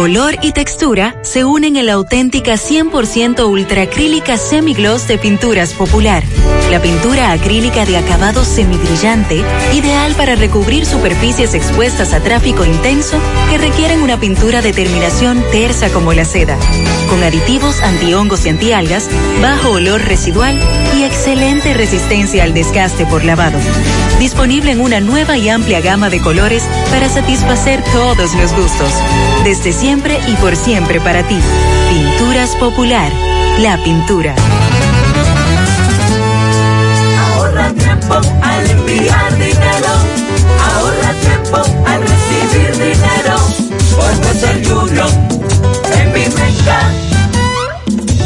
Color y textura se unen en la auténtica 100% ultracrílica semigloss de Pinturas Popular. La pintura acrílica de acabado semibrillante, ideal para recubrir superficies expuestas a tráfico intenso que requieren una pintura de terminación tersa como la seda. Con aditivos antihongos y antialgas, bajo olor residual y excelente resistencia al desgaste por lavado. Disponible en una nueva y amplia gama de colores para satisfacer todos los gustos. Desde siempre y por siempre para ti. Pinturas Popular. La pintura. Ahorra tiempo al enviar dinero. Ahorra tiempo al recibir dinero. Por Western Union. En mi Menca.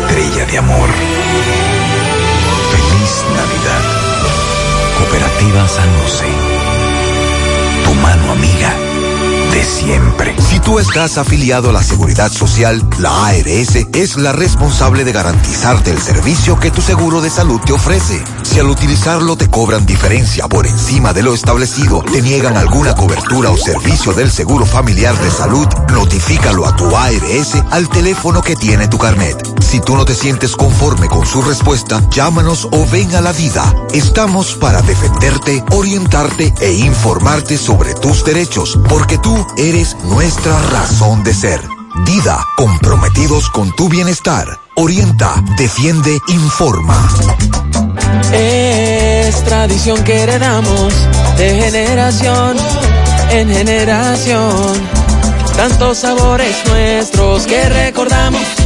estrella de amor. Feliz Navidad. Cooperativa San José. Tu mano amiga de siempre. Si tú estás afiliado a la Seguridad Social, la ARS es la responsable de garantizarte el servicio que tu seguro de salud te ofrece. Si al utilizarlo te cobran diferencia por encima de lo establecido, te niegan alguna cobertura o servicio del seguro familiar de salud, notifícalo a tu ARS al teléfono que tiene tu carnet. Si tú no te sientes conforme con su respuesta, llámanos o ven a la vida. Estamos para defenderte, orientarte e informarte sobre tus derechos, porque tú eres nuestra razón de ser. Dida, comprometidos con tu bienestar. Orienta, defiende, informa. Es tradición que heredamos de generación en generación. Tantos sabores nuestros que recordamos.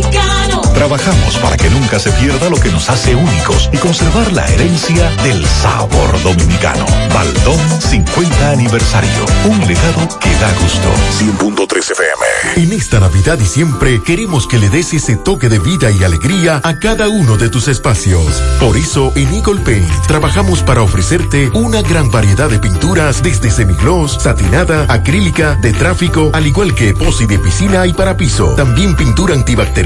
dominicano. Trabajamos para que nunca se pierda lo que nos hace únicos y conservar la herencia del sabor dominicano. Baldón 50 aniversario. Un legado que da gusto. 100.3 FM. En esta Navidad y siempre queremos que le des ese toque de vida y alegría a cada uno de tus espacios. Por eso en Eagle Paint trabajamos para ofrecerte una gran variedad de pinturas desde semigloss, satinada, acrílica, de tráfico, al igual que posi de piscina y para piso. También pintura antibacterial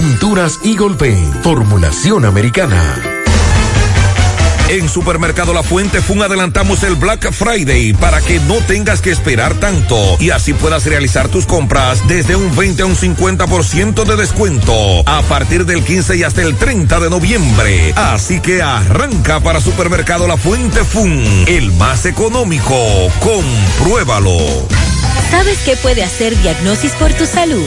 Pinturas Eagle Paint, formulación americana. En Supermercado La Fuente Fun adelantamos el Black Friday para que no tengas que esperar tanto y así puedas realizar tus compras desde un 20 a un 50% de descuento a partir del 15 y hasta el 30 de noviembre. Así que arranca para Supermercado La Fuente Fun, el más económico. Compruébalo. ¿Sabes qué puede hacer Diagnosis por tu salud?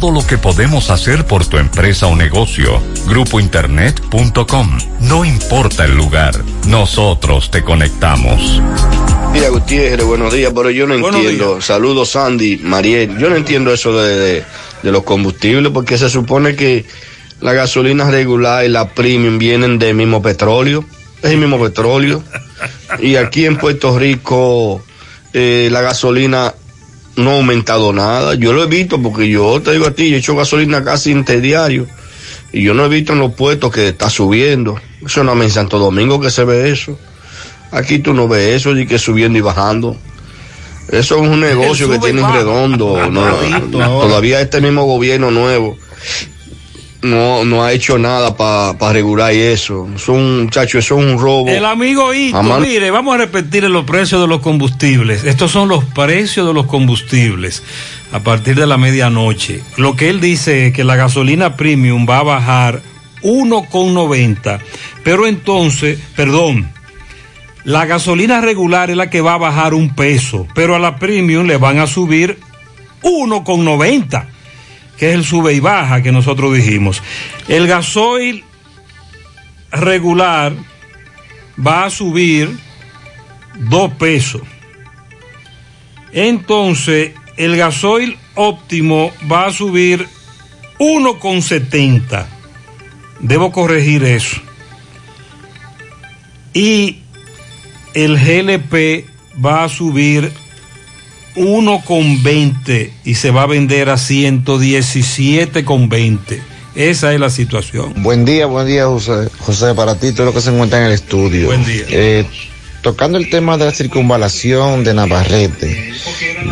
lo que podemos hacer por tu empresa o negocio. Grupointernet.com. No importa el lugar, nosotros te conectamos. Mira, Gutiérrez, buenos días, pero yo no Buenos entiendo. Saludos, Sandy, Mariel. Yo no entiendo eso de, de- de los combustibles, porque se supone que la gasolina regular y la premium vienen del mismo petróleo. Es el mismo petróleo. Y aquí en Puerto Rico, eh, la gasolina no ha aumentado nada. Yo lo he visto porque yo te digo a ti, yo he hecho gasolina casi interdiario. Y yo no he visto en los puestos que está subiendo. Eso no es en Santo Domingo que se ve eso. Aquí tú no ves eso, y que subiendo y bajando. Eso es un negocio que tienen redondo. no, todavía este mismo gobierno nuevo no, no ha hecho nada para regular eso. Eso es un muchacho, eso es un robo. El amigo Amar- mire, vamos a repetir los precios de los combustibles. Estos son los precios de los combustibles a partir de la medianoche. Lo que él dice es que la gasolina premium va a bajar 1,90. Pero entonces, perdón, La gasolina regular es la que va a bajar un peso, pero a la premium le van a subir 1,90, que es el sube y baja que nosotros dijimos. El gasoil regular va a subir 2 pesos. Entonces, el gasoil óptimo va a subir 1,70. Debo corregir eso. Y el GLP va a subir 1,20 y se va a vender a 117,20. Esa es la situación. Buen día, buen día, José, José, para ti, todo lo que se encuentra en el estudio. Buen día. Eh, tocando el tema de la circunvalación de Navarrete,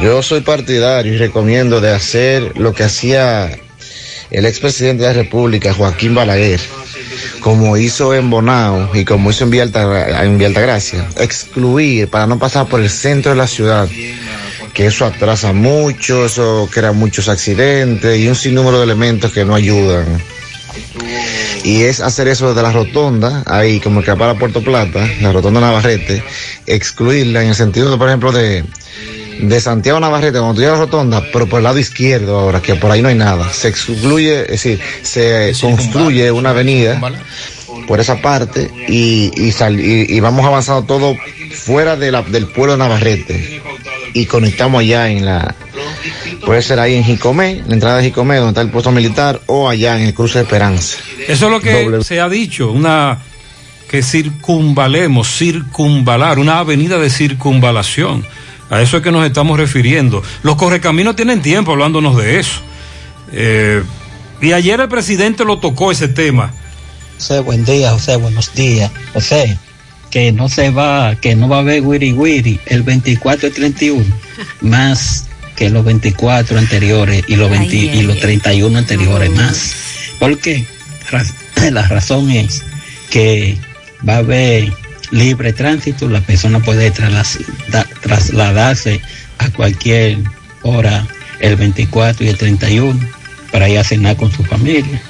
yo soy partidario y recomiendo de hacer lo que hacía el expresidente de la República, Joaquín Balaguer, como hizo en Bonao y como hizo en Villa, Altagracia, excluir para no pasar por el centro de la ciudad, que eso atrasa mucho, eso crea muchos accidentes y un sinnúmero de elementos que no ayudan. Y es hacer eso desde la rotonda, ahí como que para Puerto Plata, la rotonda Navarrete, excluirla en el sentido, de, por ejemplo, de, de Santiago Navarrete, cuando tú llegas a la rotonda, pero por el lado izquierdo ahora, que por ahí no hay nada. Se excluye, es decir, se construye una avenida por esa parte y, y, sal- y- y vamos avanzando todo fuera de la, del pueblo de Navarrete y conectamos allá en la, puede ser ahí en Jicomé, la entrada de Jicomé, donde está el puesto militar, o allá en el cruce de Esperanza. Eso es lo que Doble- se ha dicho, una que circunvalemos, circunvalar, una avenida de circunvalación. A eso es que nos estamos refiriendo. Los correcaminos tienen tiempo hablándonos de eso. Eh, y ayer el presidente lo tocó ese tema. José, buen día, José, buenos días. José, que no se va, que no va a haber wiri wiri el 24 y 31, más que los 24 anteriores y los, 20 y los 31 anteriores más. ¿Por qué? Raz- La razón es que va a haber libre tránsito, la persona puede da- trasladarse a cualquier hora el 24 y el 31 para ir a cenar con su familia.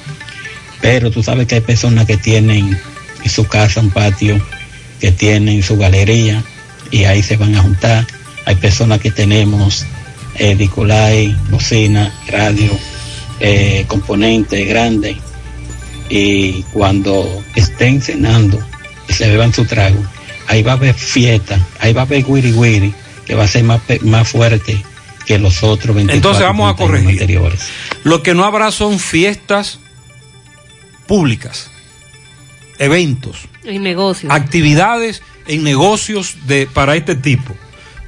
Pero tú sabes que hay personas que tienen en su casa un patio, que tienen su galería y ahí se van a juntar. Hay personas que tenemos eh, bocina, radio, eh, componentes grandes y cuando estén cenando y se beban su trago, ahí va a haber fiesta, ahí va a haber wiri wiri que va a ser más, más fuerte que los otros 24 Entonces vamos a 31 corregir. anteriores. Lo que no habrá son fiestas públicas, eventos, En negocios. actividades en negocios de, para este tipo.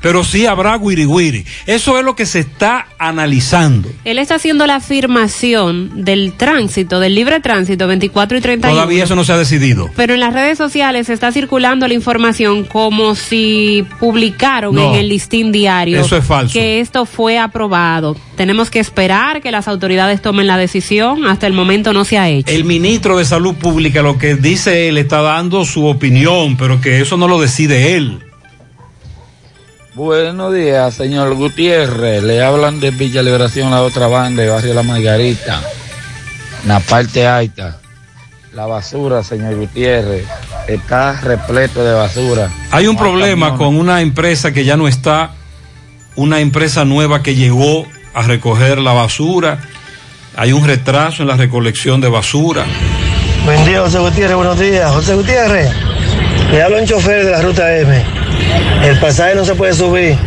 Pero sí habrá wiri. Eso es lo que se está analizando. Él está haciendo la afirmación del tránsito, del libre tránsito 24 y 31. Todavía eso no se ha decidido. Pero en las redes sociales está circulando la información como si publicaron No. en el listín diario Eso es falso. que esto fue aprobado. Tenemos que esperar que las autoridades tomen la decisión. Hasta el momento no se ha hecho. El ministro de Salud Pública lo que dice él está dando su opinión, pero que eso no lo decide él. Buenos días, señor Gutiérrez. Le hablan de Villa Liberación, la otra banda, de Barrio La Margarita, en la parte alta. La basura, señor Gutiérrez, está repleto de basura. Hay un problema con una empresa que ya no está, una empresa nueva que llegó a recoger la basura. Hay un retraso en la recolección de basura. Buen día, José Gutiérrez, buenos días. José Gutiérrez, le hablo a un chofer de la ruta M. El pasaje no se puede subir.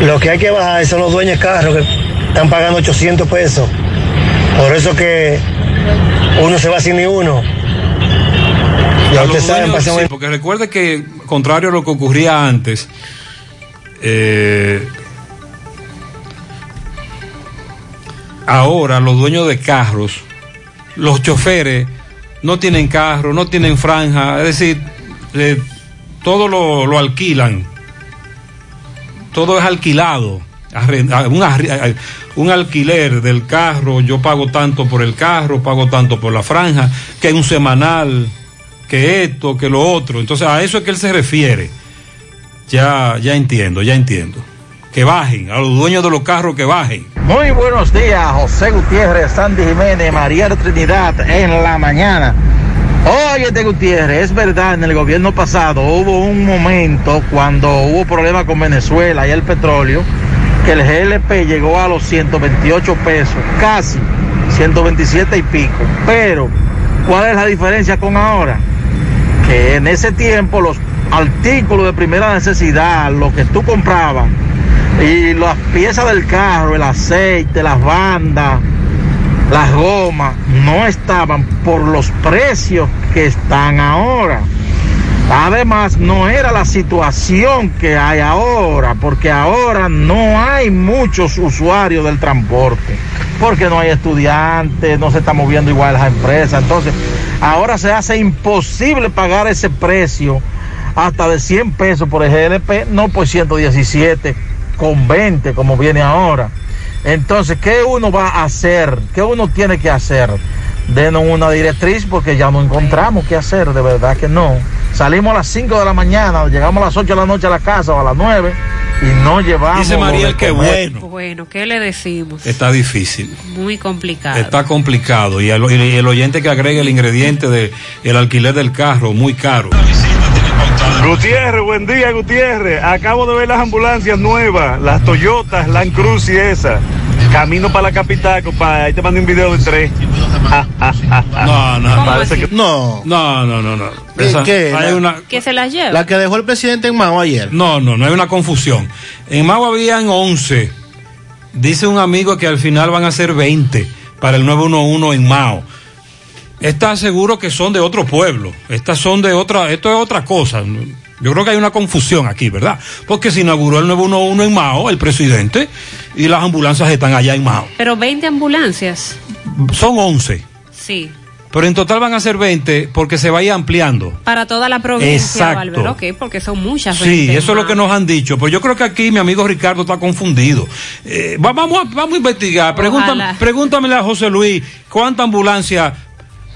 Lo que hay que bajar son los dueños de carros que están pagando 800 pesos. Por eso que uno se va sin ni uno. Ya ustedes saben, dueños, sí, porque recuerde que, contrario a lo que ocurría antes, eh, ahora los dueños de carros, los choferes, no tienen carro, no tienen franja, es decir, eh, todo lo, lo alquilan, todo es alquilado. Un, un alquiler del carro, yo pago tanto por el carro, pago tanto por la franja, que un semanal, que esto, que lo otro. Entonces a eso es que él se refiere. Ya, ya entiendo, ya entiendo. Que bajen, a los dueños de los carros que bajen. Muy buenos días, José Gutiérrez, Sandy Jiménez, María de Trinidad en la mañana. Oye, de Gutiérrez, es verdad, en el gobierno pasado hubo un momento cuando hubo problemas con Venezuela y el petróleo, que el GLP llegó a los 128 pesos, casi 127 y pico. Pero, ¿cuál es la diferencia con ahora? Que en ese tiempo los artículos de primera necesidad, lo que tú comprabas, y las piezas del carro, el aceite, las bandas, las gomas, no estaban por los precios que están ahora. Además, no era la situación que hay ahora, porque ahora no hay muchos usuarios del transporte, porque no hay estudiantes, no se está moviendo igual las empresas. Entonces, ahora se hace imposible pagar ese precio hasta de 100 pesos por el GLP, no por 117 con 20 como viene ahora. Entonces, ¿qué uno va a hacer? ¿Qué uno tiene que hacer? Denos una directriz porque ya no encontramos qué hacer, de verdad que no. Salimos a las 5 de la mañana, llegamos a las 8 de la noche a la casa o a las 9 y no llevamos. Dice Mariel de que bueno. Bueno, ¿qué le decimos? Está difícil. Muy complicado. Está complicado. Y el, y el oyente que agregue el ingrediente de el alquiler del carro, muy caro. Gutiérrez, buen día, Gutiérrez. Acabo de ver las ambulancias nuevas, las Toyotas, Land Cruz y esa. Camino para la capital, compadre. Ahí te mando un video de tres. No, no, Parece que... No. No, no, no, no. ¿Qué- Esa- qué? hay La- una, Que se las lleva. La que dejó el presidente en Mao ayer. No, no, no hay una confusión. En Mau habían 11. Dice un amigo que al final van a ser 20 para el 911 en Mao. Estas seguro que son de otro pueblo. Estas son de otra, esto es otra cosa. Yo creo que hay una confusión aquí, ¿verdad? Porque se inauguró el 911 en Mao, el presidente, y las ambulancias están allá en Mao. Pero 20 ambulancias. Son 11. Sí. Pero en total van a ser 20 porque se vaya ampliando. Para toda la provincia, Exacto. Álvaro, ok, porque son muchas. Sí, 20 eso es lo que nos han dicho. Pues yo creo que aquí mi amigo Ricardo está confundido. Eh, va- vamos, a, vamos a investigar. Pregúntame, pregúntamele a José Luis cuántas ambulancias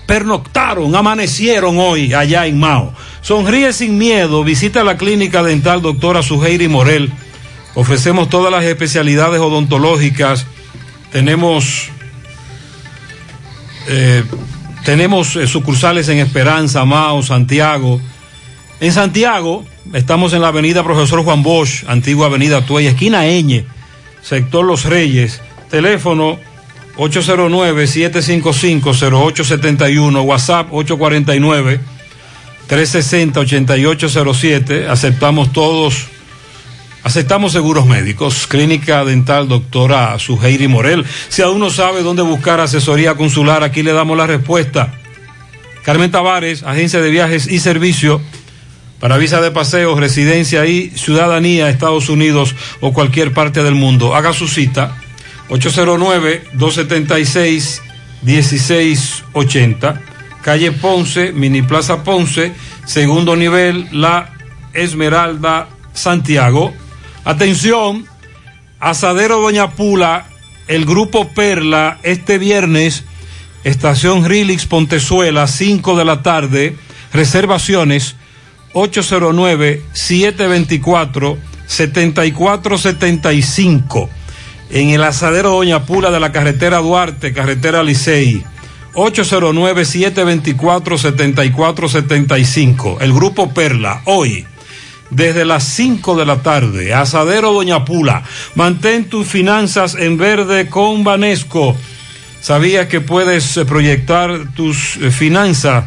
pernoctaron, amanecieron hoy allá en Mao. Sonríe sin miedo, visita la clínica dental doctora Suheiri Morel. Ofrecemos todas las especialidades odontológicas. Tenemos eh, tenemos eh, sucursales en Esperanza, Mao, Santiago. En Santiago estamos en la avenida Profesor Juan Bosch, antigua avenida Tuella, esquina Eñe, sector Los Reyes. Teléfono 809-755-0871, WhatsApp 849-360-8807. Aceptamos todos, aceptamos seguros médicos. Clínica Dental Doctora Suheiri Morel. Si aún no sabe dónde buscar asesoría consular, aquí le damos la respuesta. Carmen Tavares, agencia de viajes y servicio para visa de paseo, residencia y ciudadanía, Estados Unidos o cualquier parte del mundo. Haga su cita 809-276-1680, calle Ponce, Mini Plaza Ponce, segundo nivel, La Esmeralda, Santiago. Atención, Asadero Doña Pula, el grupo Perla, este viernes, estación Rilix Pontezuela, 5 de la tarde, reservaciones 809-724-7475 en el asadero Doña Pula de la carretera Duarte, carretera Licey. 809-724-7475. El grupo Perla, hoy, desde las 5 de la tarde, asadero Doña Pula. Mantén tus finanzas en verde con Banesco. ¿Sabías que puedes eh, proyectar tus eh, finanzas?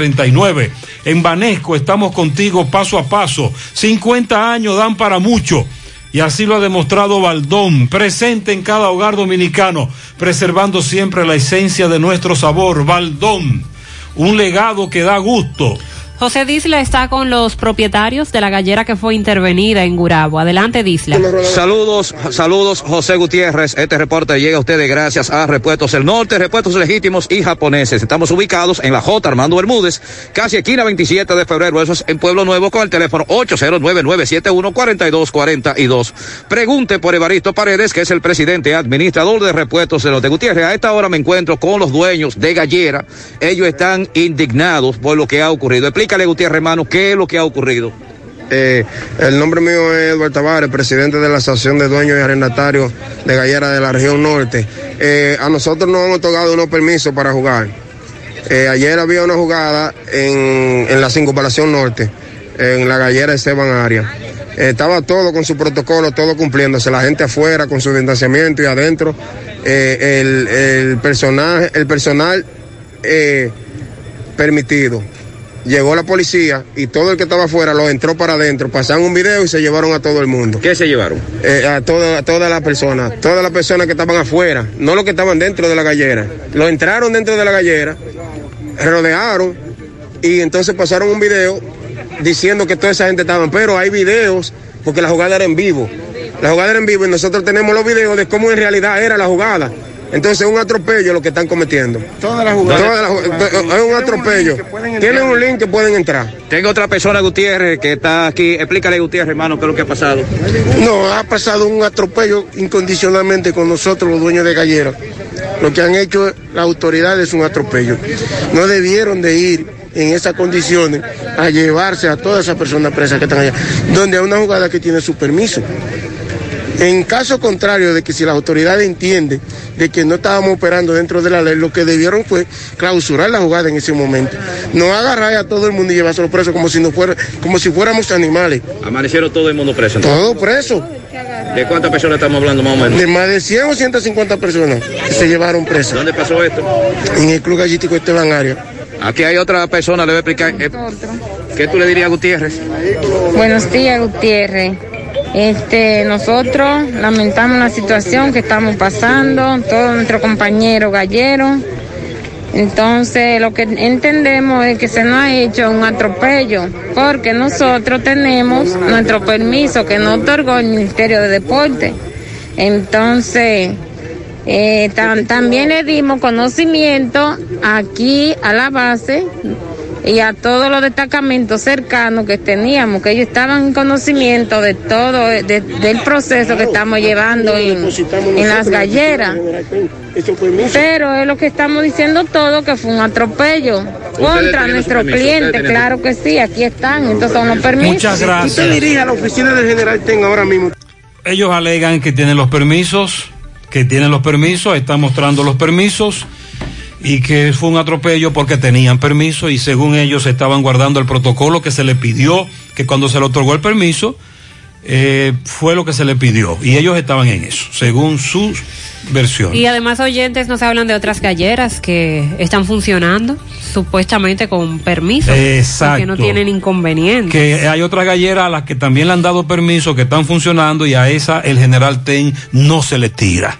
809-332-1239. En Banesco estamos contigo paso a paso. 50 años dan para mucho. Y así lo ha demostrado Baldón, presente en cada hogar dominicano, preservando siempre la esencia de nuestro sabor. Baldón, un legado que da gusto. José Disla está con los propietarios de la gallera que fue intervenida en Gurabo. Adelante, Disla. Saludos, saludos, José Gutiérrez. Este reporte llega a ustedes gracias a Repuestos del Norte, Repuestos Legítimos y Japoneses. Estamos ubicados en la J. Armando Bermúdez, casi esquina 27 de febrero. Eso es en Pueblo Nuevo con el teléfono 809-971-4242. Pregunte por Evaristo Paredes, que es el presidente administrador de Repuestos del Norte. Gutiérrez, a esta hora me encuentro con los dueños de Gallera. Ellos están indignados por lo que ha ocurrido. Explícale, Gutiérrez, hermano, qué es lo que ha ocurrido. Eh, el nombre mío es Eduardo Tavares, presidente de la Asociación de Dueños y Arrendatarios de Gallera de la región norte. Eh, a nosotros nos han otorgado unos permisos para jugar. Eh, ayer había una jugada en, en la circunvalación norte, en la gallera Esteban Arias. estaba todo con su protocolo, todo cumpliéndose, la gente afuera con su distanciamiento y adentro el personal permitido llegó la policía y todo el que estaba afuera lo entró para adentro, pasaron un video y se llevaron a todo el mundo. ¿Qué se llevaron? Eh, a, toda, a todas las personas, todas las personas que estaban afuera, no los que estaban dentro de la gallera. Lo entraron dentro de la gallera, rodearon y entonces pasaron un video diciendo que toda esa gente estaba, pero hay videos porque la jugada era en vivo. La jugada era en vivo y nosotros tenemos los videos de cómo en realidad era la jugada. Entonces es un atropello lo que están cometiendo. Todas las jugadas. es un atropello. Tienen un link que pueden entrar. Tengo otra persona, Gutiérrez, que está aquí. Explícale, Gutiérrez, hermano, qué es lo que ha pasado. No, ha pasado un atropello incondicionalmente con nosotros, los dueños de Gallera. Lo que han hecho las autoridades es un atropello. No debieron de ir en esas condiciones a llevarse a todas esas personas presas que están allá, donde hay una jugada que tiene su permiso. En caso contrario de que si las autoridades entienden de que no estábamos operando dentro de la ley, lo que debieron fue clausurar la jugada en ese momento. No agarrar a todo el mundo y llevárselo preso como si no fuera, como si fuéramos animales. Amanecieron todo el mundo preso. ¿no? Todo preso. ¿De cuántas personas estamos hablando más o menos? De más de 100 o 150 personas que se llevaron presas. ¿Dónde pasó esto? En el Club Gallístico Esteban Arias. Aquí hay otra persona, le voy a explicar. Eh, ¿Qué tú le dirías a Gutiérrez? Buenos días, Gutiérrez. Este, nosotros lamentamos la situación que estamos pasando, todos nuestros compañeros galleros. Entonces, lo que entendemos es que se nos ha hecho un atropello, porque nosotros tenemos nuestro permiso que nos otorgó el Ministerio de Deporte. Entonces, eh, también le dimos conocimiento aquí a la base y a todos los destacamentos cercanos que teníamos, que ellos estaban en conocimiento de todo, del proceso que estamos llevando en, las galleras. Pero es lo que estamos diciendo todo, que fue un atropello contra nuestro cliente, claro que sí, aquí están, estos son los permisos. Muchas gracias. Usted dirige a la oficina del general Ten ahora mismo. Ellos alegan que tienen los permisos, que tienen los permisos, están mostrando los permisos y que fue un atropello porque tenían permiso y según ellos estaban guardando el protocolo que se le pidió, que cuando se le otorgó el permiso, eh, fue lo que se le pidió y ellos estaban en eso, según su versión. Y además oyentes nos hablan de otras galleras que están funcionando supuestamente con permiso. Exacto. Que no tienen inconveniente. Que hay otras galleras a las que también le han dado permiso, que están funcionando y a esa el general Ten no se le tira.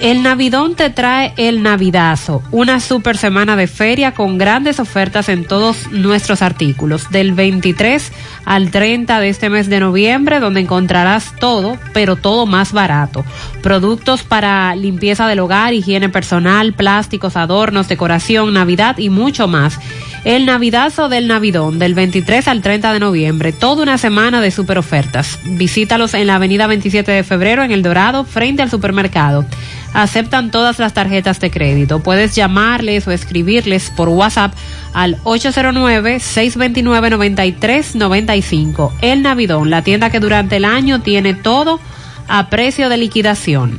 El Navidón te trae el Navidazo, una super semana de feria con grandes ofertas en todos nuestros artículos, del 23 al 30 de este mes de noviembre, donde encontrarás todo, pero todo más barato. Productos para limpieza del hogar, higiene personal, plásticos, adornos, decoración, Navidad y mucho más. El Navidazo del Navidón, del 23 al 30 de noviembre, toda una semana de super ofertas. Visítalos en la avenida 27 de febrero en El Dorado, frente al supermercado aceptan todas las tarjetas de crédito. Puedes llamarles o escribirles por WhatsApp al 809-629-9395. El Navidón, la tienda que durante el año tiene todo a precio de liquidación.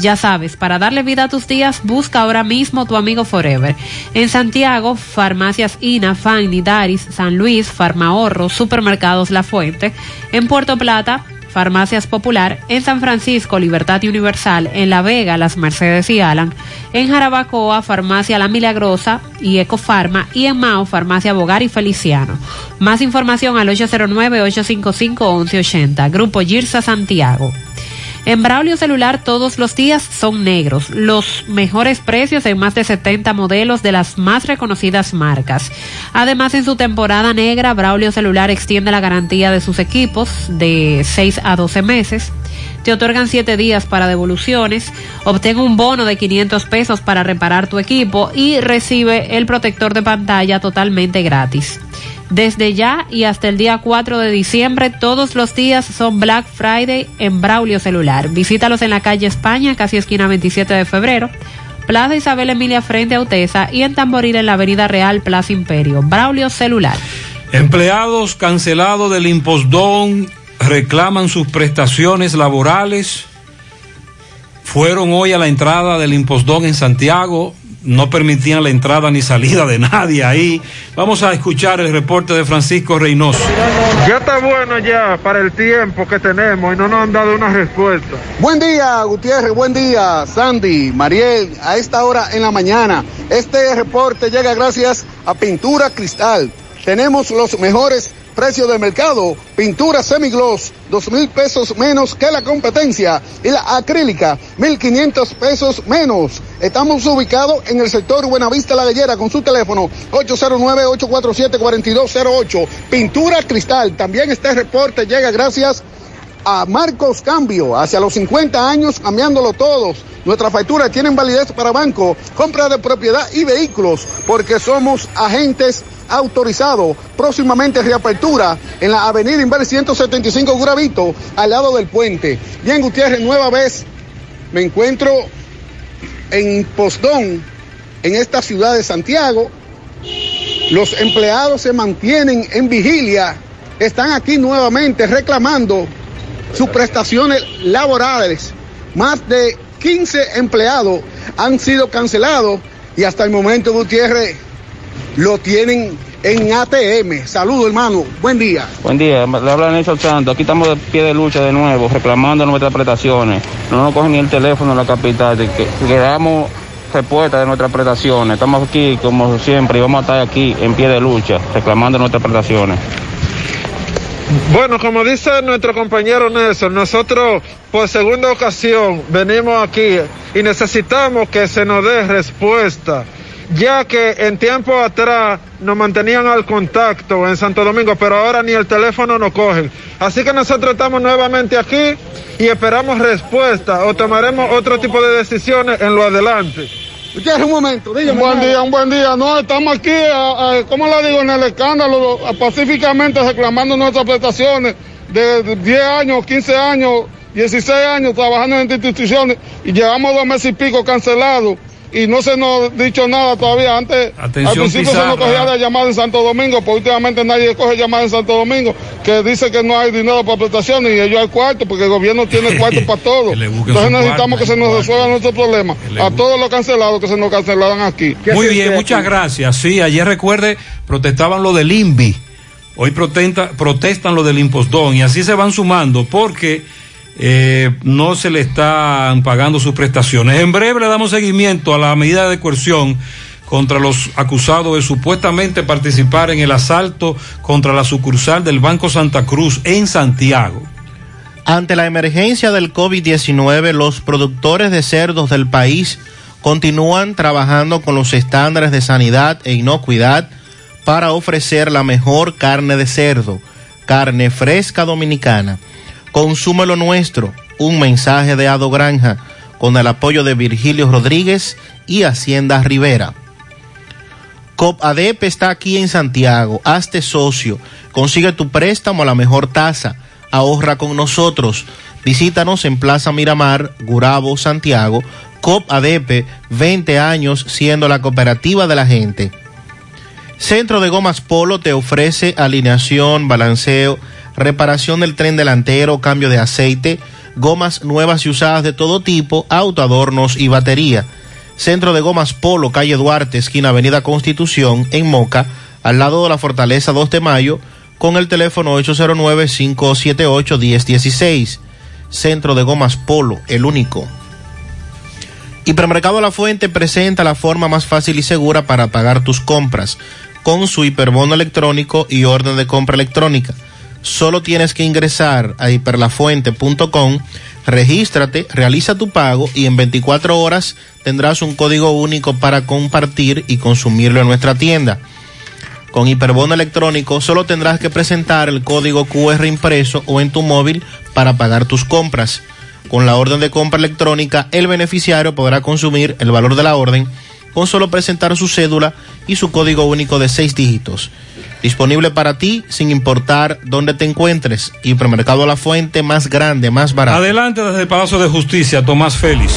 Ya sabes, para darle vida a tus días, busca ahora mismo tu amigo Forever. En Santiago, farmacias INA, Fanny, Daris, San Luis, Farmahorro, Supermercados La Fuente. En Puerto Plata, Farmacias Popular, en San Francisco, Libertad Universal, en La Vega, Las Mercedes y Alan, en Jarabacoa, Farmacia La Milagrosa y Ecofarma, y en Mao, Farmacia Bogar y Feliciano. Más información al 809-855-1180, Grupo Girsa Santiago. En Braulio Celular todos los días son negros. Los mejores precios en más de 70 modelos de las más reconocidas marcas. Además, en su temporada negra, Braulio Celular extiende la garantía de sus equipos de 6 a 12 meses. Te otorgan 7 días para devoluciones. Obtén un bono de 500 pesos para reparar tu equipo y recibe el protector de pantalla totalmente gratis. Desde ya y hasta el día 4 de diciembre, todos los días son Black Friday en Braulio Celular. Visítalos en la calle España, casi esquina 27 de febrero, Plaza Isabel Emilia frente a Utesa y en Tamboril en la Avenida Real Plaza Imperio. Braulio Celular. Empleados cancelados del Impostón reclaman sus prestaciones laborales. Fueron hoy a la entrada del Impostón en Santiago no permitían la entrada ni salida de nadie ahí. Vamos a escuchar el reporte de Francisco Reynoso. Ya está bueno ya para el tiempo que tenemos y no nos han dado una respuesta. Buen día, Gutiérrez, buen día, Sandy, Mariel, a esta hora en la mañana. Este reporte llega gracias a Pintura Cristal. Tenemos los mejores Precio de mercado, pintura semigloss, dos mil pesos menos que la competencia. Y la acrílica, mil quinientos pesos menos. Estamos ubicados en el sector Buenavista La Gallera con su teléfono 809-847-4208. Pintura cristal. También este reporte llega gracias a Marcos Cambio, hacia los 50 años cambiándolo todos. Nuestras facturas tienen validez para banco, compra de propiedad y vehículos, porque somos agentes autorizados. Próximamente reapertura en la avenida Inver 175 Gravito, al lado del puente. Bien, Gutiérrez, nueva vez me encuentro en Postón, en esta ciudad de Santiago. Los empleados se mantienen en vigilia, están aquí nuevamente reclamando sus prestaciones laborales. Más de 15 empleados han sido cancelados y hasta el momento Gutiérrez lo tienen en ATM. Saludos hermano, buen día. Buen día, le habla Nelson Santos. Aquí estamos de pie de lucha de nuevo, reclamando nuestras prestaciones. No nos cogen ni el teléfono en la capital, que, que damos respuesta de nuestras prestaciones. Estamos aquí como siempre y vamos a estar aquí en pie de lucha, reclamando nuestras prestaciones. Bueno, como dice nuestro compañero Nelson, nosotros por segunda ocasión venimos aquí y necesitamos que se nos dé respuesta, ya que en tiempo atrás nos mantenían al contacto en Santo Domingo, pero ahora ni el teléfono nos cogen. Así que nosotros estamos nuevamente aquí y esperamos respuesta o tomaremos otro tipo de decisiones en lo adelante. Un momento, dígame. Un buen día, un buen día. No, estamos aquí, a, a, ¿cómo le digo? En el escándalo, a, pacíficamente reclamando nuestras prestaciones de, de 10 años, 15 años, 16 años trabajando en instituciones y llevamos dos meses y pico cancelados y no se nos ha dicho nada todavía. Antes, Atención, al principio Pizarra. se nos cogía la llamada en Santo Domingo, pero últimamente nadie coge llamada en Santo Domingo, que dice que no hay dinero para prestaciones y ellos hay cuarto, porque el gobierno tiene cuarto para todo. Entonces necesitamos que se nos resuelva nuestro problema. A todos los cancelados que se nos cancelaran aquí. Muy bien, muchas gracias. Sí, ayer recuerde, protestaban lo del INVI. Hoy protesta, protestan lo del impostón y así se van sumando porque eh, no se le están pagando sus prestaciones. En breve le damos seguimiento a la medida de coerción contra los acusados de supuestamente participar en el asalto contra la sucursal del Banco Santa Cruz en Santiago. Ante la emergencia del COVID-19, los productores de cerdos del país continúan trabajando con los estándares de sanidad e inocuidad para ofrecer la mejor carne de cerdo, carne fresca dominicana. Consume lo nuestro, un mensaje de Ado Granja, con el apoyo de Virgilio Rodríguez y Hacienda Rivera. COP ADEP está aquí en Santiago. Hazte socio. Consigue tu préstamo a la mejor tasa. ahorra con nosotros. Visítanos en Plaza Miramar, Gurabo, Santiago. COP ADP, 20 años siendo la cooperativa de la gente. Centro de Gomas Polo te ofrece alineación, balanceo, reparación del tren delantero, cambio de aceite, gomas nuevas y usadas de todo tipo, autoadornos y batería. Centro de Gomas Polo, calle Duarte, esquina Avenida Constitución, en Moca, al lado de la Fortaleza 2 de Mayo, con el teléfono 809-578-1016. Centro de Gomas Polo, el único. Hipermercado La Fuente presenta la forma más fácil y segura para pagar tus compras con su hiperbono electrónico y orden de compra electrónica. Solo tienes que ingresar a hiperlafuente.com, regístrate, realiza tu pago y en 24 horas tendrás un código único para compartir y consumirlo en nuestra tienda. Con hiperbono electrónico solo tendrás que presentar el código QR impreso o en tu móvil para pagar tus compras. Con la orden de compra electrónica, el beneficiario podrá consumir el valor de la orden con solo presentar su cédula y su código único de seis dígitos. Disponible para ti sin importar dónde te encuentres. Hipermercado La Fuente más grande, más barato. Adelante desde el Palacio de Justicia, Tomás Félix.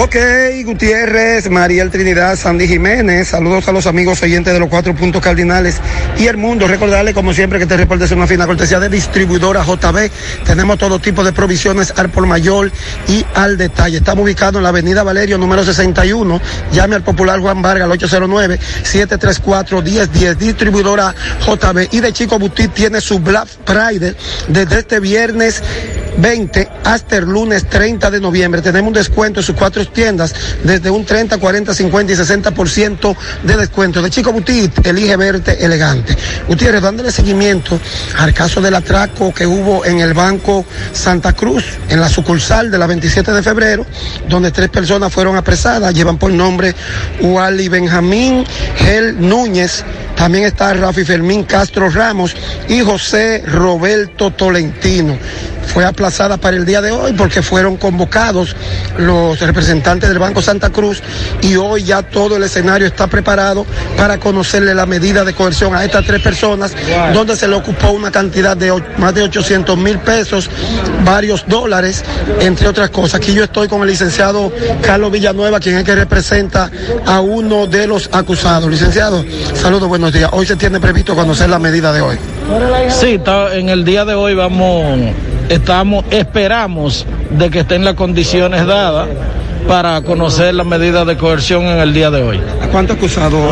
Ok, Gutiérrez, Mariel Trinidad, Sandy Jiménez, saludos a los amigos oyentes de los cuatro puntos cardinales y el mundo. Recordarle, como siempre, que te reportes una fina cortesía de distribuidora JB. Tenemos todo tipo de provisiones al por mayor y al detalle. Estamos ubicados en la avenida Valerio, número 61. Llame al popular Juan Vargas al 809-734-1010. Distribuidora JB. Y de Chico Butit tiene su Black Friday desde este viernes 20 hasta el lunes 30 de noviembre. Tenemos un descuento en sus cuatro tiendas desde un 30, 40, 50 y 60% de descuento. De Chico Butit, elige verte elegante. Gutiérrez, dándole seguimiento al caso del atraco que hubo en el Banco Santa Cruz, en la sucursal de la 27 de febrero, donde tres personas fueron apresadas, llevan por nombre Wally Benjamín Gel Núñez, también está Rafi Fermín Castro Ramos y José Roberto Tolentino. Fue aplazada para el día de hoy porque fueron convocados los representantes del Banco Santa Cruz y hoy ya todo el escenario está preparado para conocerle la medida de coerción a estas tres personas, donde se le ocupó una cantidad de más de 800 mil pesos, varios dólares, entre otras cosas. Aquí yo estoy con el licenciado Carlos Villanueva, quien es que representa a uno de los acusados. Licenciado, saludos, buenos días. Hoy se tiene previsto conocer la medida de hoy. Sí, en el día de hoy vamos, estamos, esperamos de que estén las condiciones dadas para conocer la medida de coerción en el día de hoy. ¿A cuántos acusados?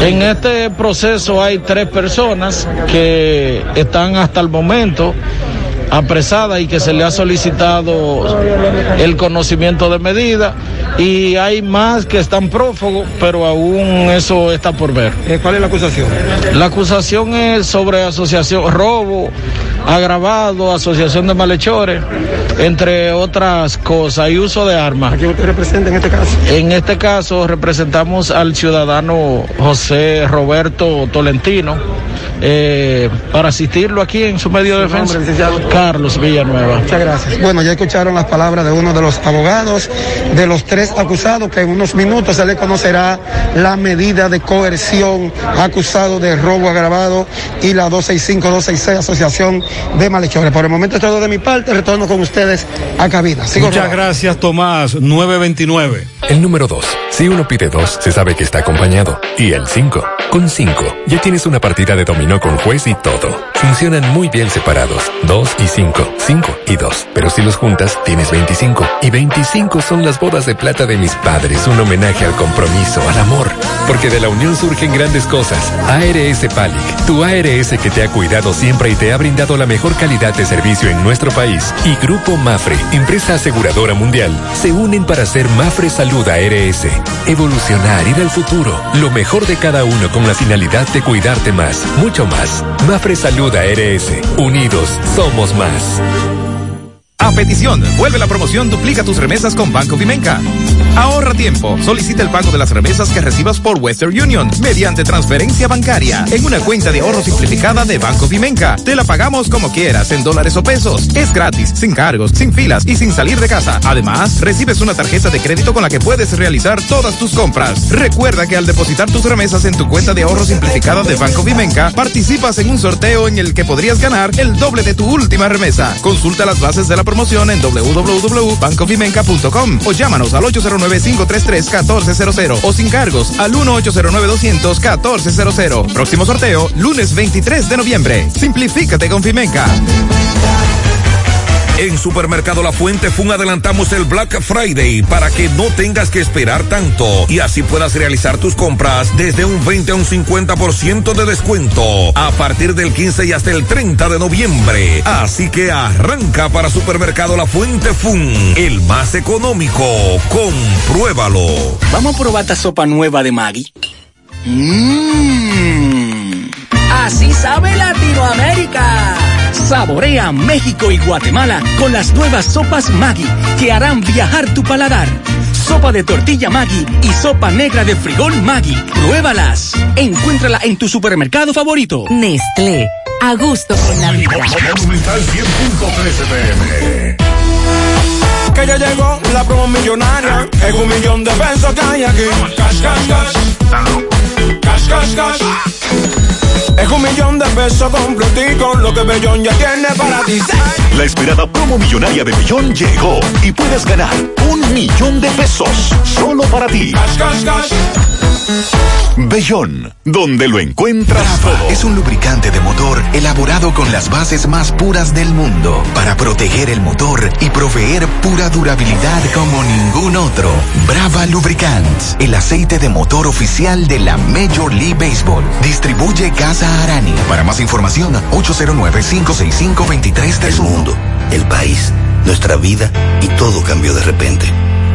En este proceso hay tres personas que están hasta el momento apresadas y que se le ha solicitado el conocimiento de medida y hay más que están prófugos, pero aún eso está por ver. Eh, ¿Cuál es la acusación? La acusación es sobre asociación, robo agravado, asociación de malhechores, entre otras cosas, y uso de armas. ¿A quién usted representa en este caso? En este caso representamos al ciudadano José Roberto Tolentino eh, para asistirlo aquí en su medio de nombre, defensa. Carlos Villanueva. Muchas gracias. Bueno, ya escucharon las palabras de uno de los abogados de los tres acusados, que en unos minutos se le conocerá la medida de coerción acusado de robo agravado y la 265-266 Asociación de Malhechores. Por el momento es todo de mi parte, retorno con ustedes a cabina. Sigo Muchas gracias, Tomás. 929. El número 2. Si uno pide dos, se sabe que está acompañado. Y el 5. Con 5, ya tienes una partida de dominó con juez y todo. Funcionan muy bien separados. 2 y 5. 5 y 2. Pero si los juntas, tienes 25. Y 25 son las bodas de plata de mis padres. Un homenaje al compromiso, al amor. Porque de la unión surgen grandes cosas. ARS Palic, tu ARS que te ha cuidado siempre y te ha brindado la mejor calidad de servicio en nuestro país. Y Grupo Mafre, empresa aseguradora mundial, se unen para hacer Mafre Salud ARS. Evolucionar, ir al futuro. Lo mejor de cada uno con la finalidad de cuidarte más, mucho más. Mafre Salud ARS. Unidos, somos más. A petición, vuelve la promoción Duplica tus remesas con Banco Vimenca. Ahorra tiempo. Solicita el pago de las remesas que recibas por Western Union mediante transferencia bancaria en una cuenta de ahorro simplificada de Banco Vimenca. Te la pagamos como quieras, en dólares o pesos. Es gratis, sin cargos, sin filas y sin salir de casa. Además, recibes una tarjeta de crédito con la que puedes realizar todas tus compras. Recuerda que al depositar tus remesas en tu cuenta de ahorro simplificada de Banco Vimenca, participas en un sorteo en el que podrías ganar el doble de tu última remesa. Consulta las bases de la promoción en www.bancovimenca.com o llámanos al 809-533-1400 o sin cargos al 1-809-200-1400. Próximo sorteo, lunes 23 de noviembre. Simplifícate con Fimenca. En Supermercado La Fuente Fun adelantamos el Black Friday para que no tengas que esperar tanto y así puedas realizar tus compras desde un 20 a un 50% de descuento a partir del 15 y hasta el 30 de noviembre. Así que arranca para Supermercado La Fuente Fun, el más económico. Compruébalo. Vamos a probar esta sopa nueva de Maggi. Mmm. Así sabe Latinoamérica. Saborea México y Guatemala con las nuevas sopas Maggi que harán viajar tu paladar. Sopa de tortilla Maggi y sopa negra de frijol Maggi. Pruébalas. Encuéntrala en tu supermercado favorito. Nestlé. A gusto con la vida. Monumental 100.13 pm. Que ya llegó la promo millonaria. Es un millón de pesos que hay aquí. Cash, cash, cash. Cash, cash, cash. Es un millón de pesos completico, lo que Bellón ya tiene para ti. La esperada promo millonaria de Bellón llegó y puedes ganar un millón de pesos solo para ti. Cash, cash, cash. Bellón, donde lo encuentras Brava todo. es un lubricante de motor elaborado con las bases más puras del mundo para proteger el motor y proveer pura durabilidad como ningún otro. Brava Lubricants, el aceite de motor oficial de la Major League Baseball. Distribuye Casa Arani. Para más información, 809-565-2331. El mundo, el país, nuestra vida y todo cambió de repente.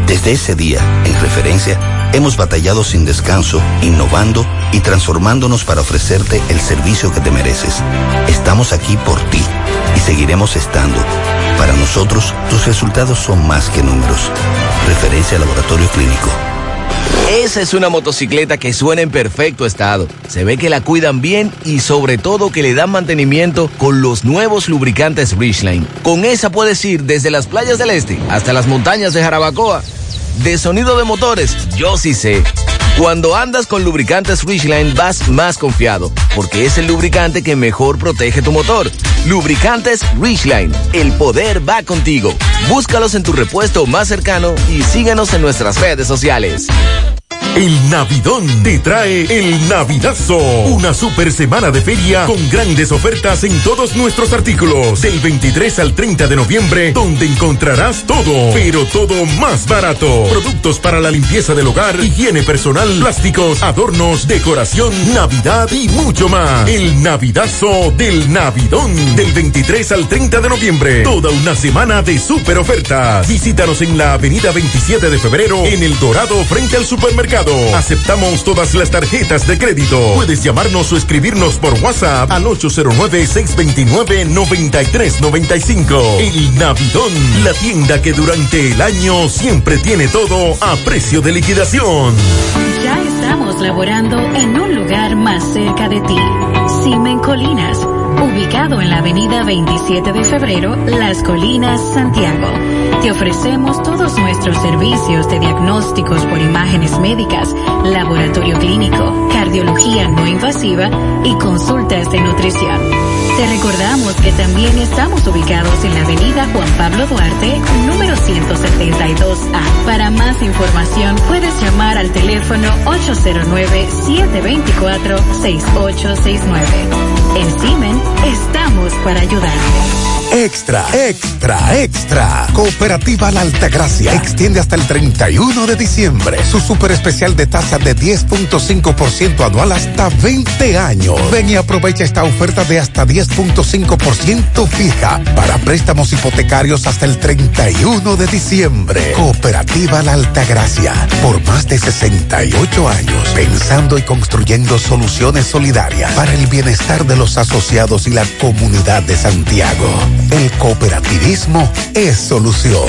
Desde ese día, en referencia, hemos batallado sin descanso, innovando y transformándonos para ofrecerte el servicio que te mereces. Estamos aquí por ti y seguiremos estando. Para nosotros, tus resultados son más que números. Referencia Laboratorio Clínico. Esa es una motocicleta que suena en perfecto estado. Se ve que la cuidan bien y sobre todo que le dan mantenimiento con los nuevos lubricantes Richline. Con esa puedes ir desde las playas del este hasta las montañas de Jarabacoa. De sonido de motores, yo sí sé. Cuando andas con lubricantes Richline vas más confiado, porque es el lubricante que mejor protege tu motor. Lubricantes Richline, el poder va contigo. Búscalos en tu repuesto más cercano y síguenos en nuestras redes sociales. El Navidón te trae el Navidazo, una super semana de feria con grandes ofertas en todos nuestros artículos. Del 23 al 30 de noviembre, donde encontrarás todo, pero todo más barato. Productos para la limpieza del hogar, higiene personal, plásticos, adornos, decoración, Navidad y mucho más. El Navidazo del Navidón, del 23 al 30 de noviembre. Toda una semana de super ofertas. Visítanos en la avenida 27 de febrero, en El Dorado, frente al supermercado. Aceptamos todas las tarjetas de crédito. Puedes llamarnos o escribirnos por WhatsApp al 809-629-9395. El Navidón, la tienda que durante el año siempre tiene todo a precio de liquidación. Ya estamos laborando en un lugar más cerca de ti. Simen Colinas, ubicado en la avenida 27 de febrero, Las Colinas, Santiago. Te ofrecemos todos nuestros servicios de diagnósticos por imágenes médicas, laboratorio clínico, cardiología no invasiva y consultas de nutrición. Te recordamos que también estamos ubicados en la avenida Juan Pablo Duarte, número 172A. Para más información puedes llamar al teléfono 809-724-6869. En Simen estamos para ayudarte. Extra, extra, extra. Cooperativa La Altagracia extiende hasta el 31 de diciembre su super especial de tasa de 10.5% anual hasta 20 años. Ven y aprovecha esta oferta de hasta 10.5% fija para préstamos hipotecarios hasta el 31 de diciembre. Cooperativa La Altagracia, por más de 68 años, pensando y construyendo soluciones solidarias para el bienestar de los asociados y la comunidad de Santiago. El cooperativismo es solución.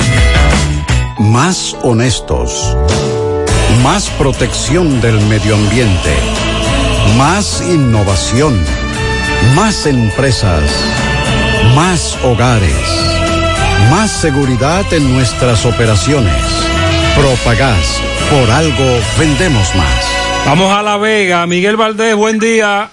más honestos, más protección del medio ambiente, más innovación, más empresas, más hogares, más seguridad en nuestras operaciones. Propagás, por algo vendemos más. Vamos a La Vega. Miguel Valdés, buen día.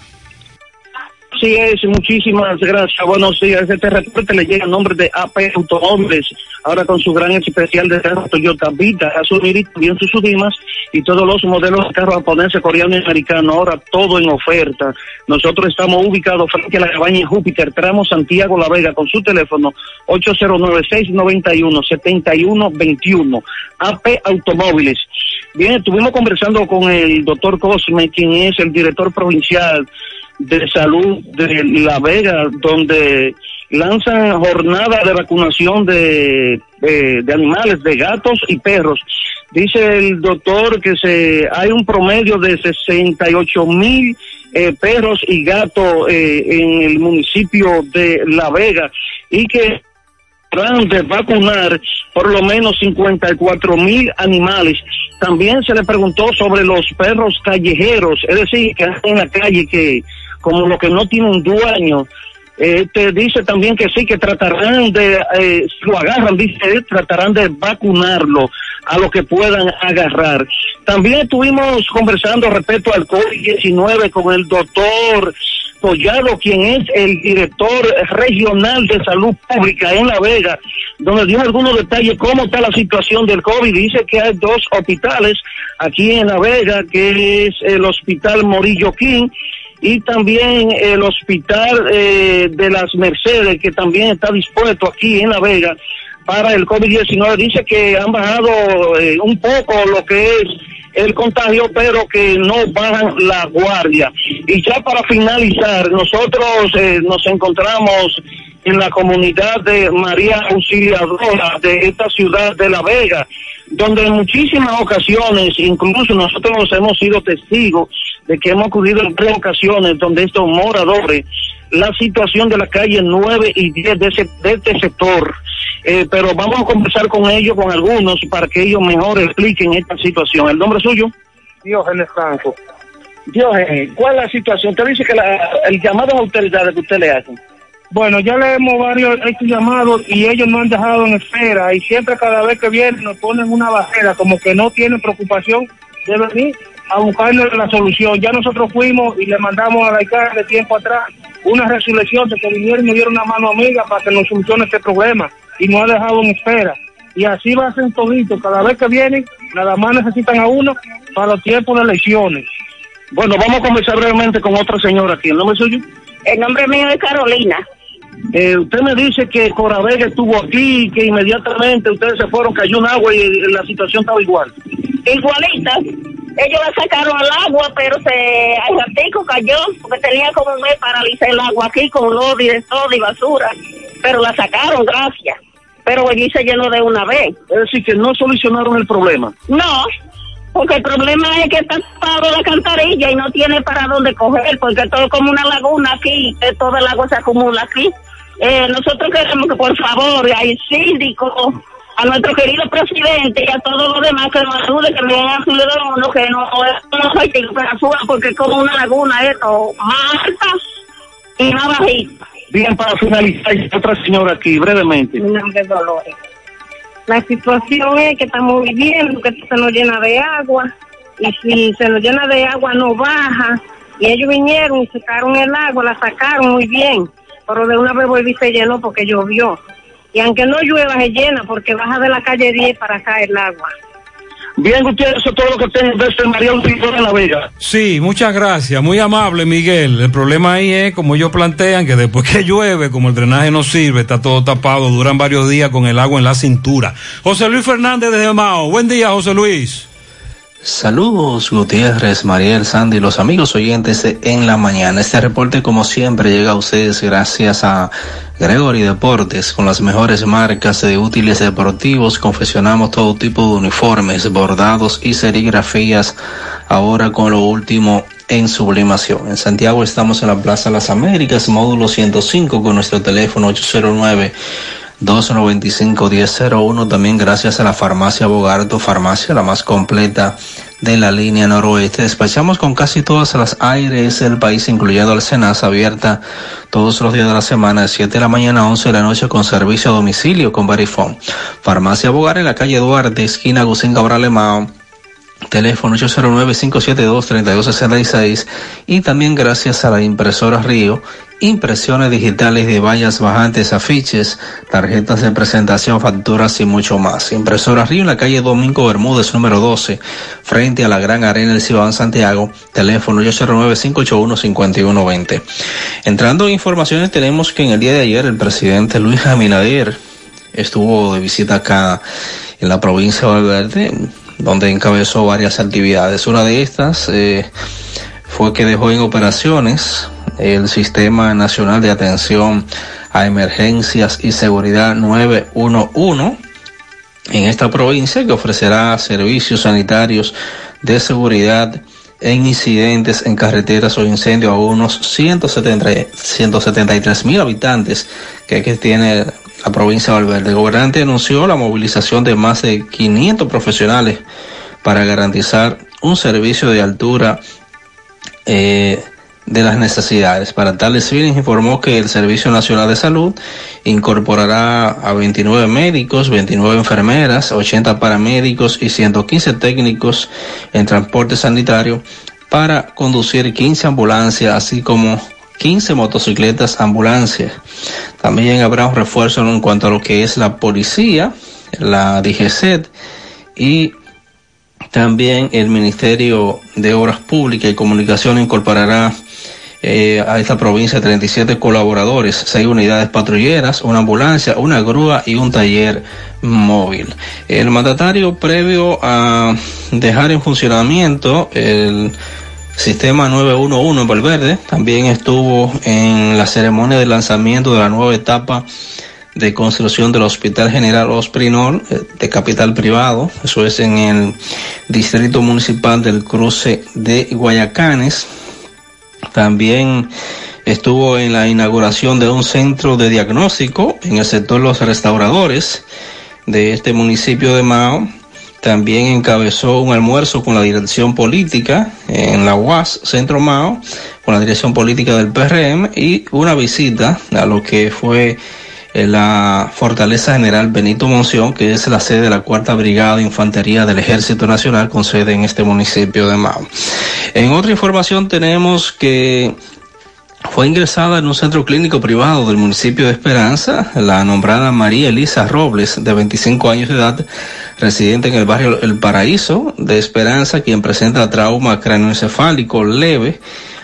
Sí, es, muchísimas gracias. Buenos días. Este reporte le llega a nombre de AP Automóviles, ahora con su gran especial de carro Toyota Vita, Azumir y también sus Sudimas y todos los modelos de carro japonés, coreano y americano. Ahora todo en oferta. Nosotros estamos ubicados frente a la cabaña Júpiter, tramo Santiago La Vega, con su teléfono 809-691-7121. AP Automóviles. Bien, estuvimos conversando con el doctor Cosme, quien es el director provincial de salud de La Vega, donde lanzan jornada de vacunación de, de, animales, de gatos y perros. Dice el doctor que se hay un promedio de 68 mil eh, perros y gatos eh, en el municipio de La Vega y que tendrán de vacunar por lo menos 54 mil animales. También se le preguntó sobre los perros callejeros, es decir, que en la calle que como los que no tienen dueño. Eh, te dice también que sí, que tratarán de, eh, si lo agarran, dice, él, tratarán de vacunarlo a lo que puedan agarrar. También estuvimos conversando respecto al COVID-19 con el doctor Collado, quien es el director regional de salud pública en La Vega, donde dio algunos detalles cómo está la situación del COVID. Dice que hay dos hospitales aquí en La Vega, que es el Hospital Morillo King y también el hospital eh, de las Mercedes, que también está dispuesto aquí en La Vega para el COVID-19. Dice que han bajado eh, un poco lo que es el contagio, pero que no bajan la guardia. Y ya para finalizar, nosotros eh, nos encontramos en la comunidad de María Auxiliadora de esta ciudad de La Vega, donde en muchísimas ocasiones, incluso nosotros hemos sido testigos de que hemos ocurrido en tres ocasiones donde estos moradores, la situación de la calle 9 y 10 de, ese, de este sector, eh, pero vamos a conversar con ellos, con algunos, para que ellos mejor expliquen esta situación. ¿El nombre suyo? Diógenes Franco. Diógenes, ¿cuál es la situación? Usted dice que la, el llamado a autoridades que usted le hace. Bueno, ya le hemos varios hecho llamados y ellos no han dejado en espera y siempre cada vez que vienen nos ponen una barrera como que no tienen preocupación de venir a buscarle la solución. Ya nosotros fuimos y le mandamos a la ICAR de tiempo atrás una resolución de que vinieron y nos dieron una mano amiga para que nos solucione este problema y no ha dejado en espera. Y así va a ser todito. Cada vez que vienen, nada más necesitan a uno para los tiempos de elecciones. Bueno, vamos a conversar brevemente con otra señora aquí. ¿El nombre suyo? El nombre mío es Carolina. Eh, usted me dice que Coravega estuvo aquí y que inmediatamente ustedes se fueron, cayó un agua y la situación estaba igual. Igualita. Ellos la sacaron al agua, pero se al ratico cayó, porque tenía como un mes paralizar el agua aquí con lobby de todo y basura. Pero la sacaron, gracias. Pero allí se llenó de una vez. Es decir, que no solucionaron el problema. No, porque el problema es que está tapado la cantarilla y no tiene para dónde coger, porque todo como una laguna aquí, eh, todo el agua se acumula aquí. Eh, nosotros queremos que por favor al síndico, a nuestro querido presidente y a todos los demás que nos ayuden, que me den uno, que no, no que porque es como una laguna esto, más alta y más bajita. Bien, para finalizar, otra señora aquí, brevemente. Mi nombre es Dolores. La situación es que estamos viviendo, que se nos llena de agua, y si se nos llena de agua no baja, y ellos vinieron y sacaron el agua, la sacaron muy bien, pero de una vez volví y se llenó porque llovió. Y aunque no llueva, se llena porque baja de la calle 10 para caer el agua. Bien, Gutiérrez, eso es todo lo que tengo desde María Auxiliadora en La Vega. Sí, muchas gracias. Muy amable, Miguel. El problema ahí es, como ellos plantean, que después que llueve, como el drenaje no sirve, está todo tapado, duran varios días con el agua en la cintura. José Luis Fernández de Mao. Buen día, José Luis. Saludos Gutiérrez, Mariel, Sandy, los amigos oyentes de En la Mañana. Este reporte como siempre llega a ustedes gracias a Gregory Deportes con las mejores marcas de útiles deportivos. Confeccionamos todo tipo de uniformes, bordados y serigrafías ahora con lo último en sublimación. En Santiago estamos en la Plaza Las Américas, módulo 105 con nuestro teléfono 809 295-1001. También gracias a la farmacia Bogarto, farmacia la más completa de la línea noroeste. Despachamos con casi todas las aires del país, incluyendo el Senas, abierta todos los días de la semana, de 7 de la mañana a 11 de la noche, con servicio a domicilio con Verifone. Farmacia Bogar en la calle Duarte, esquina Gusín Cabral Mao teléfono 809-572-3266 y también gracias a la impresora Río, impresiones digitales de vallas bajantes, afiches, tarjetas de presentación, facturas y mucho más. Impresora Río en la calle Domingo Bermúdez número 12, frente a la Gran Arena del Cibao Santiago, teléfono 809-581-5120. Entrando en informaciones, tenemos que en el día de ayer el presidente Luis Abinader estuvo de visita acá en la provincia de Valverde, donde encabezó varias actividades. Una de estas eh, fue que dejó en operaciones el Sistema Nacional de Atención a Emergencias y Seguridad 911 en esta provincia que ofrecerá servicios sanitarios de seguridad en incidentes en carreteras o incendios a unos 170, 173 mil habitantes que, que tiene la provincia de Valverde. El gobernante anunció la movilización de más de 500 profesionales para garantizar un servicio de altura eh, de las necesidades. Para tales fines informó que el Servicio Nacional de Salud incorporará a 29 médicos, 29 enfermeras, 80 paramédicos y 115 técnicos en transporte sanitario para conducir 15 ambulancias, así como 15 motocicletas ambulancias. También habrá un refuerzo en cuanto a lo que es la policía, la DGCET y también el Ministerio de Obras Públicas y Comunicación incorporará eh, a esta provincia 37 colaboradores, 6 unidades patrulleras, una ambulancia, una grúa y un taller móvil. El mandatario previo a dejar en funcionamiento el Sistema 911 en Valverde también estuvo en la ceremonia de lanzamiento de la nueva etapa de construcción del Hospital General Osprinor eh, de capital privado. Eso es en el Distrito Municipal del Cruce de Guayacanes. También estuvo en la inauguración de un centro de diagnóstico en el sector Los Restauradores de este municipio de Mao también encabezó un almuerzo con la dirección política en la UAS Centro Mao, con la dirección política del PRM y una visita a lo que fue eh, la Fortaleza General Benito Monción, que es la sede de la Cuarta Brigada de Infantería del Ejército Nacional con sede en este municipio de Mao. En otra información tenemos que fue ingresada en un centro clínico privado del municipio de Esperanza, la nombrada María Elisa Robles, de 25 años de edad, residente en el barrio El Paraíso de Esperanza, quien presenta trauma cráneoencefálico leve,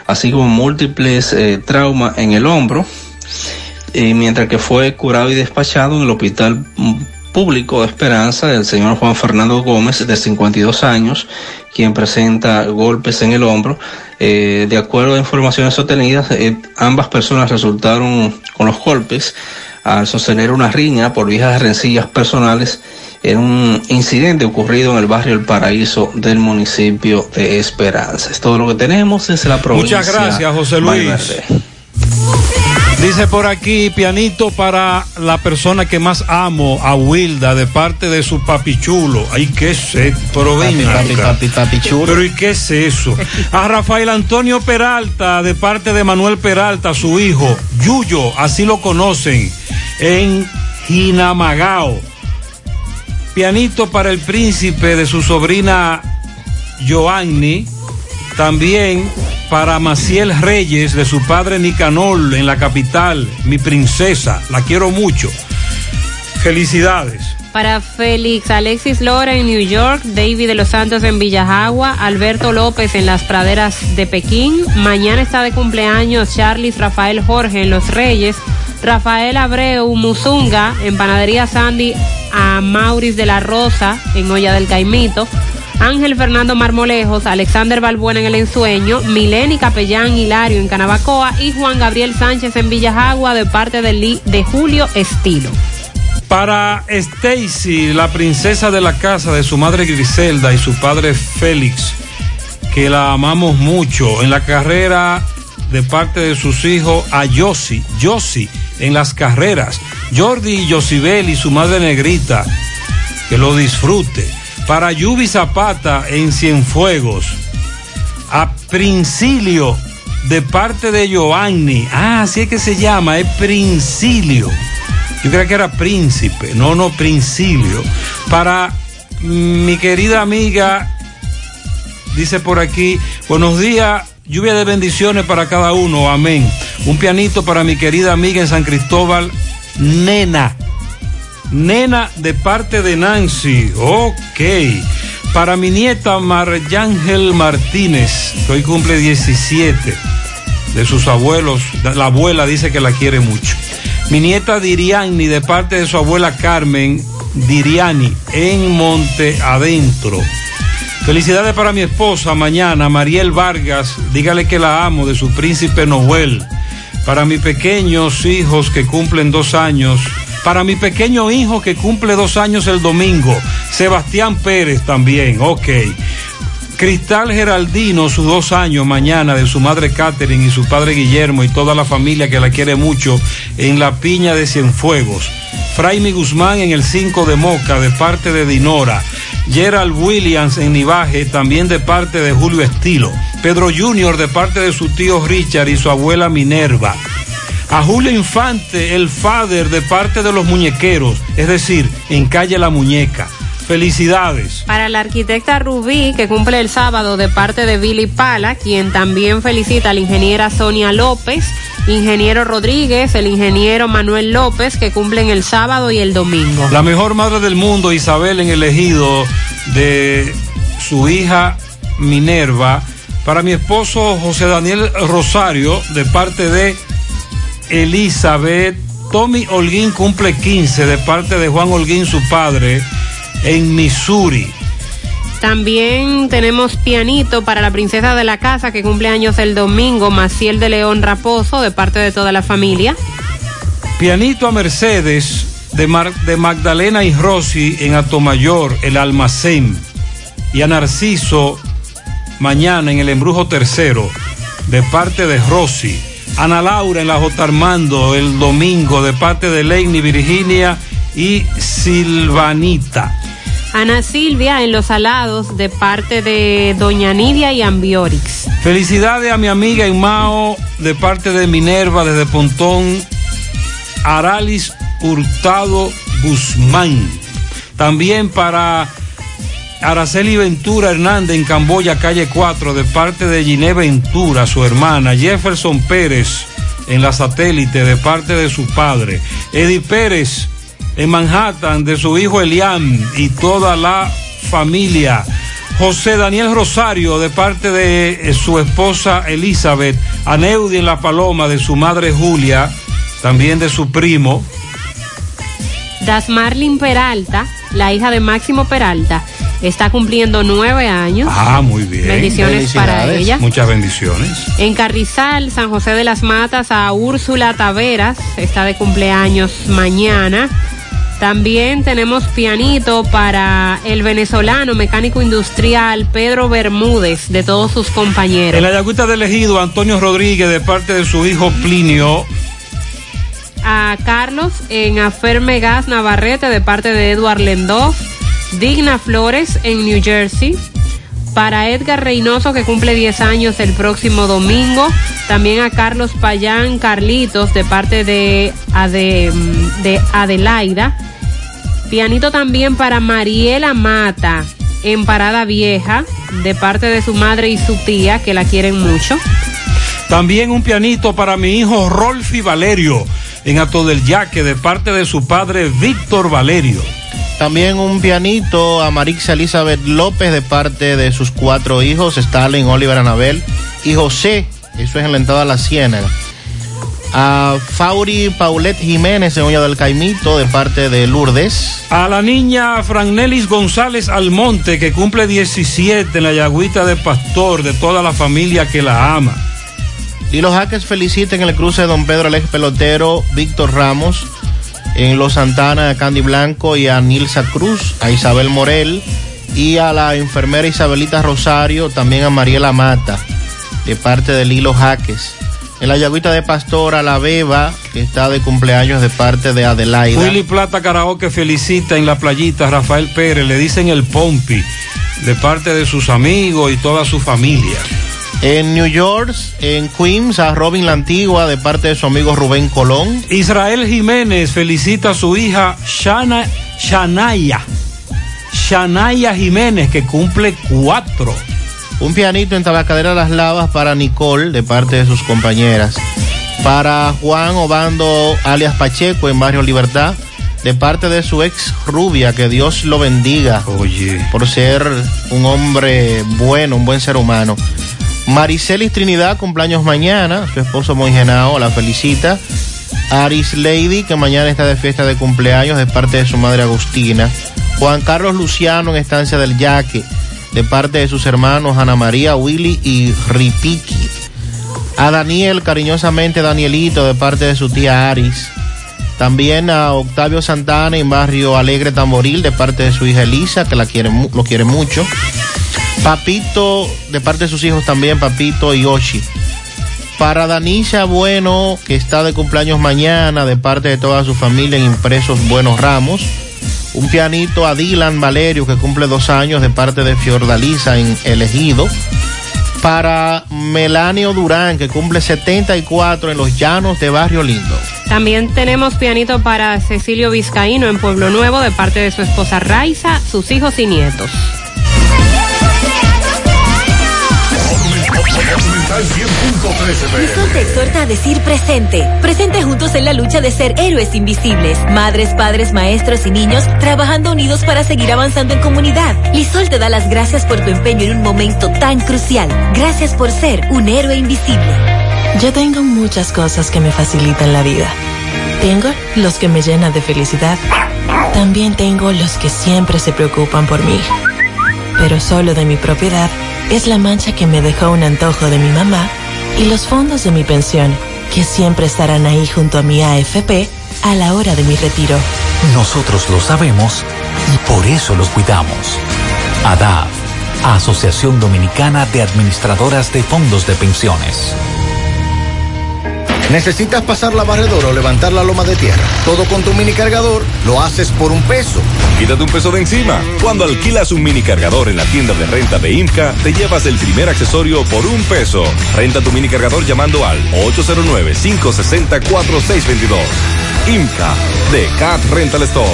así como múltiples eh, traumas en el hombro, y mientras que fue curado y despachado en el hospital público de Esperanza del señor Juan Fernando Gómez, de 52 años, quien presenta golpes en el hombro. Eh, de acuerdo a informaciones obtenidas, eh, ambas personas resultaron con los golpes al sostener una riña por viejas rencillas personales en un incidente ocurrido en el barrio El Paraíso del municipio de Esperanza. Es todo lo que tenemos desde la provincia. Muchas gracias, José Luis. Dice por aquí, pianito para la persona que más amo, a Wilda, de parte de su papi chulo. Ay, ¿qué eso? Pero Papi, papi, papi, papi chulo. Pero ¿y qué es eso? A Rafael Antonio Peralta, de parte de Manuel Peralta, su hijo, Yuyo, así lo conocen, en Jinamagao. Pianito para el príncipe de su sobrina Joanny. También para Maciel Reyes, de su padre Nicanor, en la capital, mi princesa, la quiero mucho. Felicidades. Para Félix Alexis Lora en New York, David de los Santos en Villajagua, Alberto López en las praderas de Pekín. Mañana está de cumpleaños Charlis Rafael Jorge en Los Reyes. Rafael Abreu Musunga en Panadería Sandy a Mauris de la Rosa en Olla del Caimito. Ángel Fernando Marmolejos, Alexander Balbuena en El Ensueño, Mileni Capellán Hilario en Canabacoa y Juan Gabriel Sánchez en Villajagua de parte de, de Julio Estilo. Para Stacy, la princesa de la casa de su madre Griselda y su padre Félix, que la amamos mucho en la carrera de parte de sus hijos a Yossi, Yossi en las carreras. Jordi y Josibel y su madre negrita, que lo disfrute. Para Yubi Zapata en Cienfuegos. A Princilio de parte de Giovanni. Ah, así es que se llama, es Princilio. Yo creía que era príncipe, no, no, Princilio. Para mi querida amiga, dice por aquí, buenos días, lluvia de bendiciones para cada uno, amén. Un pianito para mi querida amiga en San Cristóbal, Nena. Nena de parte de Nancy, ok. Para mi nieta Maryángel Martínez, que hoy cumple 17, de sus abuelos, la abuela dice que la quiere mucho. Mi nieta Diriani, de parte de su abuela Carmen Diriani, en Monte Adentro. Felicidades para mi esposa mañana, Mariel Vargas, dígale que la amo, de su príncipe Noel. Para mis pequeños hijos que cumplen dos años, para mi pequeño hijo que cumple dos años el domingo, Sebastián Pérez también, ok. Cristal Geraldino, sus dos años mañana, de su madre Catherine y su padre Guillermo y toda la familia que la quiere mucho en la piña de Cienfuegos. Fraimi Guzmán en el 5 de Moca, de parte de Dinora. Gerald Williams en Nivaje, también de parte de Julio Estilo. Pedro Junior, de parte de su tío Richard y su abuela Minerva. A Julio Infante, el father, de parte de los muñequeros, es decir, en calle La Muñeca. Felicidades. Para la arquitecta Rubí, que cumple el sábado de parte de Billy Pala, quien también felicita a la ingeniera Sonia López, ingeniero Rodríguez, el ingeniero Manuel López, que cumplen el sábado y el domingo. La mejor madre del mundo, Isabel, en el ejido de su hija Minerva. Para mi esposo José Daniel Rosario, de parte de Elizabeth. Tommy Holguín cumple 15, de parte de Juan Holguín, su padre en Missouri. También tenemos pianito para la princesa de la casa que cumple años el domingo, Maciel de León Raposo, de parte de toda la familia. Pianito a Mercedes de, Mar de Magdalena y Rossi en Atomayor, el almacén. Y a Narciso mañana en el embrujo tercero, de parte de Rossi. Ana Laura en la J. Armando el domingo, de parte de Leini Virginia y Silvanita. Ana Silvia en Los Alados de parte de Doña Nidia y Ambiorix. Felicidades a mi amiga Imao de parte de Minerva desde Pontón, Aralis Hurtado Guzmán. También para Araceli Ventura Hernández en Camboya, calle 4, de parte de Giné Ventura, su hermana. Jefferson Pérez en la satélite de parte de su padre. Eddie Pérez en Manhattan de su hijo Eliam y toda la familia. José Daniel Rosario de parte de su esposa Elizabeth. Aneudi en La Paloma de su madre Julia, también de su primo. Dasmarlin Peralta, la hija de Máximo Peralta, está cumpliendo nueve años. Ah, muy bien. Bendiciones para ella. Muchas bendiciones. En Carrizal, San José de las Matas, a Úrsula Taveras, está de cumpleaños mañana. También tenemos pianito para el venezolano mecánico industrial Pedro Bermúdez, de todos sus compañeros. En la Yagüita del Ejido, Antonio Rodríguez, de parte de su hijo Plinio. A Carlos en Aferme Gas Navarrete, de parte de Eduard Lendoff. Digna Flores en New Jersey. Para Edgar Reynoso, que cumple 10 años el próximo domingo. También a Carlos Payán Carlitos, de parte de, Ade, de Adelaida. Pianito también para Mariela Mata, en Parada Vieja, de parte de su madre y su tía, que la quieren mucho. También un pianito para mi hijo Rolfi Valerio, en Ato del Yaque, de parte de su padre Víctor Valerio. También un pianito a Marixa Elizabeth López de parte de sus cuatro hijos, Stalin, Oliver, Anabel y José, eso es en la entrada a la Ciénaga. A Fauri Paulette Jiménez en Olla del Caimito de parte de Lourdes. A la niña Frannelis González Almonte que cumple 17 en la Yagüita de Pastor, de toda la familia que la ama. Y los Jaques feliciten en el cruce de Don Pedro el ex pelotero Víctor Ramos en Los Santana a Candy Blanco y a Nilsa Cruz, a Isabel Morel y a la enfermera Isabelita Rosario, también a Mariela Mata, de parte de Lilo Jaques. En la Yagüita de Pastora, la Beba, que está de cumpleaños de parte de Adelaida. Willy Plata Karaoke felicita en la playita a Rafael Pérez, le dicen el Pompi, de parte de sus amigos y toda su familia. En New York, en Queens, a Robin la Antigua, de parte de su amigo Rubén Colón. Israel Jiménez felicita a su hija Shana, Shanaya. Shanaya Jiménez, que cumple cuatro. Un pianito en Tabacadera Las Lavas para Nicole, de parte de sus compañeras. Para Juan Obando, alias Pacheco, en Barrio Libertad, de parte de su ex rubia, que Dios lo bendiga. Oye. Por ser un hombre bueno, un buen ser humano. Maricelis Trinidad, cumpleaños mañana. Su esposo muy genao, la felicita. Aris Lady, que mañana está de fiesta de cumpleaños de parte de su madre Agustina. Juan Carlos Luciano en Estancia del Yaque, de parte de sus hermanos Ana María, Willy y Ripiqui. A Daniel, cariñosamente Danielito, de parte de su tía Aris. También a Octavio Santana en Barrio Alegre Tamboril, de parte de su hija Elisa, que la lo quiere mucho. Papito, de parte de sus hijos también, Papito y Yoshi. Para Danisha Bueno, que está de cumpleaños mañana, de parte de toda su familia en Impresos Buenos Ramos. Un pianito a Dylan Valerio, que cumple dos años, de parte de Fiordalisa en Elegido. Para Melanio Durán, que cumple 74 en los llanos de Barrio Lindo. También tenemos pianito para Cecilio Vizcaíno en Pueblo Nuevo, de parte de su esposa Raiza, sus hijos y nietos. Jesús te exhorta a decir presente. Presente juntos en la lucha de ser héroes invisibles. Madres, padres, maestros y niños trabajando unidos para seguir avanzando en comunidad. Lisol te da las gracias por tu empeño en un momento tan crucial. Gracias por ser un héroe invisible. Yo tengo muchas cosas que me facilitan la vida. Tengo los que me llenan de felicidad. También tengo los que siempre se preocupan por mí. Pero solo de mi propiedad es la mancha que me dejó un antojo de mi mamá y los fondos de mi pensión, que siempre estarán ahí junto a mi AFP a la hora de mi retiro. Nosotros lo sabemos y por eso los cuidamos. ADAF, Asociación Dominicana de Administradoras de Fondos de Pensiones. ¿Necesitas pasar la barredora o levantar la loma de tierra? Todo con tu mini cargador lo haces por un peso. Quítate un peso de encima. Cuando alquilas un mini cargador en la tienda de renta de IMCA, te llevas el primer accesorio por un peso. Renta tu mini cargador llamando al 809-560-4622. IMCA de Cat Rental Store.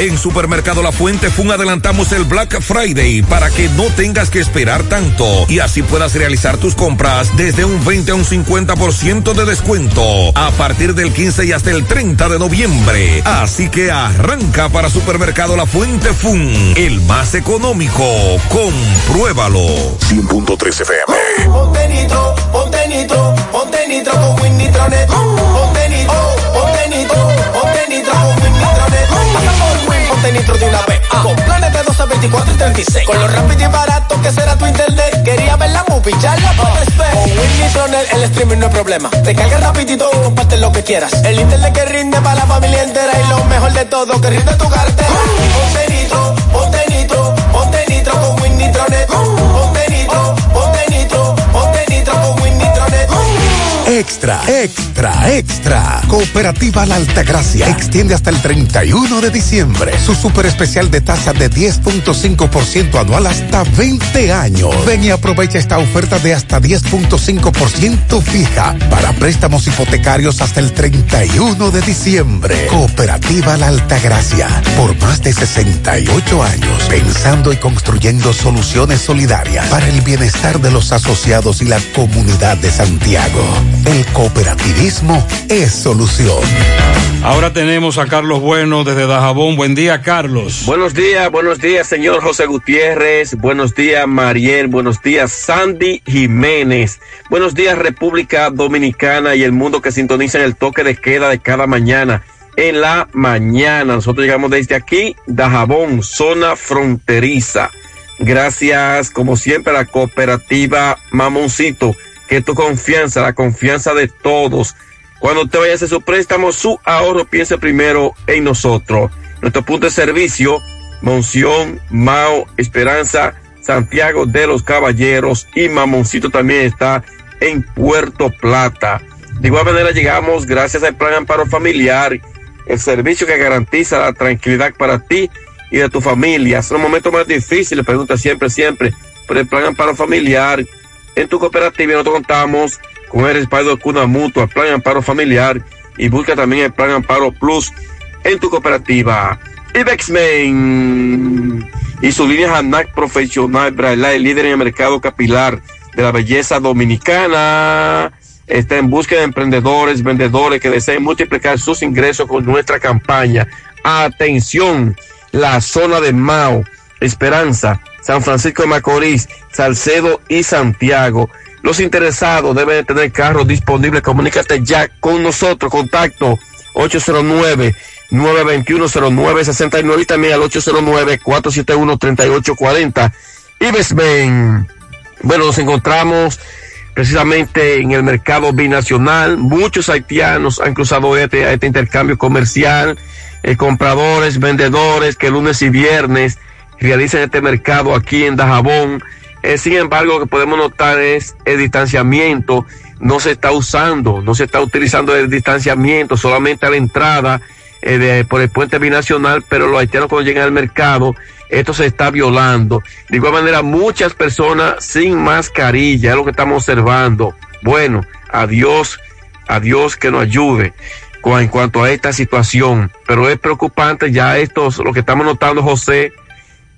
En Supermercado La Fuente Fun adelantamos el Black Friday para que no tengas que esperar tanto y así puedas realizar tus compras desde un 20 a un 50% de descuento a partir del 15 y hasta el 30 de noviembre. Así que arranca para Supermercado La Fuente Fun, el más económico. Compruébalo. 100.3 FM. Ponte nitro, ponte nitro, ponte nitro con Win Nitronet. Ponte nitro, ponte nitro, ponte nitro con Pasa por Win, ponte nitro de una vez. Con planes de 12, 24 y 36. Con lo rápido y barato que será tu internet. Quería ver la movie, ya la puedes ver. Con Win Nitronet el streaming no es problema. Te carga rapidito y comparte lo que quieras. El internet que rinde para la familia entera. Y lo mejor de todo, que rinde tu cartera. Ponte nitro, ponte nitro, ponte nitro con Win Nitronet. Nitro, ponte nitro, Extra, extra, extra. Cooperativa La Altagracia extiende hasta el 31 de diciembre su super especial de tasa de 10.5% anual hasta 20 años. Ven y aprovecha esta oferta de hasta 10.5% fija para préstamos hipotecarios hasta el 31 de diciembre. Cooperativa La Altagracia, por más de 68 años, pensando y construyendo soluciones solidarias para el bienestar de los asociados y la comunidad de Santiago. El cooperativismo es solución. Ahora tenemos a Carlos Bueno desde Dajabón. Buen día, Carlos. Buenos días, buenos días, señor José Gutiérrez. Buenos días, Mariel. Buenos días, Sandy Jiménez. Buenos días, República Dominicana y el mundo que sintoniza en el toque de queda de cada mañana. En la mañana, nosotros llegamos desde aquí, Dajabón, zona fronteriza. Gracias, como siempre, a la cooperativa Mamoncito, que tu confianza, la confianza de todos. Cuando te vayas a su préstamo, su ahorro, piense primero en nosotros. Nuestro punto de servicio, Monción, Mao, Esperanza, Santiago de los Caballeros y Mamoncito también está en Puerto Plata. De igual manera llegamos gracias al Plan Amparo Familiar, el servicio que garantiza la tranquilidad para ti y de tu familia. Son los momentos más difíciles, pregunta siempre, siempre, por el Plan Amparo Familiar. En tu cooperativa nosotros contamos con el respaldo de Cuna Mutua, Plan Amparo Familiar y busca también el Plan Amparo Plus en tu cooperativa. Ibexmen y su línea Hanac Profesional Braille, líder en el mercado capilar de la belleza dominicana. Está en busca de emprendedores, vendedores que deseen multiplicar sus ingresos con nuestra campaña. Atención, la zona de Mao, Esperanza, San Francisco de Macorís, Salcedo y Santiago. Los interesados deben de tener carros disponibles. Comunícate ya con nosotros. Contacto 809 921-0969 y también al 809-471-3840. Y. Bueno, nos encontramos precisamente en el mercado binacional. Muchos haitianos han cruzado este, este intercambio comercial. Eh, compradores, vendedores que lunes y viernes realizan este mercado aquí en Dajabón. Eh, sin embargo, lo que podemos notar es el distanciamiento. No se está usando, no se está utilizando el distanciamiento solamente a la entrada eh, por el puente binacional, pero los haitianos cuando llegan al mercado, esto se está violando. De igual manera, muchas personas sin mascarilla, es lo que estamos observando. Bueno, adiós, adiós que nos ayude en cuanto a esta situación, pero es preocupante ya esto, lo que estamos notando, José,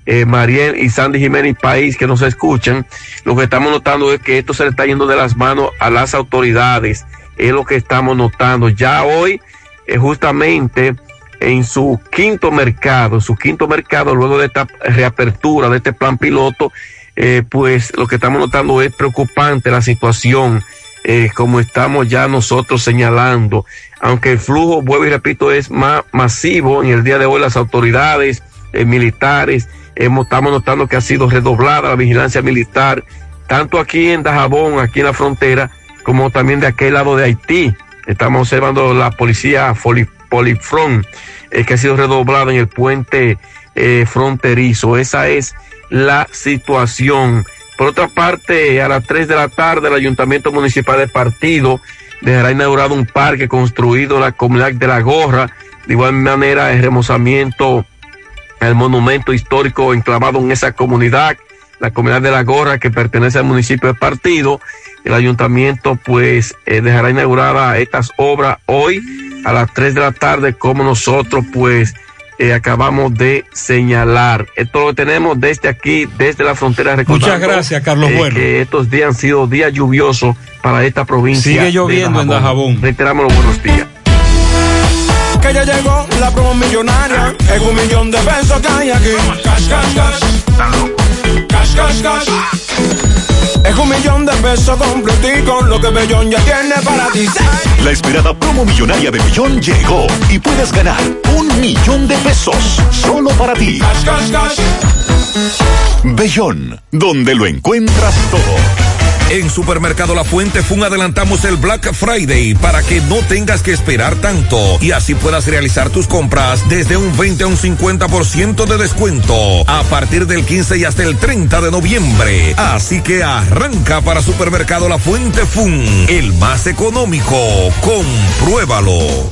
eh, Mariel y Sandy Jiménez País que nos escuchan, lo que estamos notando es que esto se le está yendo de las manos a las autoridades, es lo que estamos notando. Ya hoy, eh, justamente en su quinto mercado, su quinto mercado, luego de esta reapertura de este plan piloto, eh, pues lo que estamos notando es preocupante la situación, eh, como estamos ya nosotros señalando, aunque el flujo, vuelvo y repito, es más masivo en el día de hoy, las autoridades eh, militares, estamos notando que ha sido redoblada la vigilancia militar, tanto aquí en Dajabón, aquí en la frontera, como también de aquel lado de Haití. Estamos observando la policía Polifront, eh, que ha sido redoblada en el puente eh, fronterizo. Esa es la situación. Por otra parte, a las 3 de la tarde, el Ayuntamiento Municipal de Partido dejará inaugurado un parque construido en la comunidad de La Gorra. De igual manera, el remozamiento el monumento histórico enclavado en esa comunidad, la comunidad de La Gorra que pertenece al municipio de Partido. El ayuntamiento pues eh, dejará inaugurada estas obras hoy a las 3 de la tarde como nosotros pues eh, acabamos de señalar. Esto lo tenemos desde aquí, desde la frontera. Muchas gracias, Carlos eh, Bueno. Que estos días han sido días lluviosos para esta provincia. Sigue lloviendo de en Dajabón. Reiteramos los buenos días. Que ya llegó la promo millonaria. Es un millón de pesos que hay aquí. Cash, cash, cash. Cash, cash, cash. Es un millón de pesos completico. Lo que Bellón ya tiene para ti. La esperada promo millonaria de Bellón llegó y puedes ganar un millón de pesos solo para ti. Cash, cash, cash. Bellón, donde lo encuentras todo. En Supermercado La Fuente Fun adelantamos el Black Friday para que no tengas que esperar tanto y así puedas realizar tus compras desde un 20 a un 50% de descuento a partir del 15 y hasta el 30 de noviembre. Así que arranca para Supermercado La Fuente Fun, el más económico. Compruébalo.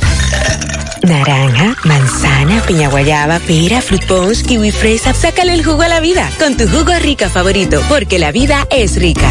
Naranja, manzana, piña guayaba, pera, fruit punch, kiwi fresa. Sácale el jugo a la vida con tu jugo rica favorito, porque la vida es rica.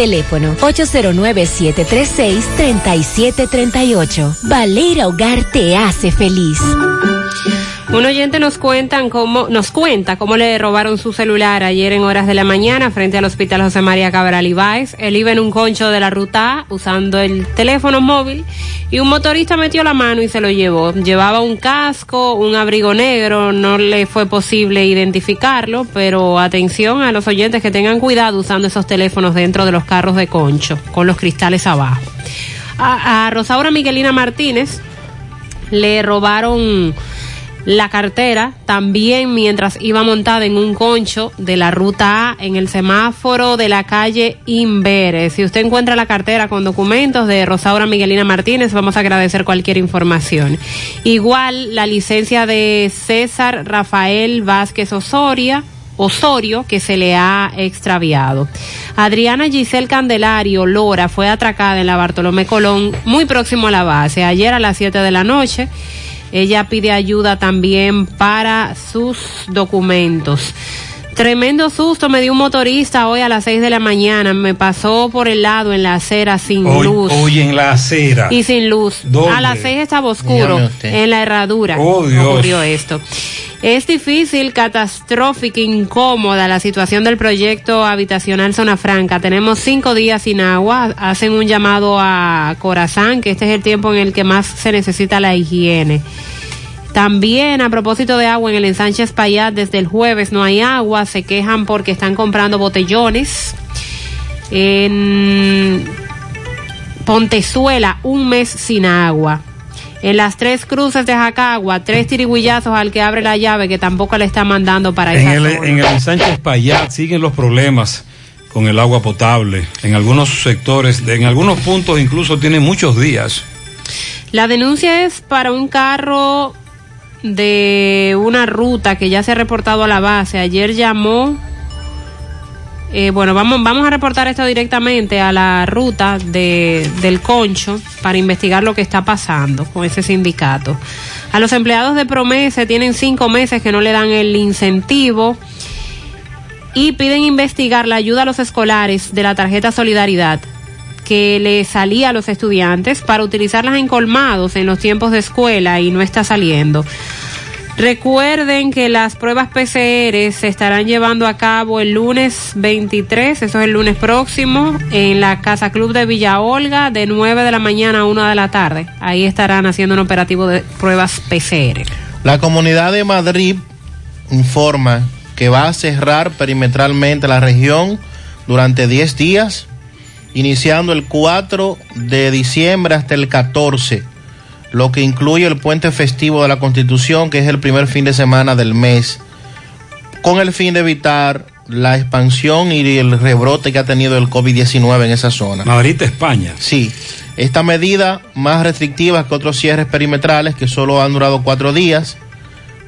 Teléfono 809-736-3738. Valera Hogar te hace feliz. Un oyente nos cuentan cómo, nos cuenta cómo le robaron su celular ayer en horas de la mañana frente al hospital José María Cabral Ibáez. Él iba en un concho de la ruta usando el teléfono móvil y un motorista metió la mano y se lo llevó. Llevaba un casco, un abrigo negro, no le fue posible identificarlo, pero atención a los oyentes que tengan cuidado usando esos teléfonos dentro de los carros de concho, con los cristales abajo. A Rosaura Miguelina Martínez le robaron la cartera también mientras iba montada en un concho de la ruta A en el semáforo de la calle Inveres. Si usted encuentra la cartera con documentos de Rosaura Miguelina Martínez, vamos a agradecer cualquier información. Igual la licencia de César Rafael Vázquez Osoria. Osorio que se le ha extraviado. Adriana Giselle Candelario Lora fue atracada en la Bartolomé Colón muy próximo a la base ayer a las 7 de la noche. Ella pide ayuda también para sus documentos. Tremendo susto me dio un motorista hoy a las 6 de la mañana. Me pasó por el lado en la acera sin Hoy, luz. hoy en la acera. Y sin luz. ¿Dónde? A las 6 estaba oscuro. En la herradura. Oh, Dios. Ocurrió esto. Es difícil, catastrófica, incómoda la situación del proyecto habitacional Zona Franca. Tenemos cinco días sin agua. Hacen un llamado a Corazán, que este es el tiempo en el que más se necesita la higiene. También a propósito de agua en el ensanche Espaillat, desde el jueves no hay agua, se quejan porque están comprando botellones. En Pontezuela, un mes sin agua. En las tres cruces de Jacagua, tres tiriguillazos al que abre la llave que tampoco le está mandando para En esa el, zona. en el ensanche Espaillat siguen los problemas con el agua potable. En algunos sectores, en algunos puntos incluso tiene muchos días. La denuncia es para un carro de una ruta que ya se ha reportado a la base. Ayer llamó, eh, bueno, vamos, vamos a reportar esto directamente a la ruta de, del Concho para investigar lo que está pasando con ese sindicato. A los empleados de Promesa tienen cinco meses que no le dan el incentivo y piden investigar la ayuda a los escolares de la tarjeta Solidaridad que le salía a los estudiantes para utilizarlas en colmados en los tiempos de escuela y no está saliendo. Recuerden que las pruebas PCR se estarán llevando a cabo el lunes 23, eso es el lunes próximo, en la Casa Club de Villa Olga de 9 de la mañana a 1 de la tarde. Ahí estarán haciendo un operativo de pruebas PCR. La comunidad de Madrid informa que va a cerrar perimetralmente la región durante 10 días, iniciando el 4 de diciembre hasta el 14, lo que incluye el puente festivo de la Constitución, que es el primer fin de semana del mes, con el fin de evitar la expansión y el rebrote que ha tenido el COVID-19 en esa zona. Madrid, España. Sí, esta medida más restrictiva que otros cierres perimetrales que solo han durado cuatro días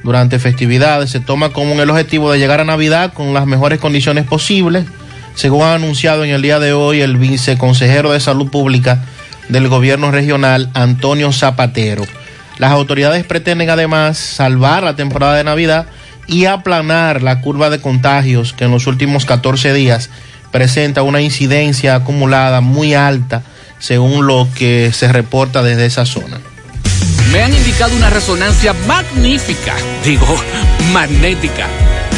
durante festividades se toma como el objetivo de llegar a Navidad con las mejores condiciones posibles, según ha anunciado en el día de hoy el viceconsejero de Salud Pública del gobierno regional, Antonio Zapatero. Las autoridades pretenden además salvar la temporada de Navidad y aplanar la curva de contagios que en los últimos 14 días presenta una incidencia acumulada muy alta según lo que se reporta desde esa zona. Me han indicado una resonancia magnífica, digo, magnética.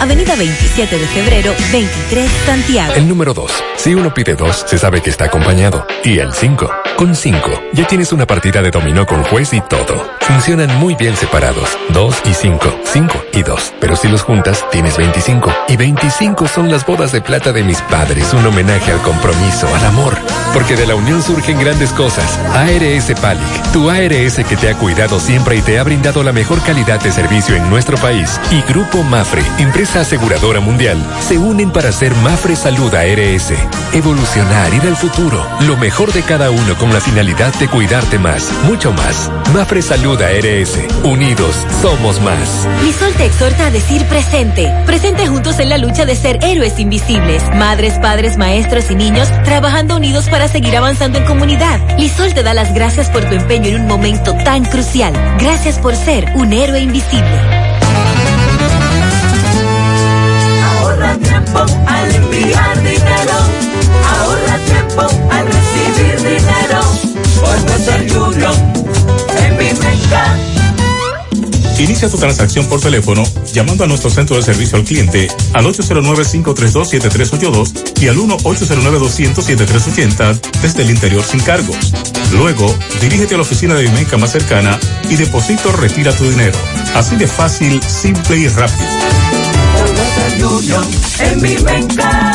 Avenida 27 de febrero, 23, Santiago. El número 2. Si uno pide dos, se sabe que está acompañado. Y el 5. Con 5, ya tienes una partida de dominó con juez y todo. Funcionan muy bien separados. 2 y 5. 5 y 2. Pero si los juntas, tienes 25. Y 25 son las bodas de plata de mis padres. Un homenaje al compromiso, al amor. Porque de la unión surgen grandes cosas. ARS Palic, tu ARS que te ha cuidado siempre y te ha brindado la mejor calidad de servicio en nuestro país. Y Grupo Mafre, imprime empresa aseguradora mundial, se unen para hacer Mafre Salud ARS. Evolucionar, ir al futuro. Lo mejor de cada uno con la finalidad de cuidarte más, mucho más. Mafre Salud ARS. Unidos, somos más. Lisol te exhorta a decir presente. Presente juntos en la lucha de ser héroes invisibles. Madres, padres, maestros y niños trabajando unidos para seguir avanzando en comunidad. Lisol te da las gracias por tu empeño en un momento tan crucial. Gracias por ser un héroe invisible. Tiempo al enviar dinero. Ahorra tiempo al recibir dinero. Por Junior en mi mercado. Inicia tu transacción por teléfono llamando a nuestro centro de servicio al cliente al 809-532-7382 y al 1-809-200-7380 desde el interior sin cargos. Luego, dirígete a la oficina de Vimenca más cercana y deposito o retira tu dinero. Así de fácil, simple y rápido. En mi mercado.